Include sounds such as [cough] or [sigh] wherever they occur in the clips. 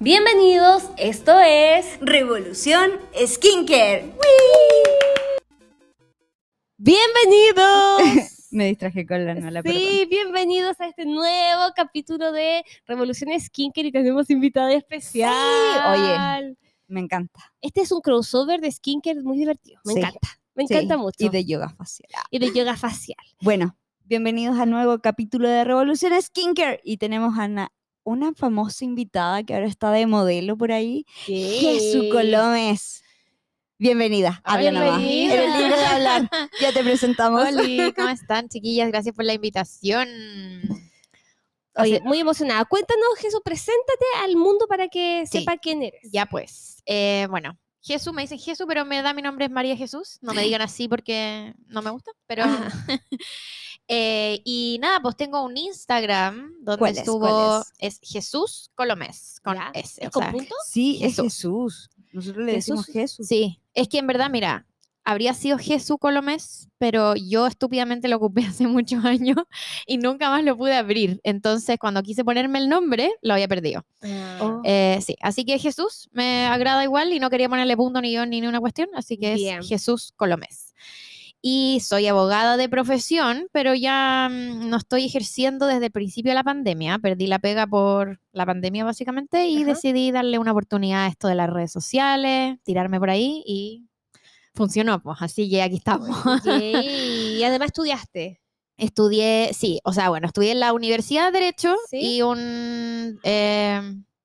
Bienvenidos, esto es Revolución Skincare. Bienvenidos. [laughs] Me distraje con la Nala, Sí, bienvenidos a este nuevo capítulo de Revolución Skincare y tenemos invitada especial. oye. Me encanta. Este es un crossover de skincare muy divertido. Me Sí. encanta. Me Sí, encanta mucho. Y de yoga facial. y de yoga facial. Bueno, bienvenidos al nuevo capítulo de Revolución Skincare. Y tenemos a una, una famosa invitada que ahora está de modelo por ahí. Jesús Colomes. Bienvenida. Habla nomás. Bienvenida. Eres libre de hablar. Ya te presentamos. Hola, ¿cómo [laughs] están, chiquillas? Gracias por la invitación. Oye, muy emocionada. Cuéntanos, Jesús, preséntate al mundo para que Sí. sepa quién eres. Ya pues, eh, bueno, Jesús, me dicen Jesús, pero me da mi nombre es María Jesús. No me [laughs] digan así porque no me gusta, pero... [laughs] Ah. Eh, y nada, pues tengo un Instagram donde ¿Cuál es? subo... ¿Cuál es? Jesús Colomés, con Ya, S. ¿Es o con sea, punto? Sí, es Jesús. Jesús. Nosotros le Jesús. decimos Jesús. Sí, es que en verdad, mira, habría sido Jesús Colomés, pero yo estúpidamente lo ocupé [laughs] hace muchos años y nunca más lo pude abrir. Entonces, cuando quise ponerme el nombre, lo había perdido. Oh. Eh, sí, así que Jesús me agrada igual y no quería ponerle punto ni yo ni ninguna cuestión, así que Bien. es Jesús Colomés. Y soy abogada de profesión, pero ya mm, no estoy ejerciendo desde el principio de la pandemia. Perdí la pega por la pandemia básicamente y Ajá. decidí darle una oportunidad a esto de las redes sociales, tirarme por ahí y funcionó, pues así que aquí estamos. Yay. Y [laughs] además estudiaste. Estudié, sí, o sea, bueno, estudié en la Universidad de Derecho Sí. y un... eh,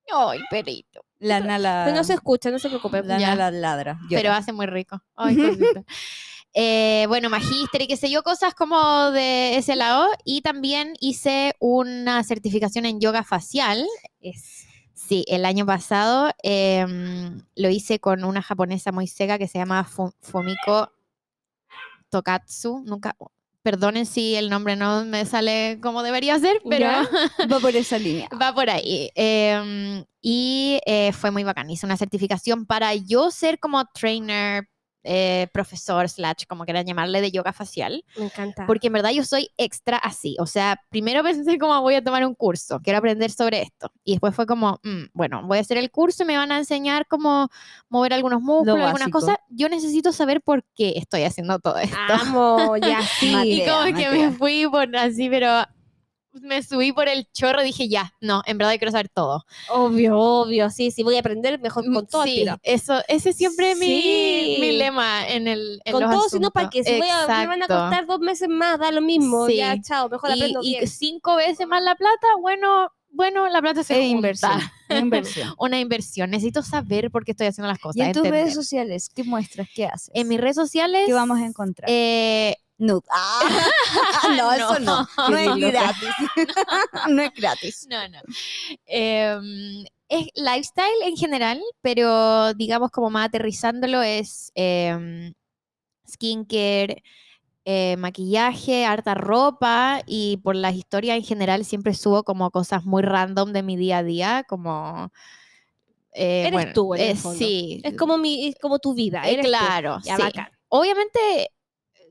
Ay, perito. La Nala. Pero no se escucha, no se preocupe. La Ya. Nala ladra. pero hace muy rico. Ay. [laughs] Eh, bueno, magíster y qué sé yo, cosas como de ese lado. Y también hice una certificación en yoga facial. Es. Sí, el año pasado em, lo hice con una japonesa muy seca que se llama Fu- Fumiko Tokatsu. Nunca, perdonen si el nombre no me sale como debería ser, pero Ya. Va por esa línea. [laughs] Va por ahí. Em, y eh, fue muy bacán. Hice una certificación para yo ser como trainer, eh, profesor, slash, como quieran llamarle, de yoga facial. Me encanta. Porque en verdad yo soy extra así. O sea, primero pensé como voy a tomar un curso, quiero aprender sobre esto. Y después fue como, mm, bueno, voy a hacer el curso y me van a enseñar cómo mover algunos músculos, algunas cosas. Yo necesito saber por qué estoy haciendo todo esto. Amo, ya sí. [laughs] Y como que me fui por así, pero me subí por el chorro y dije, ya, no, en verdad quiero saber todo. Obvio, obvio. Sí, sí, voy a aprender mejor con Mm, todo. al sí, tiro. eso, ese siempre es mi, Sí. mi lema en el en Con los todo, sino para asuntos. que si voy a, me van a costar dos meses más, da lo mismo. Sí. Ya, chao, mejor y, aprendo y bien. cinco veces más la plata, bueno, bueno, la plata se Es inversión. [laughs] inversión. Una inversión. Necesito saber por qué estoy haciendo las cosas. Y en tus entender. redes sociales, ¿qué muestras? ¿Qué haces? En mis redes sociales. ¿Qué vamos a encontrar? eh, Nude. [laughs] Ah, no, eso no. [laughs] No es gratis. [laughs] no es gratis. No, no. Em, es lifestyle en general, pero digamos como más aterrizándolo es em, skincare, eh, maquillaje, harta ropa y por las historias en general siempre subo como cosas muy random de mi día a día, como... eh, Eres bueno, tú, en el eh, fondo. Sí, Es como, mi, es como tu vida. eh, tú. claro, Ya, sí. Obviamente,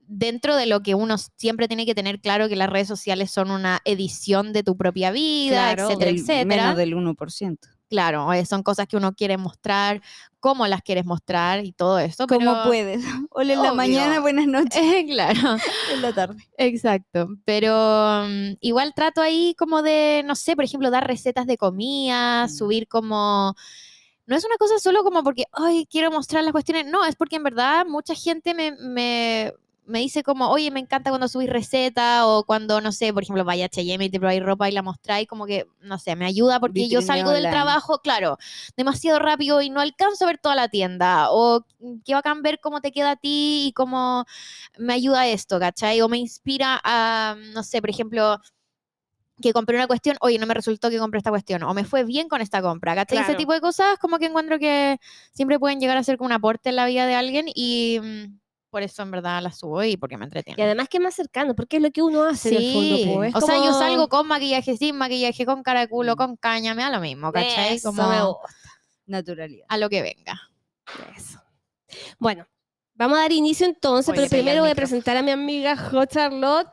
dentro de lo que uno siempre tiene que tener claro que las redes sociales son una edición de tu propia vida, Claro. etcétera, Del- etcétera. Menos del 1%. Claro, eh, son cosas que uno quiere mostrar, cómo las quieres mostrar y todo esto. Como puedes. [laughs] Hola en la mañana, buenas [laughs] noches Eh, claro, [laughs] en la tarde. exacto. Pero mm, igual trato ahí como de, no sé, por ejemplo, dar recetas de comida, Mm. subir como... No es una cosa solo como porque, ay, quiero mostrar las cuestiones. No, es porque en verdad mucha gente me, me, me dice como, oye, me encanta cuando subís receta o cuando, no sé, por ejemplo, vaya a H&M y te probáis ropa y la mostráis, como que, no sé, me ayuda porque yo salgo del trabajo, claro, demasiado rápido y no alcanzo a ver toda la tienda. O qué bacán ver cómo te queda a ti y cómo me ayuda esto, ¿cachai? O me inspira a, no sé, por ejemplo, que compré una cuestión, oye, no me resultó que compré esta cuestión, o me fue bien con esta compra, ¿cachai? Ese tipo de cosas como que encuentro que siempre pueden llegar a ser como un aporte en la vida de alguien y mm, por eso en verdad las subo y porque me entretiene. Y además que es más cercano, porque es lo que uno hace en el fondo. po, es o sea, yo salgo con maquillaje, sin maquillaje, con cara de culo, Mm. con caña, me da lo mismo, ¿cachai? Eso Como me gusta, Naturalidad. a lo que venga. eso. Bueno, vamos a dar inicio entonces, pero primero voy a presentar a mi amiga Jo Charlotte.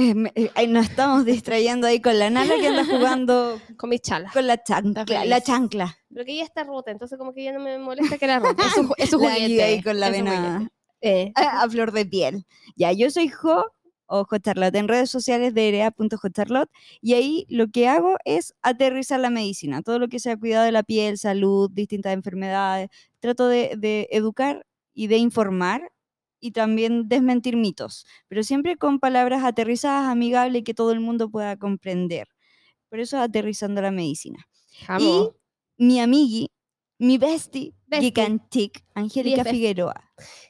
Eh, eh, nos estamos distrayendo ahí con la nana que anda jugando [laughs] Con mis chalas. con la chancla. La chancla. Pero que ella está rota, entonces como que ya no me molesta que la [laughs] rota. Es su, ju- es La juguete. Ahí con la vena. Eh, a, a flor de piel. Ya, yo soy Jo o Charlotte en redes sociales de erea.jcharlotte y ahí lo que hago es aterrizar la medicina, todo lo que sea cuidado de la piel, salud, distintas enfermedades. Trato de, de educar y de informar y también desmentir mitos, pero siempre con palabras aterrizadas, amigables y que todo el mundo pueda comprender. Por eso aterrizando la medicina. vamos. Y mi amigui, mi bestie, Bestie. Geek and Chick, Angélica. Figueroa.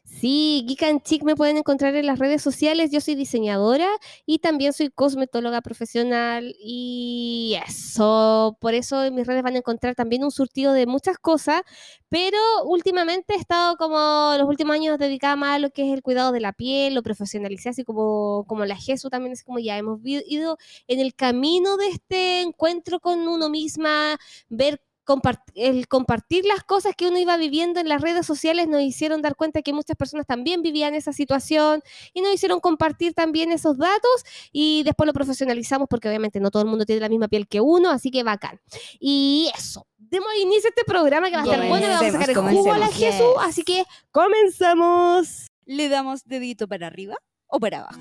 Sí, Geek and Chic me pueden encontrar en las redes sociales. Yo soy diseñadora y también soy cosmetóloga profesional. Y eso, por eso en mis redes van a encontrar también un surtido de muchas cosas. Pero últimamente he estado como los últimos años dedicada más a lo que es el cuidado de la piel, lo profesionalicé así como, como la Jesús también, es como ya hemos ido en el camino de este encuentro con uno misma, ver compart- el compartir las cosas que uno iba viviendo en las redes sociales nos hicieron dar cuenta que muchas personas también vivían esa situación y nos hicieron compartir también esos datos y después lo profesionalizamos porque obviamente no todo el mundo tiene la misma piel que uno, así que bacán. Y eso, demos inicio a este programa que va a estar bueno, le vamos a sacar el jugo a la. Jesús, Yes. así que comenzamos. ¿Le damos dedito para arriba o para abajo?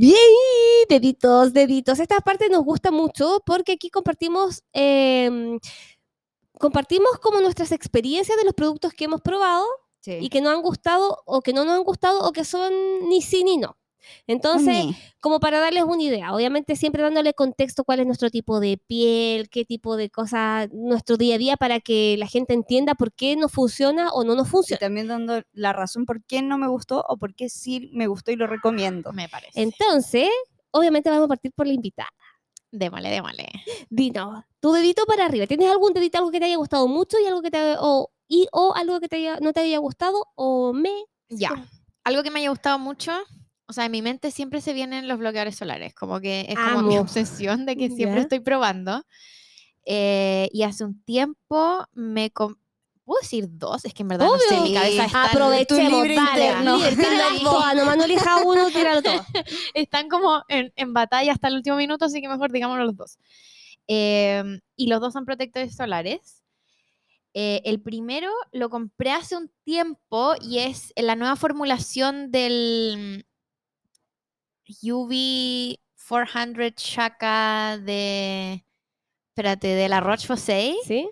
Bien, deditos, deditos. Esta parte nos gusta mucho porque aquí compartimos, em, compartimos como nuestras experiencias de los productos que hemos probado Sí. y que nos han gustado o que no nos han gustado o que son ni sí ni no. Entonces, como para darles una idea, obviamente siempre dándole contexto cuál es nuestro tipo de piel, qué tipo de cosas, nuestro día a día para que la gente entienda por qué no funciona o no nos y funciona. también dando la razón por qué no me gustó o por qué sí me gustó y lo recomiendo. Me parece. Entonces, obviamente vamos a partir por la invitada. Démosle, démosle. Dino, tu dedito para arriba. ¿Tienes algún dedito, algo que te haya gustado mucho y algo que te o, y, o algo que te haya- no te haya gustado? O me. Ya. Algo que me haya gustado mucho, o sea, en mi mente siempre se vienen los bloqueadores solares, como que es como mi Amo. obsesión de [laughs] que siempre Ya. estoy probando. Eh, y hace un tiempo me... ¿Puedo decir dos? Es que en verdad no sé, mi Obvio. cabeza está en- Aprovechemos, libre dale. interno. libre, tírala toda, [laughs] nomás no elija uno, tíralo todo. [laughs] están como en, en batalla hasta el último minuto, así que mejor digámoslo los dos. Em, y los dos son protectores solares. Eh, el primero lo compré hace un tiempo y es la nueva formulación del UV 400 Chaka de, espérate, de la Roche-Posay. ¿Sí?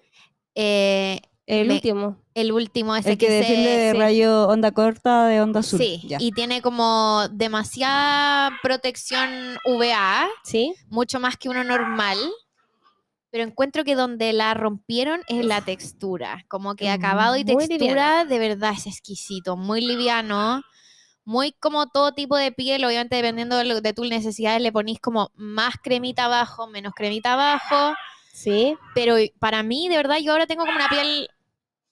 Eh, El Me- último. el último, ese El que defiende de rayo onda corta de onda azul. Sí, ya. y tiene como demasiada protección UVA, ¿Sí? mucho más que uno normal. Pero encuentro que donde la rompieron es la textura. Como que acabado y Muy textura de verdad es exquisito, muy liviano. Muy como todo tipo de piel, obviamente dependiendo de, lo- de tus necesidades, le ponís como más cremita abajo, menos cremita abajo. ¿Sí? Pero para mí, de verdad, yo ahora tengo como una piel.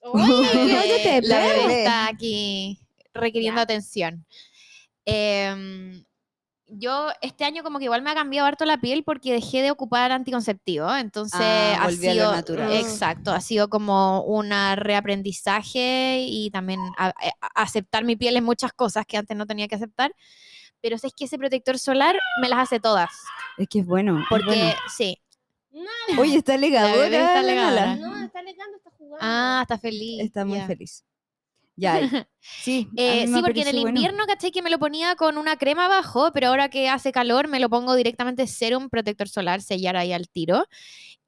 óyete, [laughs] la bebé está aquí requiriendo atención. Em, yo este año como que igual me ha cambiado harto la piel porque dejé de ocupar anticonceptivo, entonces Ah, ha volví a lo sido natural. exacto, ha sido como un reaprendizaje y también a- a- aceptar mi piel en muchas cosas que antes no tenía que aceptar. Pero es que ese protector solar me las hace todas, Es que es bueno. es porque bueno. sí. Oye, está legadora. está la legadora. No, está alegando, está jugando. Ah, está feliz. Está muy feliz. Ya. [laughs] Sí, Eh, sí, porque en el bueno. invierno, caché que me lo ponía con una crema abajo, pero ahora que hace calor me lo pongo directamente serum, protector solar, sellar ahí al tiro.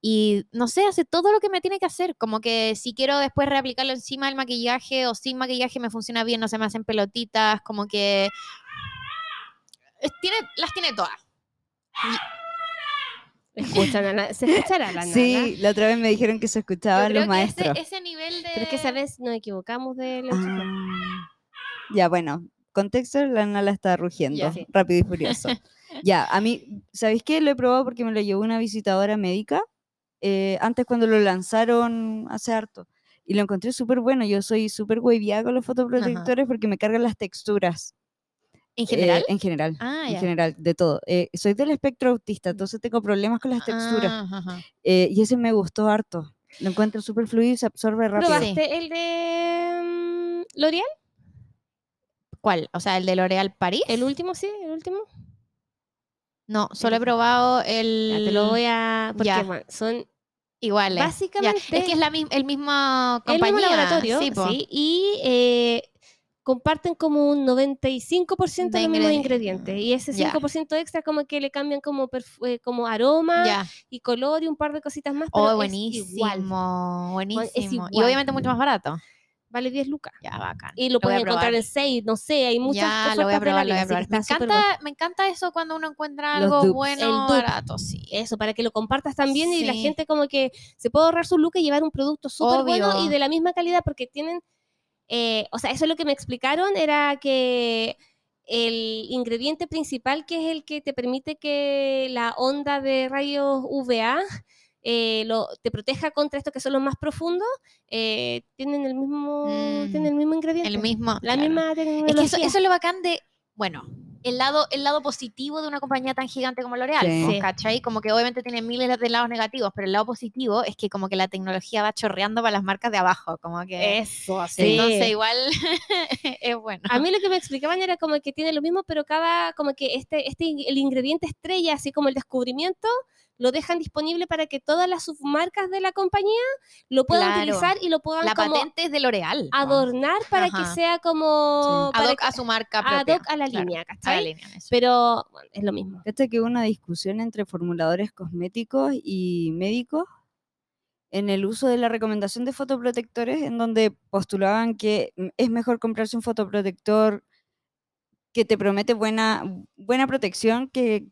Y no sé, hace todo lo que me tiene que hacer. Como que si quiero después reaplicarlo encima del maquillaje o sin maquillaje me funciona bien, no se me hacen pelotitas, como que... es- Tiene, las tiene todas. Escuchan a la- ¿Se [laughs] escuchará la nana? Sí, la otra vez me dijeron que se escuchaban los ese, maestros. ese nivel de... Pero es que esa vez nos equivocamos de la Ah, ya, bueno, contexto, la Nala está rugiendo, Ya, sí. rápido y furioso. [laughs] ya, a mí, ¿sabéis qué? Lo he probado porque me lo llevó una visitadora médica, eh, antes cuando lo lanzaron hace harto, y lo encontré súper bueno. Yo soy súper hueviada con los fotoprotectores porque me cargan las texturas. ¿En eh, general? en general. Ah, en general, de todo. Eh, soy del espectro autista, entonces tengo problemas con las texturas. Ah, ajá. eh, y ese me gustó harto. Lo encuentro súper fluido y se absorbe rápido. ¿Probaste el de mm, L'Oreal? ¿Cuál? O sea, el de L'Oréal París. ¿El último, sí? ¿El último? No, solo he probado Ya el. te lo voy a... Porque, Ya. son Igual. Ya. básicamente... Es que es la, mi- el mismo el compañía. mismo laboratorio, Sí, sí, y eh, comparten como un 95% de los mismos ingredi- ingredientes. Y ese Ya. 5% extra como que le cambian como, eh, como aroma y color y un par de cositas más. Pero Oh, es buenísimo. igual. Buenísimo. Y igual. obviamente mucho más barato. Vale 10 lucas. Ya, bacán. Y lo voy a puedes encontrar en 6, no sé, hay muchas Ya, lo voy a probar, lo voy a probar. Me encanta, me encanta eso cuando uno encuentra algo bueno, barato, sí. Eso, para que lo compartas también y la gente como que se puede ahorrar su look y llevar un producto súper bueno y de la misma calidad porque tienen, eh, o sea, eso es lo que me explicaron, era que el ingrediente principal que es el que te permite que la onda de rayos UVA eh, lo, te proteja contra estos que son los más profundos, eh, tienen el mismo, Mm, tienen el mismo ingrediente. El mismo. La claro. misma Es tecnología. que eso, eso es lo bacán de, bueno, el lado, el lado positivo de una compañía tan gigante como L'Oreal, Sí. ¿cachai? Como que obviamente tiene miles de lados negativos, pero el lado positivo es que como que la tecnología va chorreando para las marcas de abajo, como que... Eso, sí. Entonces igual [laughs] es bueno. A mí lo que me explicaban era como que tiene lo mismo, pero cada, como que este, este, el ingrediente estrella, así como el descubrimiento, lo dejan disponible para que todas las submarcas de la compañía lo puedan Claro. utilizar y lo puedan La como patente es de L'Oreal. adornar para Ajá. que sea como Sí. Ad hoc que- a su marca ad hoc a la claro, línea, a la ¿cachai? línea, eso. Pero bueno, es lo mismo. Esta que hubo una discusión entre formuladores cosméticos y médicos en el uso de la recomendación de fotoprotectores, en donde postulaban que mm, es mejor comprarse un fotoprotector que te promete buena, buena protección, que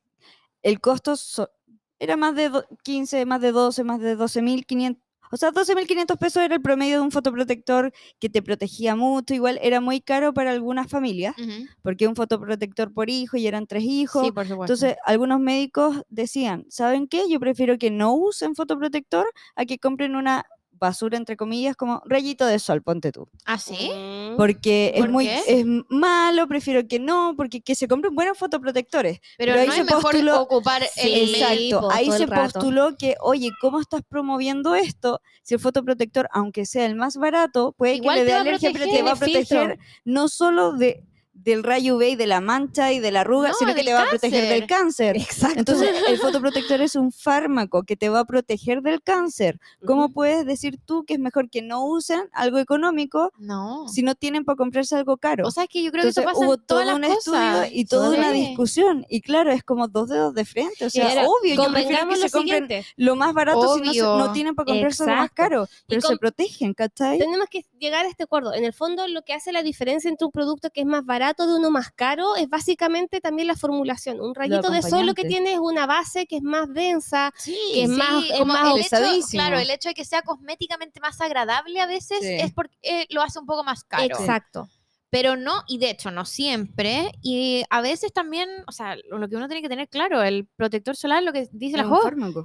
el costo so- era más de do- 15, más de 12, más de 12.500. O sea, 12.500 pesos era el promedio de un fotoprotector que te protegía mucho. Igual era muy caro para algunas familias, porque un fotoprotector por hijo y eran tres hijos. Sí, por supuesto. Entonces, algunos médicos decían, ¿saben qué? Yo prefiero que no usen fotoprotector a que compren una basura, entre comillas, como rayito de sol, ponte tú. ¿Ah, sí? Mm. Porque es ¿Por muy qué? es malo, prefiero que no, porque que se compren buenos fotoprotectores. Pero, pero ahí no se es mejor postuló- ocupar Sí, el... Exacto, ahí se postuló que, oye, ¿cómo estás promoviendo esto? Si el fotoprotector, aunque sea el más barato, puede Igual que le te dé alergia, pero te va a filtro. proteger no solo de, del rayo UV y de la mancha y de la arruga, No, sino que te va a proteger del cáncer. Exacto. Entonces, el [laughs] fotoprotector es un fármaco que te va a proteger del cáncer. ¿Cómo Ujú. puedes decir tú que es mejor que no usen algo económico No. si no tienen para comprarse algo caro? O sea, es que yo creo que Entonces, eso pasa hubo en todas todo las un cosas. estudio y toda una Sí. discusión. Y claro, es como dos dedos de frente. O sea, Era, obvio, yo prefiero que se lo compren siguiente. lo más barato si no, no Obvio. tienen para comprarse algo más Exacto. caro. Pero se protegen, ¿cachai? Tenemos que llegar a este acuerdo. En el fondo, lo que hace la diferencia entre un producto que es más barato de uno más caro es básicamente también la formulación. Un rayito de sol lo que tiene es una base que es más densa, Sí, que es más, es más el hecho, claro, el hecho de que sea cosméticamente más agradable a veces Sí. es porque eh, lo hace un poco más caro. Exacto. Pero no, y de hecho no siempre, y a veces también, o sea, lo que uno tiene que tener claro, el protector solar, lo que dice es la Jo,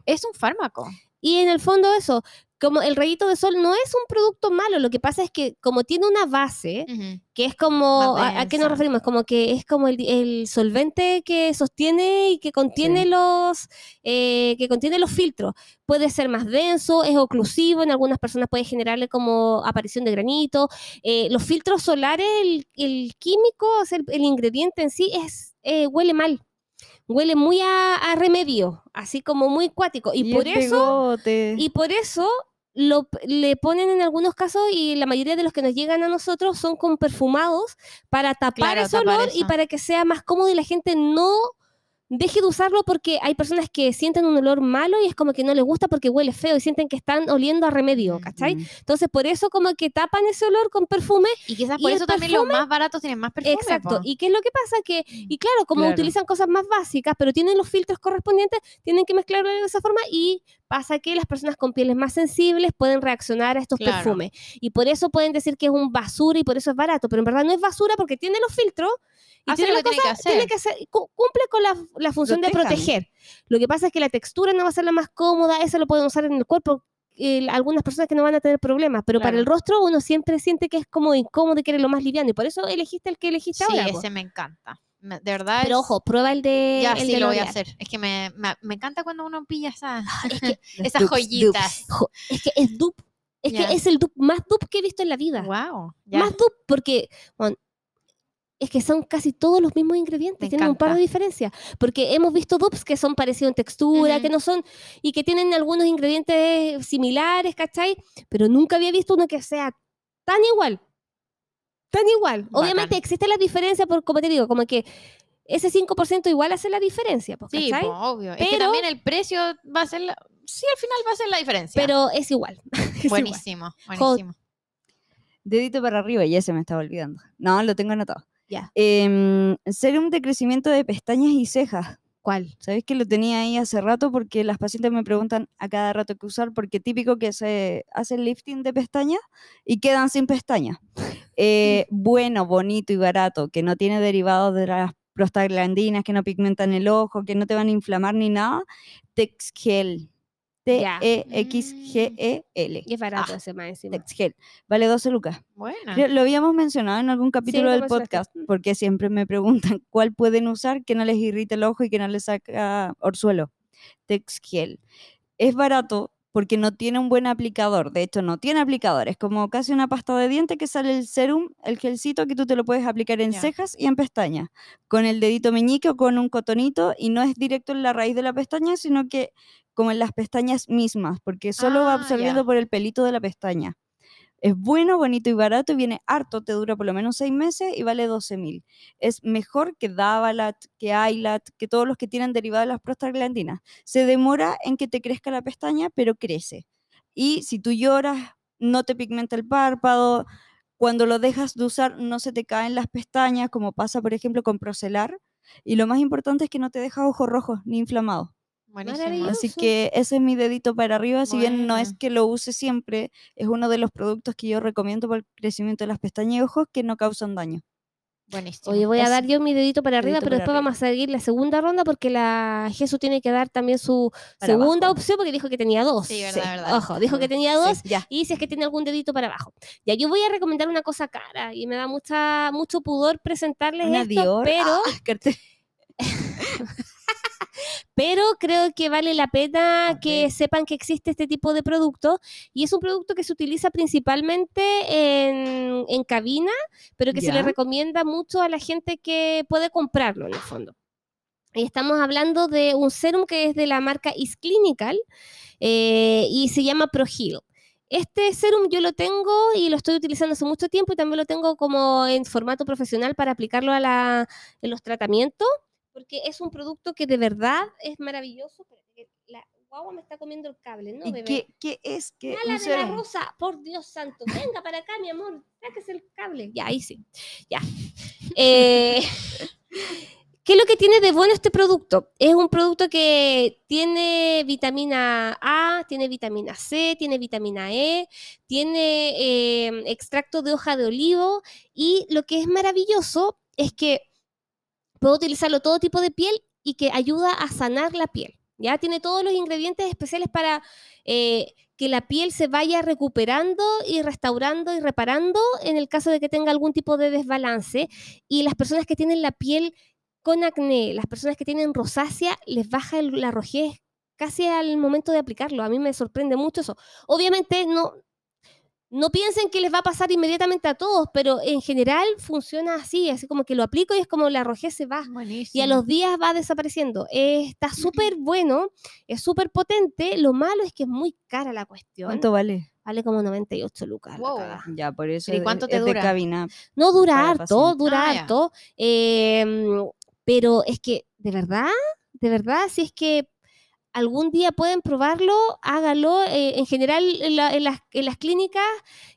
es un fármaco. Y en el fondo eso, como el rayito de sol no es un producto malo, lo que pasa es que como tiene una base, que es como, ¿a, a qué nos referimos? Como que es como el, el solvente que sostiene y que contiene Sí. los eh, que contiene los filtros. Puede ser más denso, es oclusivo, en algunas personas puede generarle como aparición de granito. Eh, los filtros solares, el, el químico, el, el ingrediente en sí es eh, huele mal. Huele muy a, a remedio, así como muy cuático. Y, por es eso pegote. y por eso lo, le ponen en algunos casos y la mayoría de los que nos llegan a nosotros son con perfumados para tapar Claro, ese tapar olor y para que sea más cómodo y la gente no deje de usarlo porque hay personas que sienten un olor malo y es como que no les gusta porque huele feo y sienten que están oliendo a remedio, ¿cachai? Mm. Entonces por eso como que tapan ese olor con perfume Y quizás ¿Y por el eso también los más baratos tienen más perfume. Exacto. po. ¿Y qué es lo que pasa? Que, y claro, como Claro. utilizan cosas más básicas, pero tienen los filtros correspondientes, tienen que mezclarlo de esa forma y pasa que las personas con pieles más sensibles pueden reaccionar a estos Claro. perfumes. Y por eso pueden decir que es un basura y por eso es barato, pero en verdad no es basura porque tiene los filtros y Hace tiene lo que tiene que tiene hacer. que hacer- cu- cumple con la, la función de proteger. Lo que pasa es que la textura no va a ser la más cómoda, eso lo pueden usar en el cuerpo. eh, algunas personas que no van a tener problemas, pero para el rostro uno siempre siente que es como incómodo y quiere lo más liviano y por eso elegiste el que elegiste Sí, ahora. po. ese me encanta. De verdad. Pero es- ojo, prueba el de. Ya el sí de lo voy a hacer. Es que me, me, me encanta cuando uno pilla esa- [laughs] Es [laughs] que, esas dupes, joyitas. jo, es que es dupe. Es Ya. que es el dupe más dupe que he visto en la vida. Wow. Más dupe, porque bueno, es que son casi todos los mismos ingredientes, Me tienen un par de diferencias, porque hemos visto dupes que son parecidos en textura, Ujú. que no son, y que tienen algunos ingredientes similares, ¿cachai? Pero nunca había visto uno que sea tan igual, tan igual. Obviamente Bacán. existe la diferencia, por, como te digo, como que ese 5% igual hace la diferencia, pues, Sí, po, obvio. es que Pero- también el precio va a ser la... Sí, al final va a ser la diferencia. Pero es igual. [laughs] es igual. buenísimo, buenísimo. Dedito para arriba, ya se me estaba olvidando. No, lo tengo anotado. Ya. Em, serum de crecimiento de pestañas y cejas. ¿Cuál? Sabéis que lo tenía ahí hace rato porque las pacientes me preguntan a cada rato qué usar porque típico que se hace lifting de pestañas y quedan sin pestañas. Eh, bueno, bonito y barato, que no tiene derivados de las prostaglandinas, que no pigmentan el ojo, que no te van a inflamar ni nada. Texgel. Ya. T-E-X-G-E-L. Y es barato Ah, ese más encima. Texgel. Vale 12 lucas. Buena. Creo- Lo habíamos mencionado en algún capítulo lo del podcast, porque siempre me preguntan [laughs] cuál pueden usar que no les irrite el ojo y que no les saca orzuelo. Texgel. Es barato porque no tiene un buen aplicador. De hecho, no tiene aplicador. Es como casi una pasta de diente que sale el serum, el gelcito que tú te lo puedes aplicar en cejas y en pestañas. Con el dedito meñique o con un cotonito y no es directo en la raíz de la pestaña, sino que como en las pestañas mismas, porque solo va Ah, absorbiendo por el pelito de la pestaña. Es bueno, bonito y barato, y viene harto, te dura por lo menos seis meses y vale 12 mil. Es mejor que Davalat, que Ailat, que todos los que tienen derivadas las prostaglandinas. Se demora en que te crezca la pestaña, pero crece. Y si tú lloras, no te pigmenta el párpado. Cuando lo dejas de usar, no se te caen las pestañas, como pasa, por ejemplo, con Procelar. Y lo más importante es que no te deja ojos rojos ni inflamados. Maravilloso. Así que ese es mi dedito para arriba, si bien no es que lo use siempre, es uno de los productos que yo recomiendo para el crecimiento de las pestañas y ojos que no causan daño. Buenísimo. Oye, voy a dar yo mi dedito para arriba, Dedito pero para después vamos a seguir la segunda ronda porque la Jesús tiene que dar también su Para segunda abajo. opción porque dijo que tenía dos. Sí, verdad, verdad. Ojo, dijo que tenía dos Sí, ya. y si es que tiene algún dedito para abajo. Ya, yo voy a recomendar una cosa cara y me da mucha mucho pudor presentarles Una esto, Dior. pero Ah, [laughs] [laughs] [laughs] pero creo que vale la pena que sepan que existe este tipo de producto y es un producto que se utiliza principalmente en, en cabina, pero que se le recomienda mucho a la gente que puede comprarlo en el fondo. Y estamos hablando de un serum que es de la marca Is Clinical eh, y se llama ProHeal. Este serum yo lo tengo y lo estoy utilizando hace mucho tiempo y también lo tengo como en formato profesional para aplicarlo a la, en los tratamientos porque es un producto que de verdad es maravilloso. Que La guagua me está comiendo el cable, ¿no, ¿Y bebé? qué, qué es? ¿Qué, Mala un de la rosa, por Dios santo. Venga para acá, mi amor. Sáquese el cable. Ya, ahí sí. Ya. [laughs] Eh, ¿Qué es lo que tiene de bueno este producto? Es un producto que tiene vitamina A, tiene vitamina C, tiene vitamina E, tiene eh, extracto de hoja de olivo y lo que es maravilloso es que puedo utilizarlo todo tipo de piel y que ayuda a sanar la piel. Ya tiene todos los ingredientes especiales para eh, que la piel se vaya recuperando y restaurando y reparando en el caso de que tenga algún tipo de desbalance. Y las personas que tienen la piel con acné, las personas que tienen rosácea, les baja la rojez casi al momento de aplicarlo. A mí me sorprende mucho eso. Obviamente no, no piensen que les va a pasar inmediatamente a todos, pero en general funciona así, así como que lo aplico y es como la rojez se va. Buenísimo. Y a los días va desapareciendo. Eh, está [clears throat] súper bueno, es súper potente. Lo malo es que es muy cara la cuestión. ¿Cuánto vale? Vale como 98 lucas. Wow. Ya, por eso ¿y cuánto te es de dura? cabina. No dura harto, dura Ah, harto. em, pero es que, de verdad, de verdad, si es que algún día pueden probarlo, hágalo. eh, en general, en, la- en las, en las clínicas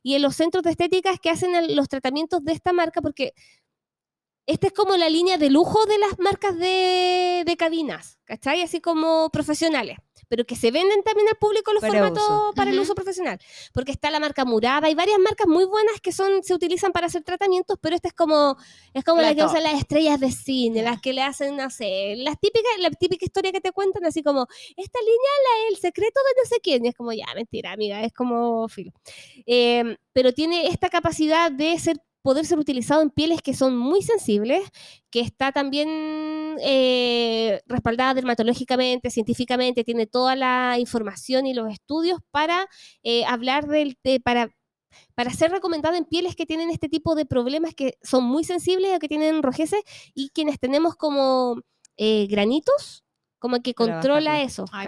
y en los centros de estéticas que hacen los tratamientos de esta marca, porque esta es como la línea de lujo de las marcas de, de cabinas, ¿cachai? Así como profesionales, pero que se venden también al público los Para formatos uso. para el uso profesional. Porque está la marca Murada, hay varias marcas muy buenas que son se utilizan para hacer tratamientos, pero esta es como es como la, La que usan las estrellas de cine, las que le hacen, no sé, las típicas, la típica historia que te cuentan, así como, esta línea la el secreto de no sé quién, y es como, ya, mentira, amiga, es como filo. Em, pero tiene esta capacidad de ser poder ser utilizado en pieles que son muy sensibles, que está también eh, respaldada dermatológicamente, científicamente, tiene toda la información y los estudios para eh, hablar del, de- para para ser recomendado en pieles que tienen este tipo de problemas que son muy sensibles o que tienen rojeces y quienes tenemos como eh, granitos, como que controla eso. Ay.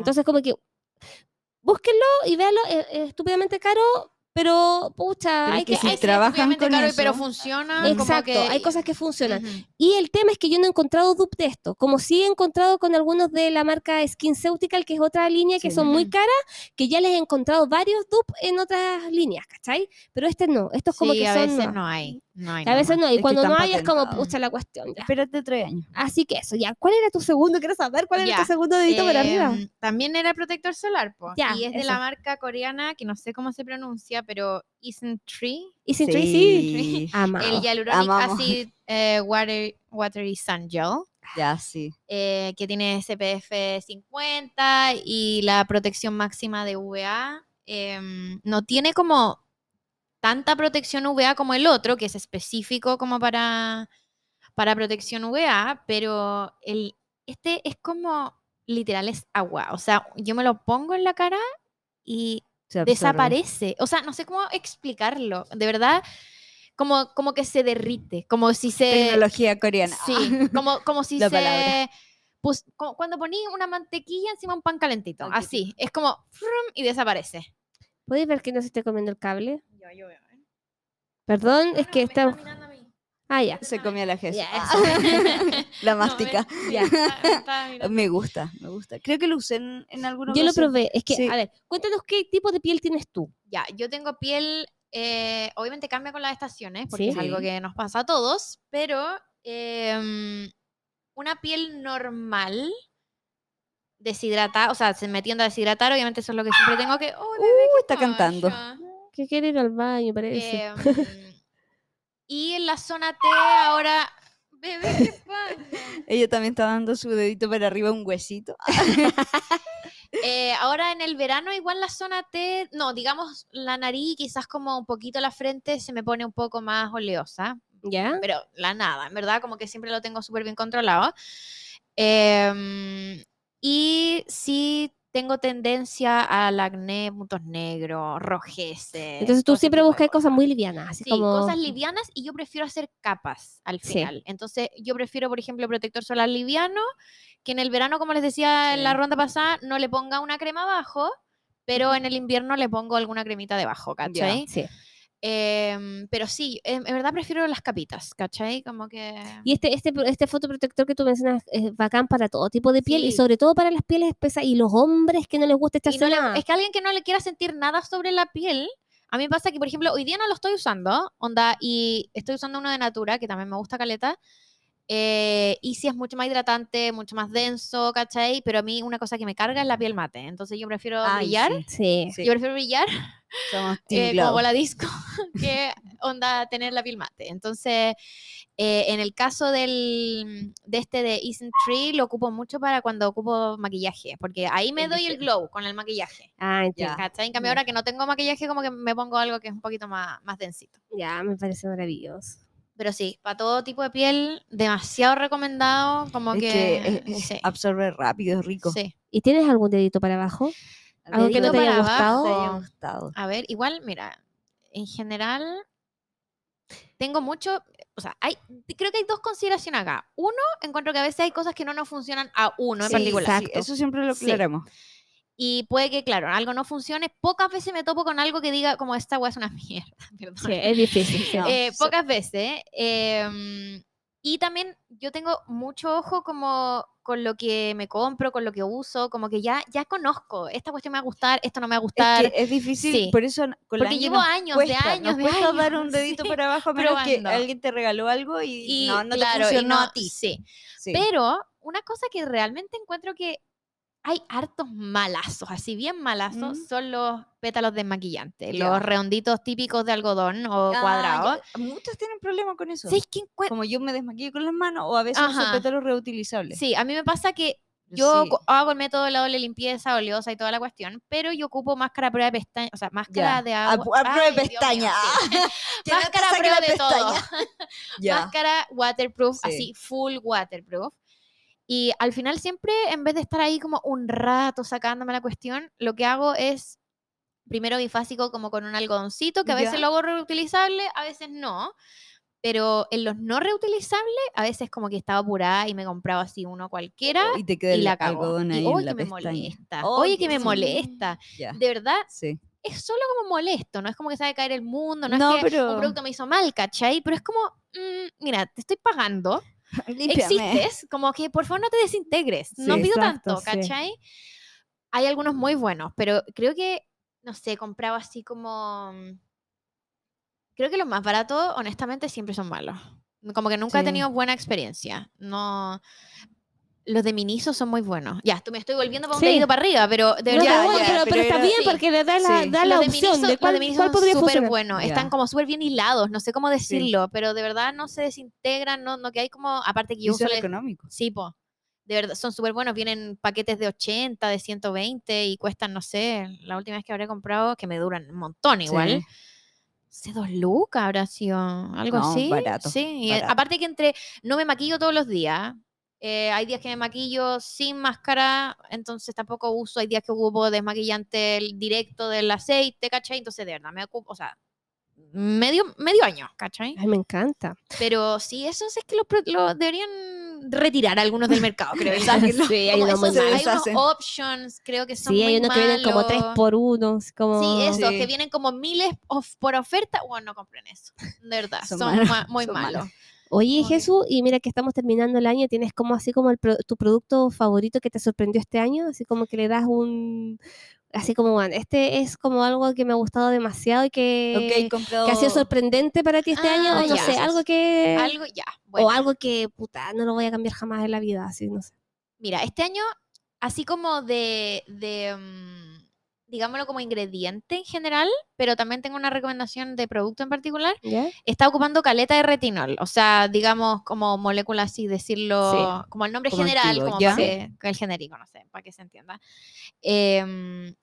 Entonces, como que búsquenlo y véanlo, es, es estúpidamente caro, pero pucha, Pero hay que. que si hay- trabajan con caro, eso- pero funciona. Exacto, que- hay cosas que funcionan. Y el tema es que yo no he encontrado dupe de esto, como sí he encontrado con algunos de la marca SkinCeutical, que es otra línea que Sí. son muy caras, que ya les he encontrado varios dupes en otras líneas, ¿cachai? Pero este no, estos como Sí, que a son... veces no hay. No hay A veces no, y Es cuando no hay es como, pucha la cuestión. ya. Espérate tres años. Así que eso, ya. ¿Cuál era tu segundo? Quiero saber cuál era tu segundo dedito para arriba. Em, También era protector solar, po. Ya, y es de la marca coreana, que no sé cómo se pronuncia, pero Isn't Tree. Sin Sí. Tracy, amado. El Hyaluronic amamos. Acid eh, water, Watery Sun Gel. Ya, sí. eh, que tiene SPF 50 y la protección máxima de UVA. em, no tiene como tanta protección UVA como el otro, que es específico como para, para protección UVA, pero el, este es como literal es agua. O sea, yo me lo pongo en la cara y Se desaparece. O sea, no sé cómo explicarlo. De verdad, como, como que se derrite, como si se... Tecnología coreana. Sí, como, como si [laughs] La se... palabra. Pues, como cuando poní una mantequilla encima de un pan calentito. Así, es como... y desaparece. ¿Podéis ver que no se esté comiendo el cable? Perdón, es que está... Ah, ya. Se comió la Jesús. Ya, Ah. [laughs] la mástica. Ya. [laughs] Me gusta, me gusta. Creo que lo usé en, en alguna Yo lo probé. Es que, Sí. a ver, cuéntanos qué tipo de piel tienes tú. Ya, yo tengo piel, eh, obviamente cambia con las estaciones, porque Sí. es algo que nos pasa a todos, pero em, una piel normal, deshidratada, o sea, se me tiende a deshidratar, obviamente eso es lo que siempre tengo que... ¡Oh, bebé, Uh, qué está cantando. pasa?". Que quiere ir al baño, parece. Em, y en la zona T ahora... Bebé, ¿qué [laughs] pasa? Ella también está dando su dedito para arriba un huesito. [laughs] Eh, ahora en el verano igual la zona T, no, digamos la nariz, quizás como un poquito la frente se me pone un poco más oleosa, ¿Ya? pero la nada, en verdad, como que siempre lo tengo súper bien controlado. Em, y sí tengo tendencia al acné, puntos negros, rojeces. Entonces tú siempre buscas cosas muy livianas, así Sí, como... cosas livianas y yo prefiero hacer capas al Sí. final. Entonces, yo prefiero, por ejemplo, protector solar liviano, que en el verano, como les decía en la ronda pasada, no le ponga una crema abajo, pero en el invierno le pongo alguna cremita debajo, ¿cachai? Sí. Em, pero sí, en, en verdad prefiero las capitas, ¿cachai? Como que... Y este, este, este fotoprotector que tú mencionas es bacán para todo tipo de piel y Sí. sobre todo para las pieles espesas y los hombres que no les gusta y no le- nada. es que alguien que no le quiera sentir nada sobre la piel, a mí me pasa que, por ejemplo, hoy día no lo estoy usando, onda, y estoy usando uno de Natura, que también me gusta caleta, eh, y sí es mucho más hidratante, mucho más denso, ¿cachai? Pero a mí una cosa que me carga es la piel mate, entonces yo prefiero Ay, brillar, Sí. Sí, yo prefiero brillar somos [laughs] eh, como la disco [laughs] que onda tener la piel mate. Entonces, eh, en el caso del, de este de Isn't Tree, lo ocupo mucho para cuando ocupo maquillaje, porque ahí me doy el glow con el maquillaje. Ah, entiendo. En cambio, ahora que no tengo maquillaje, como que me pongo algo que es un poquito más, más densito. Ya, me parece maravilloso. Pero sí, para todo tipo de piel, demasiado recomendado, como Es que... que es- es- sí, absorbe rápido, es rico. sí. ¿Y tienes algún dedito para abajo? ¿Algo que no te haya gustado? Te haya abajo. gustado. A ver, igual, mira, en general tengo mucho, o sea, hay, creo que hay dos consideraciones acá. Uno, encuentro que a veces hay cosas que no nos funcionan a uno en Sí, particular. sí, eso siempre lo Sí. aclaramos. Y puede que, claro, algo no funcione. Pocas veces me topo con algo que diga como esta weá es una [laughs] mierda. Perdón. Sí, es difícil. sí. No, Eh, sí. pocas veces. em, y también yo tengo mucho ojo como con lo que me compro, con lo que uso, como que ya, ya conozco, esta cuestión me va a gustar, esto no me va a gustar. Es que es difícil, Sí. por eso con Porque llevo años de cuesta, años nos de cuesta dar [laughs] un años, dedito sí, para abajo menos que probando. alguien te regaló algo y, y no, no claro, te y funcionó no- a ti. Sí. Sí. Pero una cosa que realmente encuentro que hay hartos malazos, así bien malazos, Mm. son los pétalos desmaquillantes, Ya. los redonditos típicos de algodón o Ah, cuadrados. Muchos tienen problemas con eso. ¿Sabes qué encuentro? Como yo me desmaquillo con las manos o a veces uso Ajá. pétalos reutilizables. Sí, a mí me pasa que yo Sí. co- hago el método de la doble limpieza, oleosa y toda la cuestión, pero yo ocupo máscara a prueba de pestaña, o sea, máscara de agua. a prueba de mío, pestaña. sí. [laughs] [laughs] No máscara a saque prueba de todo. pestaña. [laughs] Ya. Máscara waterproof, Sí. así, full waterproof. Y al final siempre, en vez de estar ahí como un rato sacándome la cuestión, lo que hago es primero bifásico como con un algodoncito, que a veces Ya. lo hago reutilizable, a veces no. Pero en los no reutilizables, a veces como que estaba apurada y me compraba así uno cualquiera Y te queda y el la cago. algodón Y ahí oye, que me molesta. Oh, oye, que me sí. molesta. Ya, De verdad, sí. es solo como molesto, no es como que se va a caer el mundo, no, No, es que pero- un producto me hizo mal, ¿cachai? Pero es como, mm, mira, te estoy pagando. [laughs] existes, como que por favor no te desintegres, no pido exacto, tanto, sí. ¿cachai? Hay algunos muy buenos, pero creo que, no sé, compraba así como... mm, Creo que los más baratos, honestamente, siempre son malos. Como que nunca he tenido buena experiencia. No... Los de Miniso son muy buenos. Ya, tú me estoy volviendo para un Sí. dedito para arriba, pero de No, verdad... pero, ya, pero, pero pero está bien sí. porque le da la, Sí. da la los de opción Miniso, de los cuál, de Miniso cuál son podría súper buenos, Ya. están como súper bien hilados, no sé cómo decirlo, pero de verdad no se desintegran, no, no que hay como, aparte que Y yo son uso, económicos. sí, po, de verdad, son súper buenos, vienen paquetes de 80, de 120 y cuestan, no sé, la última vez que habré comprado, que me duran un montón igual, Sí. sé dos lucas habrá sido, algo No, así. barato, Sí, y, barato. aparte que entre, no me maquillo todos los días, eh, hay días que me maquillo sin máscara, entonces tampoco uso, hay días que ocupo desmaquillante el directo del aceite, ¿cachai? Entonces de verdad me ocupo, o sea, medio, medio año, ¿cachai? Ay, me encanta. Pero sí, esos es que los pro- lo deberían retirar algunos del mercado, creo. [laughs] Sí, hay unos esos- hay unos options, creo que son Sí, muy hay unos que vienen como tres por uno. Como... Sí, eso, Sí. que vienen como miles of- por oferta. Bueno, no compren eso. De verdad, Son son, malos, ma- muy son malos. malos. Oye, Jesús, y mira que estamos terminando el año, ¿tienes como así como el pro- tu producto favorito que te sorprendió este año? Así como que le das un... Así como, bueno, este es como algo que me ha gustado demasiado y que, Ok, he comprado... que ha sido sorprendente para ti este Ah, año, no ya. sé, algo que... Algo, ya. Bueno, O algo que, puta, no lo voy a cambiar jamás en la vida, así, no sé. mira, este año, así como de, de mm, digámoslo como ingrediente en general, pero también tengo una recomendación de producto en particular, está ocupando caleta de retinol. O sea, digamos como molécula así, decirlo como el nombre Como general, como para que, que el genérico, no sé, para que se entienda. Em,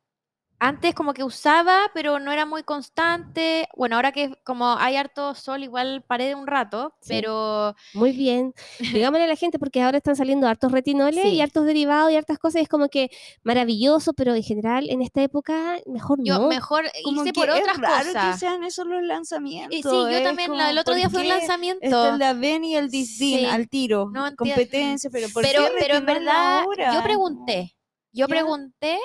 antes como que usaba, pero no era muy constante. Bueno, ahora que como hay harto sol, igual paré de un rato, Sí. pero Muy bien. [laughs] Digámosle a la gente, porque ahora están saliendo hartos retinoles Sí. y hartos derivados y hartas cosas, y es como que maravilloso, pero en general en esta época mejor yo no. mejor Como hice que por es otras raro cosas. que sean esos los lanzamientos. Y sí, yo es también, la- como, el otro día ¿por fue un lanzamiento. Está el de Aven y el Disdin Sí, al tiro. no competencia, pero ¿por pero, qué pero en verdad, ahora? yo pregunté, yo ¿Ya? pregunté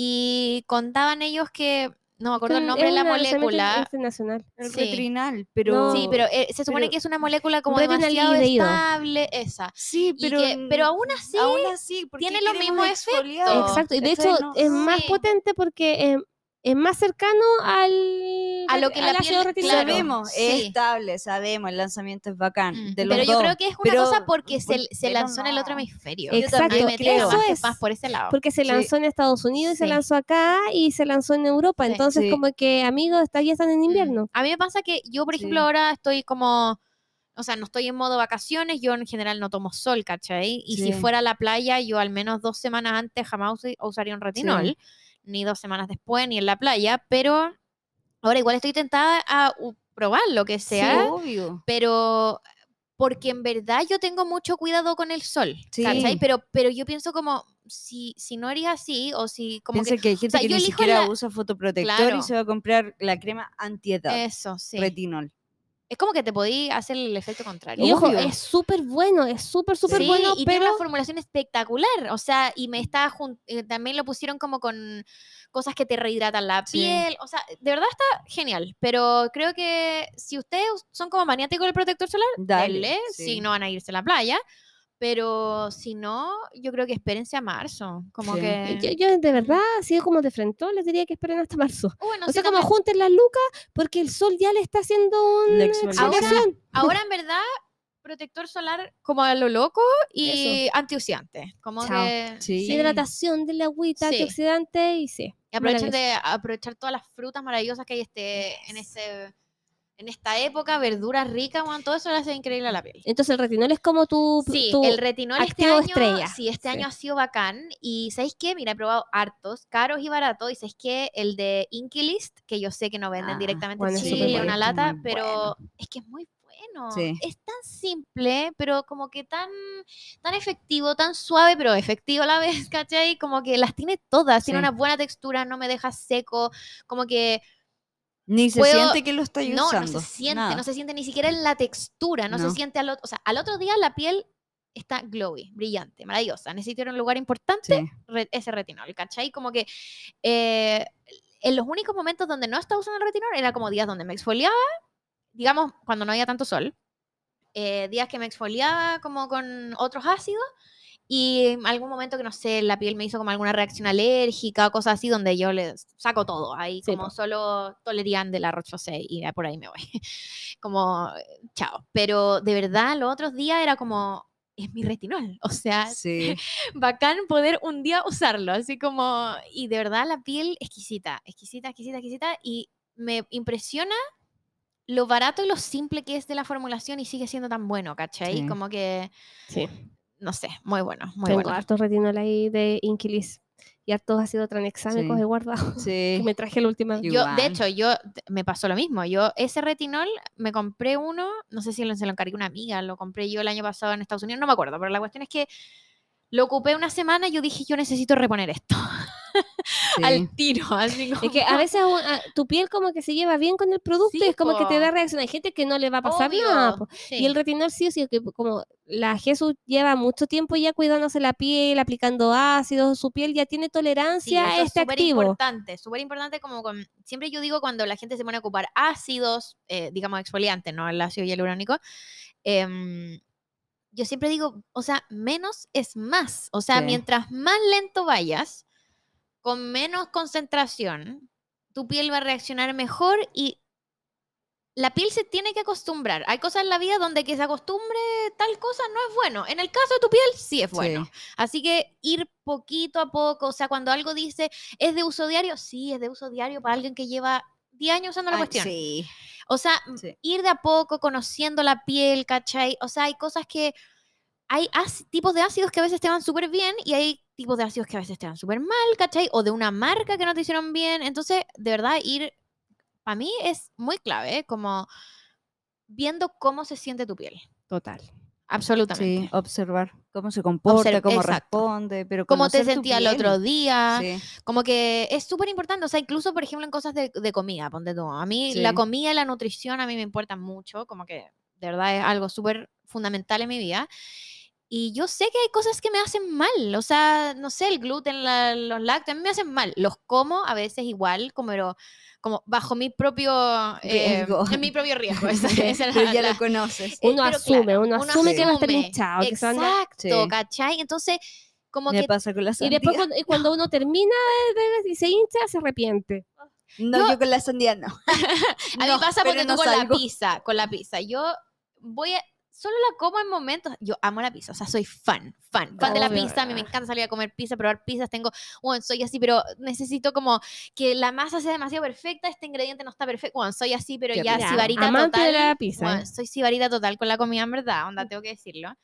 y contaban ellos que, no me acuerdo el nombre de la molécula. internacional. El Sí. retrinal, pero... Sí, pero eh, se supone pero- que es una molécula como demasiado estable, esa. Sí, Y pero... que- pero aún así, aún así, ¿por qué tiene los mismos efectos. Exacto, y de hecho No. es más Sí. potente porque eh, es más cercano al, A lo que la piel- claro. Sabemos, sí. es estable, sabemos, el lanzamiento es bacán. Mm, de los pero yo creo que es una pero cosa porque se, ¿por se qué lanzó en el otro hemisferio. Exacto, me creo. eso es. más por ese lado. Porque se Sí. lanzó en Estados Unidos y se lanzó acá y se lanzó en Europa. Sí. Entonces, Sí. como que, amigos, está- ya están en Mm. invierno. A mí me pasa que yo, por ejemplo, Sí. ahora estoy como, o sea, no estoy en modo vacaciones, yo en general no tomo sol, ¿cachai? Y si fuera a la playa, yo al menos dos semanas antes jamás usaría un retinol, ni dos semanas después, ni en la playa, pero ahora igual estoy tentada a probar lo que Sí, sea, obvio. pero porque en verdad yo tengo mucho cuidado con el sol, ¿cachai? Sí. Pero, pero yo pienso como, si, si no eres así, o si como Piensa que, hay gente sea, que yo ni siquiera la- usa fotoprotector Claro. y se va a comprar la crema antiedad, que eso, sí. retinol. Es como que te podí hacer el efecto contrario. Y ojo, Obvio. es súper bueno, es súper, súper sí, bueno, y pero tiene una formulación espectacular. O sea, y me está jun- eh, también lo pusieron como con cosas que te rehidratan la Sí. piel. O sea, de verdad está genial. Pero creo que si ustedes son como maniáticos del protector solar, Dale, denle, sí. si no van a irse a la playa. Pero si no, yo creo que espérense a marzo. Como Sí. que. yo, yo de verdad, así como de frente, les diría que esperen hasta marzo. [laughs] Bueno, o sí, sea, como también- junten las lucas, porque el sol ya le está haciendo exfoliación. exfoliación. [laughs] Ahora, en verdad, protector solar como a lo loco y antioxidante. Como Chao. que. Sí. Hidratación de la agüita, Sí. antioxidante y sí. Y aprovechen de aprovechar todas las frutas maravillosas que hay este, en, este, en esta época, verduras ricas, bueno, todo eso le hace increíble a la piel. Entonces el retinol es como tu... Sí, tu- el retinol este activo año, estrella. sí, este Sí. año ha sido bacán. Y ¿sabéis qué? Mira, he probado hartos, caros y baratos. Y ¿sabéis qué? El de Inkilist, que yo sé que no venden Ah, directamente bueno, en Chile, una lata, pero bueno. es que es muy bueno. Sí. Es tan simple, pero como que tan, tan efectivo, tan suave, pero efectivo a la vez, ¿cachai? Como que las tiene todas, tiene Sí. una buena textura, no me deja seco, como que Ni se Puedo- siente que lo estoy no, usando. no se siente, nada. no se siente ni siquiera en la textura, no, No. se siente al otro, o sea, al otro día la piel está glowy, brillante, maravillosa. Necesito ir a un lugar importante, Sí. re- ese retinol, ¿cachai? Como que eh, en los únicos momentos donde no estaba usando el retinol era como días donde me exfoliaba, digamos, cuando no había tanto sol, eh, días que me exfoliaba como con otros ácidos y en algún momento que no sé, la piel me hizo como alguna reacción alérgica o cosas así donde yo le saco todo, ahí Sí, como solo tolerian de la Roche-Posay y por ahí me voy. [laughs] como chao, pero de verdad los otros días era como es mi retinol, o sea, Sí. [laughs] bacán poder un día usarlo, así como, y de verdad la piel exquisita, exquisita, exquisita, exquisita, y me impresiona lo barato y lo simple que es de la formulación y sigue siendo tan bueno, ¿cachai? Sí. Como que, Sí. No sé, muy bueno, muy Tengo bueno. hartos retinol ahí de Inquilis. Y hartos ácidos tranexámicos Sí. he guardado. [laughs] Sí. que me traje la última. Yo- de hecho, yo me pasó lo mismo. Yo ese retinol me compré uno, no sé si lo- se lo encargué una amiga, lo compré yo el año pasado en Estados Unidos, no me acuerdo, pero la cuestión es que lo ocupé una semana y yo dije, yo necesito reponer esto [laughs] [laughs] sí. al tiro, así como... Es que a veces un- a- tu piel como que se lleva bien con el producto Sí, y es como que te da reacción. Hay gente que no le va a pasar Obvio, nada. sí. Y el retinol sí o sí, que como la Jesús lleva mucho tiempo ya cuidándose la piel, aplicando ácidos, su piel ya tiene tolerancia a este súper activo. importante, súper importante como con, siempre yo digo cuando la gente se pone a ocupar ácidos, eh, digamos exfoliantes, no el ácido hialurónico, em, yo siempre digo, o sea, menos es más, o sea, Sí. mientras más lento vayas, con menos concentración, tu piel va a reaccionar mejor y la piel se tiene que acostumbrar. Hay cosas en la vida donde que se acostumbre tal cosa no es bueno. En el caso de tu piel sí es bueno. Sí. Así que ir poquito a poco, o sea, cuando algo dice, ¿es de uso diario? Sí, es de uso diario para alguien que lleva 10 años usando la Ay, cuestión. Sí. O sea, Sí. ir de a poco, conociendo la piel, ¿cachai? O sea, hay cosas que... Hay tipos de ácidos que a veces te van súper bien y hay tipos de ácidos que a veces te van súper mal, ¿cachai? O de una marca que no te hicieron bien. Entonces, de verdad, ir... Para mí es muy clave, ¿eh? como viendo cómo se siente tu piel. Total. Absolutamente. Sí, observar cómo se comporta, cómo exacto. responde, pero Cómo te sentía el otro día. Sí. Como que es súper importante, o sea, incluso, por ejemplo, en cosas de, de comida, ponte tú. A mí la Sí. comida y la nutrición a mí me importan mucho, como que de verdad es algo súper fundamental en mi vida. Y yo sé que hay cosas que me hacen mal, o sea, no sé, el gluten, la- los lácteos, a mí me hacen mal. Los como a veces igual, como, pero, como bajo mi propio, eh, Riesgo. en mi propio riesgo. [laughs] esa- esa la- ya la- lo conoces. eh, Uno pero asume, claro, uno asume que va a estar asume. hinchado, Exacto, Sí. ¿cachai? Entonces, como Me que pasa con la Y sandía. después cuando, y cuando uno termina de- y se hincha, se arrepiente. No, yo- yo, con la sandía no. [laughs] A mí No, pasa porque no tú con salgo. la pizza, con la pizza. Yo voy a, solo la como en momentos, yo amo la pizza, o sea, soy fan, fan, fan de la pizza, a mí me encanta salir a comer pizza, probar pizzas, tengo, bueno, soy así, pero necesito como que la masa sea demasiado perfecta, este ingrediente no está perfecto, bueno, soy así, pero Qué ya sibarita Amante de total. la pizza, bueno, soy sibarita total con la comida, en verdad, onda, tengo que decirlo.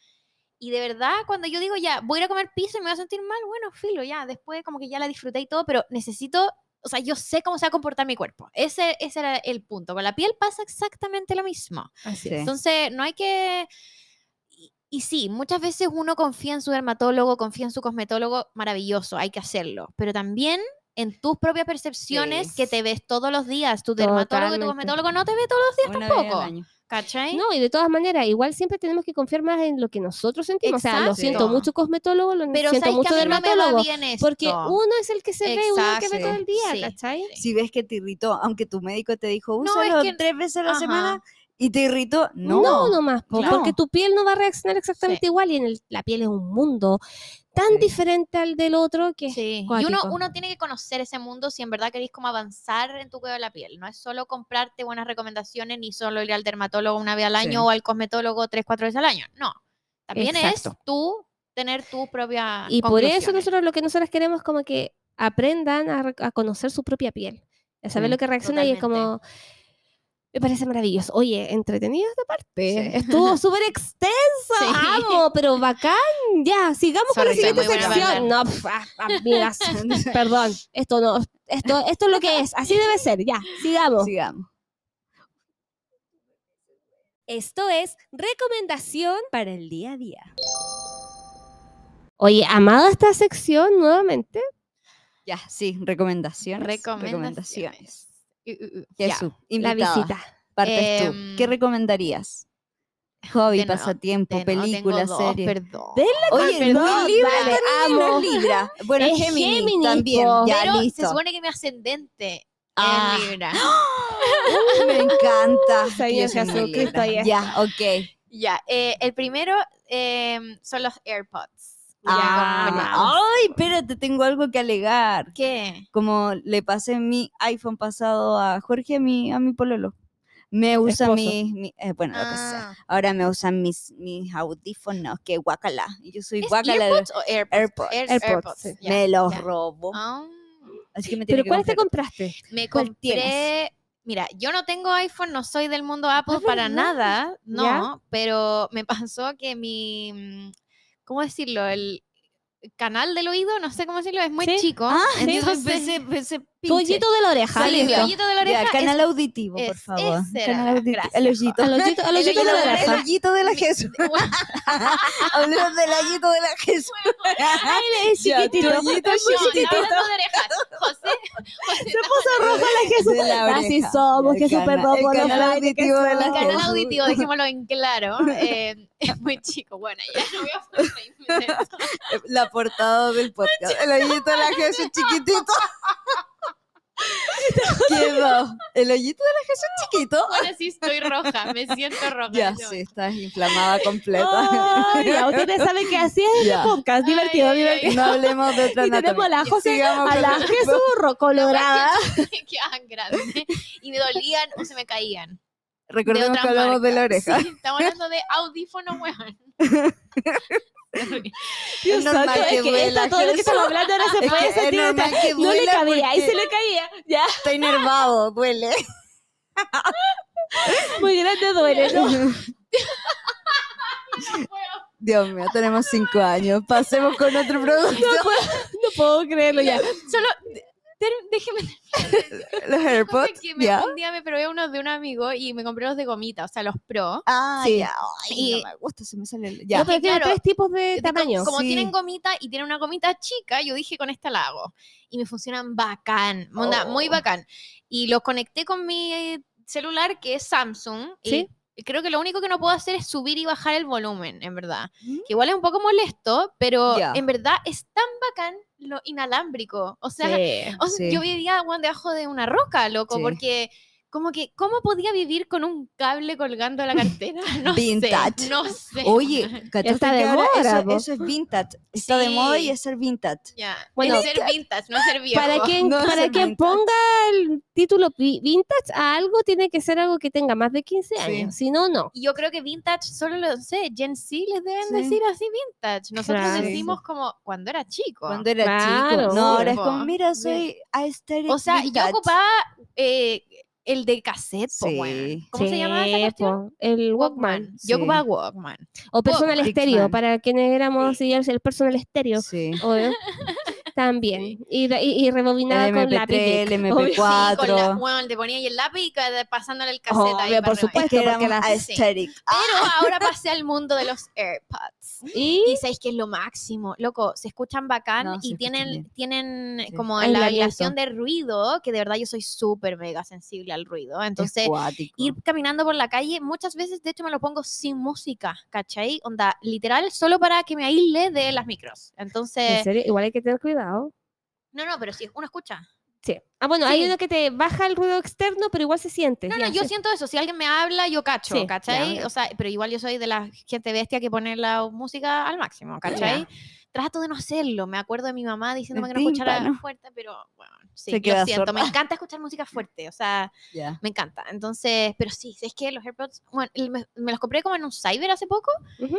Y de verdad, cuando yo digo ya, voy a ir a comer pizza y me voy a sentir mal, bueno, filo, ya, después como que ya la disfruté y todo, pero necesito, o sea, yo sé cómo se va a comportar mi cuerpo. Ese, ese era el punto. Con la piel pasa exactamente lo mismo. Así Sí. es. Entonces, no hay que... Y, y sí, muchas veces uno confía en su dermatólogo, confía en su cosmetólogo, maravilloso, hay que hacerlo. Pero también en tus propias percepciones Sí. que te ves todos los días. Tu dermatólogo y tu Totalmente. cosmetólogo no te ve todos los días Una tampoco. No, y de todas maneras, igual siempre tenemos que confiar más en lo que nosotros sentimos. O sea, lo Exacto. siento mucho cosmetólogo, lo pero siento mucho no dermatólogo. porque uno es el que se ve, uno es el que ve Exacto. todo el día, Sí. ¿cachai? Si ves que te irritó, aunque tu médico te dijo, No, es úsalo que- tres veces a la Ajá. semana y te irritó, no. No, nomás, po, Claro. porque tu piel no va a reaccionar exactamente Sí. igual y en el- la piel es un mundo tan Sí. diferente al del otro que Sí, y uno, uno tiene que conocer ese mundo si en verdad queréis como avanzar en tu cuidado de la piel. No es solo comprarte buenas recomendaciones ni solo ir al dermatólogo una vez al año Sí. o al cosmetólogo tres, cuatro veces al año. No. También Exacto. es tú tener tu propia Y por eso nosotros lo que nosotros queremos como que aprendan a, conocer su propia piel, a saber Sí, lo que reacciona y es como... Me parece maravilloso. Oye, entretenido esta parte. Sí. Estuvo [laughs] súper extenso. Sí. Amo, pero bacán. Ya, sigamos con la siguiente sección. No, pf, ah, amigas. [laughs] Perdón. Esto no, esto, esto es lo que es. Así debe ser. Ya, sigamos. Sigamos. Esto es recomendación. Para el día a día. Oye, amada esta sección nuevamente. Ya, sí, recomendaciones. Recomendaciones. Uh, Jesús, La invitada, visita. Partes tú. ¿Qué Em, recomendarías? Hobby, de no- pasatiempo, de no, película, dos, serie. Perdón. Denle Oye, perdón, no, Libra no amo. Libra. Bueno, Es Géminis, Géminis, también. Ya, Pero listo. se supone que mi ascendente Ah. es Libra. [gasps] Uy, me encanta. [laughs] Soy muy Jesucristo, ya. Ya, ok. Ya, eh, el primero em, son los AirPods. Ah, ay, espérate, tengo algo que alegar. ¿Qué? Como le pasé mi iPhone pasado a Jorge, a mi, a mi pololo. Me usa mi, eh, bueno, lo que sea. Ah, Ahora me usan mis, mis audífonos, que guacala. Yo soy ¿Es guacala. de- o AirPods? AirPods. Air- AirPods, AirPods, sí. ya, me los ya. robo. Ah. Así que me tiene ¿Pero que cuáles te comprar. compraste? Me ¿Cuál compré. tienes? Mira, yo no tengo iPhone, no soy del mundo Apple ¿Es para nada, no, ¿Ya? pero me pasó que mi. ¿Cómo decirlo? El canal del oído, no sé cómo decirlo, es muy Sí. chico. Ah, [laughs] entonces, Tu pinche. hoyito de la oreja. Mi listo. hoyito de la oreja Ya, es- canal auditivo, por es- favor. ese Canal auditivo. gracias, El hoyito. Al hoyito, El hoyito de la hoyito de la oreja. El hoyito de la Jesús. [laughs] Hablemos del hoyito de la Jesús. Ay, es [laughs] Ya, tu chiquitito. hoyito Es chiquitito. hablando de orejas. José, José, Se puso roja la Jesús. La Así somos, El Jesús, perdón el por los auditivo de la. Mi canal auditivo, dejémoslo en claro, [laughs] eh, es muy chico. Bueno, ya no voy a eso. La portada del podcast. El hoyito de la Jesús chiquitito. [laughs] Quedó. El hoyito de la Jesús chiquito. Bueno, sí estoy roja, me siento roja. Ya, sí, estás inflamada completa. Ay, ya, ustedes [laughs] saben que así es Ya. el podcast, divertido, Ay, ay, ay. divertido. No hablemos de otra Y tenemos a la. José, a la Jesús colorada. [laughs] grandes y me dolían o se me caían. de Recordemos que hablamos de la oreja. Sí, estamos hablando de audífono, weón. [laughs] Dios Es normal santo, que es que esto, todo lo que estamos hablando ahora se puede es sentir. que no le cabía, porque- se le caía. Ya, Estoy nervado, duele. [laughs] muy grande duele, ¿no? [laughs] Dios mío, tenemos cinco años. Pasemos con otro producto. No puedo, no puedo creerlo ya. [laughs] Solo déjeme [laughs] [laughs] Los AirPods. que me- ¿Ya? un día me probé unos de un amigo y me compré los de gomita, o sea, los pro. Ah, Sí. ya. Ay, Y- no me gusta, se me sale. No, Ya. pero claro, tres tipos de de co- tamaño. Como Sí. tienen gomita y tienen una gomita chica, yo dije con esta la hago. Y me funcionan bacán, onda, muy Oh. bacán. Y los conecté con mi eh, celular, que es Samsung. Sí. Y creo que lo único que no puedo hacer es subir y bajar el volumen, en verdad. Mm. Que igual es un poco molesto, pero Ya. en verdad es tan bacán lo inalámbrico. O sea, Sí. o sea, Sí. yo vivía debajo de una roca, loco, Sí. porque como que, ¿cómo podía vivir con un cable colgando de la cartera? [laughs] No Vintage. sé, no sé. Oye, weón. ¿cachaste Está de moda, eso, es vintage. Está de moda y es ser vintage. Ya, Bueno, es ser vintage, no ser viejo. Para quien, [laughs] No para quien vintage. ponga el título vi- vintage a algo, tiene que ser algo que tenga más de 15 Sí. años. Si no, no. Y yo creo que vintage solo lo sé, Gen Z les deben Sí. decir así vintage. Nosotros Claro. decimos como cuando era chico. Cuando era Claro. chico. No, ahora es como, mira, soy aesthetic o sea, vintage. yo ocupaba eh, el de cassette, po, Sí. weón. ¿Cómo se llama esa Sí, cuestión? po, El Walkman. Yo Sí. ocupaba Walkman. O personal Walkman. estéreo, Walkman. para quienes éramos sí, el personal estéreo. Sí. obvio. [laughs] También. Y, y, y rebobinada El con lápiz. MP3, el Vic, obvio. Sí, con la, MP4. bueno, te ponía ahí el lápiz y pasándole el cassette ahí Obvio, para por supuesto. Es que porque éramos la- aesthetic. Pero ahora [laughs] pasé al mundo de los AirPods. [gasps] Y Y sabéis que es lo máximo. Loco, se escuchan bacán No, y tienen, bien. tienen Sí. como la Aislamiento. aislación de ruido, que de verdad yo soy súper mega sensible al ruido. Entonces, Es ir caminando por la calle, muchas veces de hecho me lo pongo sin música, ¿cachai? Onda, literal, solo para que me aísle de las micros. en Entonces, serio, igual hay que tener cuidado. no, no, pero si uno escucha. Sí. Ah, bueno, hay uno que te baja el ruido externo, pero igual se siente. No, ya, no, yo siento eso. Si alguien me habla, yo cacho, Sí, ¿cachai? ya. O sea, pero igual yo soy de la gente bestia que pone la música al máximo, ¿cachai? Trato de no hacerlo. Me acuerdo de mi mamá diciéndome El que no escuchara fuerte, pero bueno, sí, Se lo siento. Me encanta escuchar música fuerte, o sea, me encanta. Entonces, pero sí, es que los AirPods, bueno, me, me los compré como en un cyber hace poco Ujú.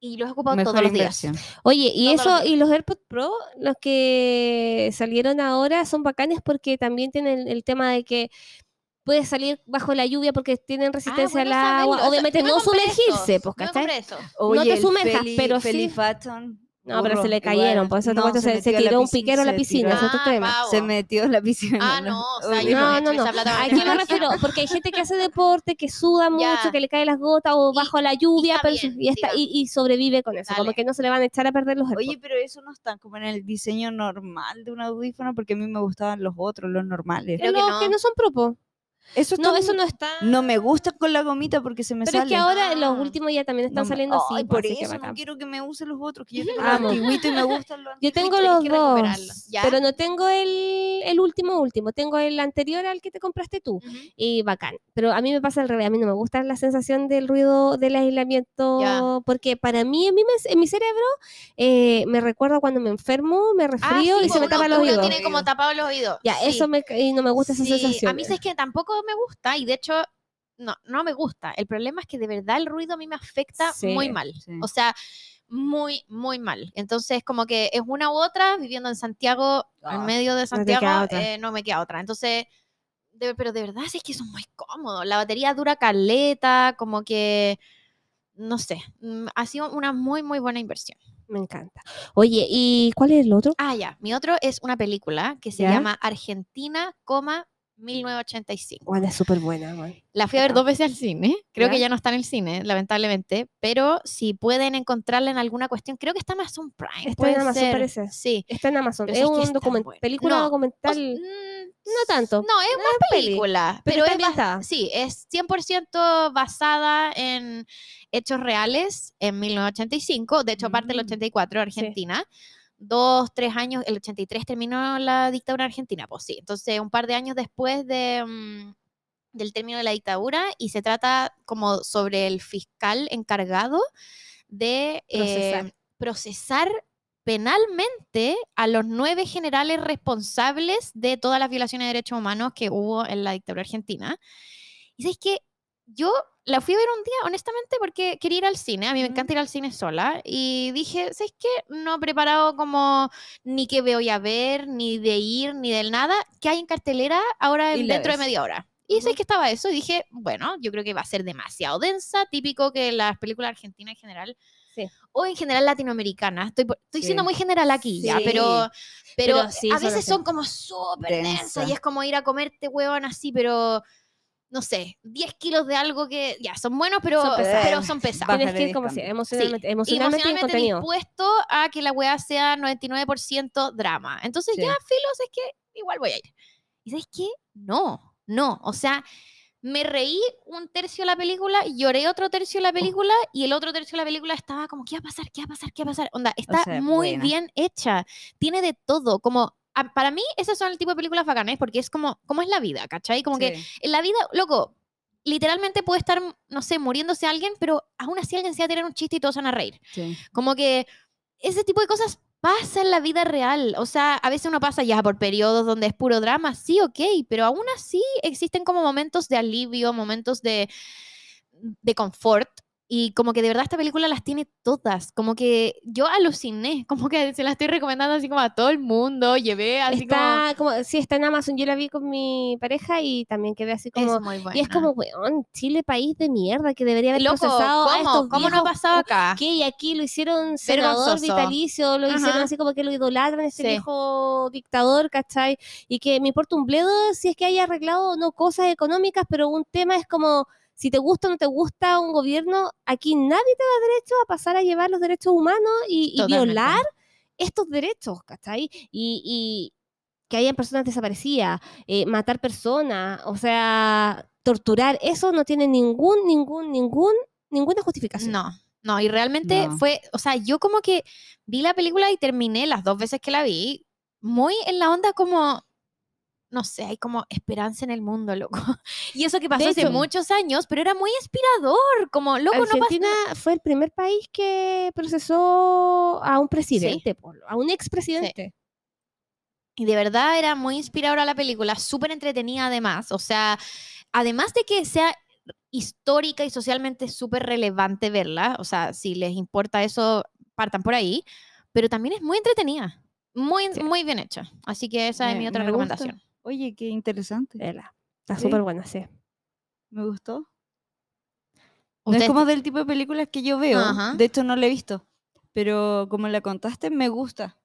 Y los he ocupado Mejor todos los días. Oye, y Todos los eso, y los AirPods Pro, los que salieron ahora, son bacanes porque también tienen el tema de que puedes salir bajo la lluvia porque tienen resistencia Ah, bueno al agua. saberlo. O sea, Obviamente no sumergirse, pues, ¿cachai? No te sumerjas, pero Feli sí. Fatton, No, pero se le igual. cayeron, por eso te No, cuento, se, se tiró un piquero a la piscina, tiró. es otro Ah, tema. pavo. Se metió en la piscina. Ah, no, o sea, yo Horrible. no, No, no, esa plata ¿A qué me refiero? Porque hay gente que hace deporte, que suda [laughs] Ya. mucho, que le caen las gotas o Y- bajo la lluvia, pero bien, y, está, diga. y, y sobrevive con eso. Como Dale. que no se le van a echar a perder los Oye, AirPods. pero eso no está como en el diseño normal de un audífono porque a mí me gustaban los otros, los normales. creo que los no. que no son propos. Eso No, está eso no está. No me gusta con la gomita porque se me Pero sale. es que ahora los Ah. últimos ya también están No me- saliendo así. Por así que eso no quiero que me usen los otros, que yo [laughs] tengo Amo. los antiguitos y me gustan los [laughs] Yo tengo los que dos, pero no tengo el, el último último. Tengo el anterior al que te compraste tú. Y bacán. Pero a mí me pasa al revés. A mí no me gusta la sensación del ruido del aislamiento. Ya. Porque para mí, en mi, en mi cerebro, eh, me recuerda cuando me enfermo, me Ah, resfrío sí, y se me tapa los oídos. tiene como tapado los oídos. Ya, sí. eso me, y no me gusta esa sensación. A mí es que tampoco me gusta y de hecho no, no me gusta. El problema es que de verdad el ruido a mí me afecta Sí, muy mal. sí. O sea, muy, muy mal. Entonces, como que es una u otra, viviendo en Santiago, en Ah, medio de Santiago, eh, no me queda otra. Entonces, de- pero de verdad es que son muy cómodos. La batería dura caleta, como que, no sé, mm, ha sido una muy, muy buena inversión. Me encanta. Oye, ¿y cuál es el otro? Ah, ya. Mi otro es una película que se ¿Ya? llama Argentina, coma, 1985. Bueno, es súper buena, man. La fui a ver dos veces al cine. Creo ¿Ya? que ya no está en el cine, lamentablemente. Pero si pueden encontrarla en alguna cuestión, creo que está en Amazon Prime. Está en Amazon, ser. parece. Sí. Está en Amazon. Pero es es un document- película No, documental. mm, no tanto. No, es una película. pero Pero, es sí, es 100% basada en hechos reales en 1985. De hecho, aparte del Mm. 84, Argentina. Dos, tres años, el 83 terminó la dictadura argentina, pues sí. Entonces, un par de años después de, mm, del término de la dictadura y se trata como sobre el fiscal encargado de eh, Procesar. penalmente a los nueve generales responsables de todas las violaciones de derechos humanos que hubo en la dictadura argentina. Y sabes que yo la fui a ver un día, honestamente, porque quería ir al cine. A mí me encanta ir al cine sola. Y dije, ¿sabes qué? No he preparado como ni qué voy a ver, ni de ir, ni del nada. que hay en cartelera ahora en- dentro de media hora? Y sé que estaba eso y dije, bueno, yo creo que va a ser demasiado densa, típico que las películas argentinas en general, Sí. o en general latinoamericanas, estoy, estoy siendo Sí. muy general aquí ya, Sí. pero, pero, Pero sí, a veces son como súper densas Densa. y es como ir a comerte huevón así, pero no sé, 10 kilos de algo que ya son buenos, pero Son pesados. pero son pesados. Tienes que ir 10 como si Sí, emocionalmente, emocionalmente, en emocionalmente contenido. dispuesto a que la weá sea 99% drama. Entonces Sí. ya, filos, es que igual voy a ir. ¿Y sabes qué? No, no. O sea, me reí un tercio de la película, lloré otro tercio de la película y el otro tercio de la película estaba como, ¿qué va a pasar? ¿Qué va a pasar? ¿Qué va a pasar? Onda, está sea, es muy buena. bien hecha. Tiene de todo. Como, a- para mí, esos son el tipo de películas bacanas porque es como, como es la vida, ¿cachai? Como que Sí. en la vida, loco, literalmente puede estar, no sé, muriéndose alguien, pero aún así alguien se va a tirar un chiste y todos van a reír. Sí. Como que ese tipo de cosas pasa en la vida real. O sea, a veces uno pasa ya por periodos donde es puro drama, sí, ok, pero aún así existen como momentos de alivio, momentos de, de confort. Y como que de verdad esta película las tiene todas. Como que yo aluciné, [laughs] como que se la estoy recomendando así como a todo el mundo. Llevé así Está como, sí, está en Amazon. Yo la vi con mi pareja y también quedé así como... como. es muy buena. y es como, weón, Chile, país de mierda, que debería haber Loco, procesado a ¿cómo? estos ¿Cómo no ha pasado acá? ¿Qué? Y aquí lo hicieron senador vitalicio, lo hicieron así como que lo idolatran, ese Sí. viejo dictador, ¿cachai? Y que me importa un bledo si es que haya arreglado o no cosas económicas, pero un tema es como, si te gusta o no te gusta un gobierno, aquí nadie te da derecho a pasar a llevar los derechos humanos y, violar estos derechos, ¿cachai? Y, y que hayan personas desaparecidas, eh, matar personas, o sea, torturar, eso no tiene ningún, ningún, ningún, ninguna justificación. No, no, y realmente No. fue, o sea, yo como que vi la película y terminé las dos veces que la vi, muy en la onda como, no sé, hay como esperanza en el mundo, loco. [laughs] Y eso que pasó hace hecho- muchos años, pero era muy inspirador, como, loco, no pasa Argentina fue el primer país que procesó a un presidente, a un expresidente. Y de verdad era muy inspiradora la película, súper entretenida además. O sea, además de que sea histórica y socialmente súper relevante verla, o sea, si les importa eso, partan por ahí, pero también es muy entretenida, muy, Sí. muy bien hecha. Así que esa es mi otra me gusta. Oye, qué interesante. Está Sí. súper buena, sí. Me gustó. No es como del tipo de películas que yo veo. Ajá. De hecho, no la he visto. pero como la contaste, me gusta.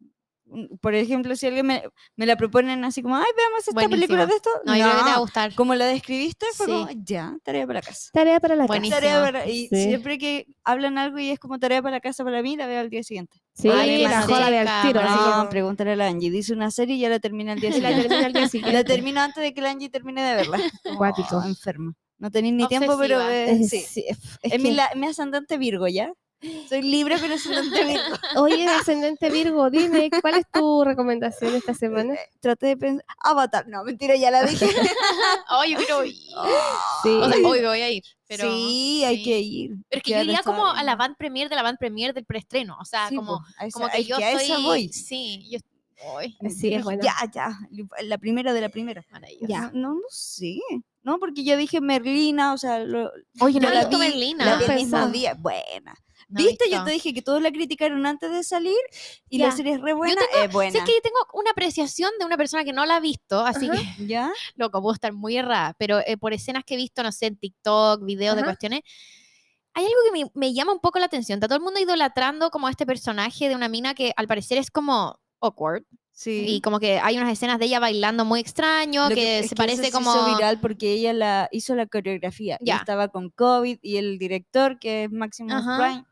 Mm, Por ejemplo, si alguien me, me la proponen así como, ay, veamos esta película Buenísima. de esto. No, yo creo que te va a no, gustar. Como la describiste, fue Sí. como, ya, tarea para la casa. Tarea para la casa. Buenísimo. Tarea para- y Sí. siempre que hablan algo y es como tarea para la casa para mí, la veo al día siguiente. Sí, Ay, la joda de al tiro. así No, como- pregúntale a la Angie. Dice una serie y ya la termina el día [laughs] la siguiente. termina al día Y siguiente. la termino antes de que la Angie termine de verla. [laughs] Cuático. oh, enferma. No tenéis ni tiempo, pero Obsesiva. eh, Es- sí. es- es Es mi, que- la- mi ascendente Virgo, ¿ya? Soy libre, pero ascendente Virgo. [laughs] Oye, ascendente Virgo, dime, ¿cuál es tu recomendación esta semana? Traté de pensar. Avatar. No, mentira, ya la dije. [laughs] Oh, yo quiero ir. Sí. O sea, hoy voy a ir. Pero, sí, hay sí. que ir. Pero que yo iría como a la van premier de la van premier del preestreno. O sea, Sí, como, a esa- como que yo a esa soy. voy. Sí, yo. Ay, Sí, es buena. Ya, ya. La primera de la primera. Ya. No, no, no sé. No, porque ya dije Merlina, o sea, lo, Oye, no yo la vi, Merlina. la vi el mismo día. Buena. ¿Viste? Yo te dije que todos la criticaron antes de salir y la Ya. serie es re buena. tengo- es buena. Sí, es que yo tengo una apreciación de una persona que no la ha visto, así Ajá. que, ¿Ya? [laughs] loco, puedo estar muy errada, pero eh, por escenas que he visto, no sé, en TikTok, videos de Ajá. cuestiones, hay algo que me, me llama un poco la atención. Está todo el mundo idolatrando como a este personaje de una mina que al parecer es como awkward Sí. y como que hay unas escenas de ella bailando muy extraño, que, es se que parece eso se como... hizo viral porque ella la hizo la coreografía. y Ya. estaba con COVID y el director, que es Máximo. Prime,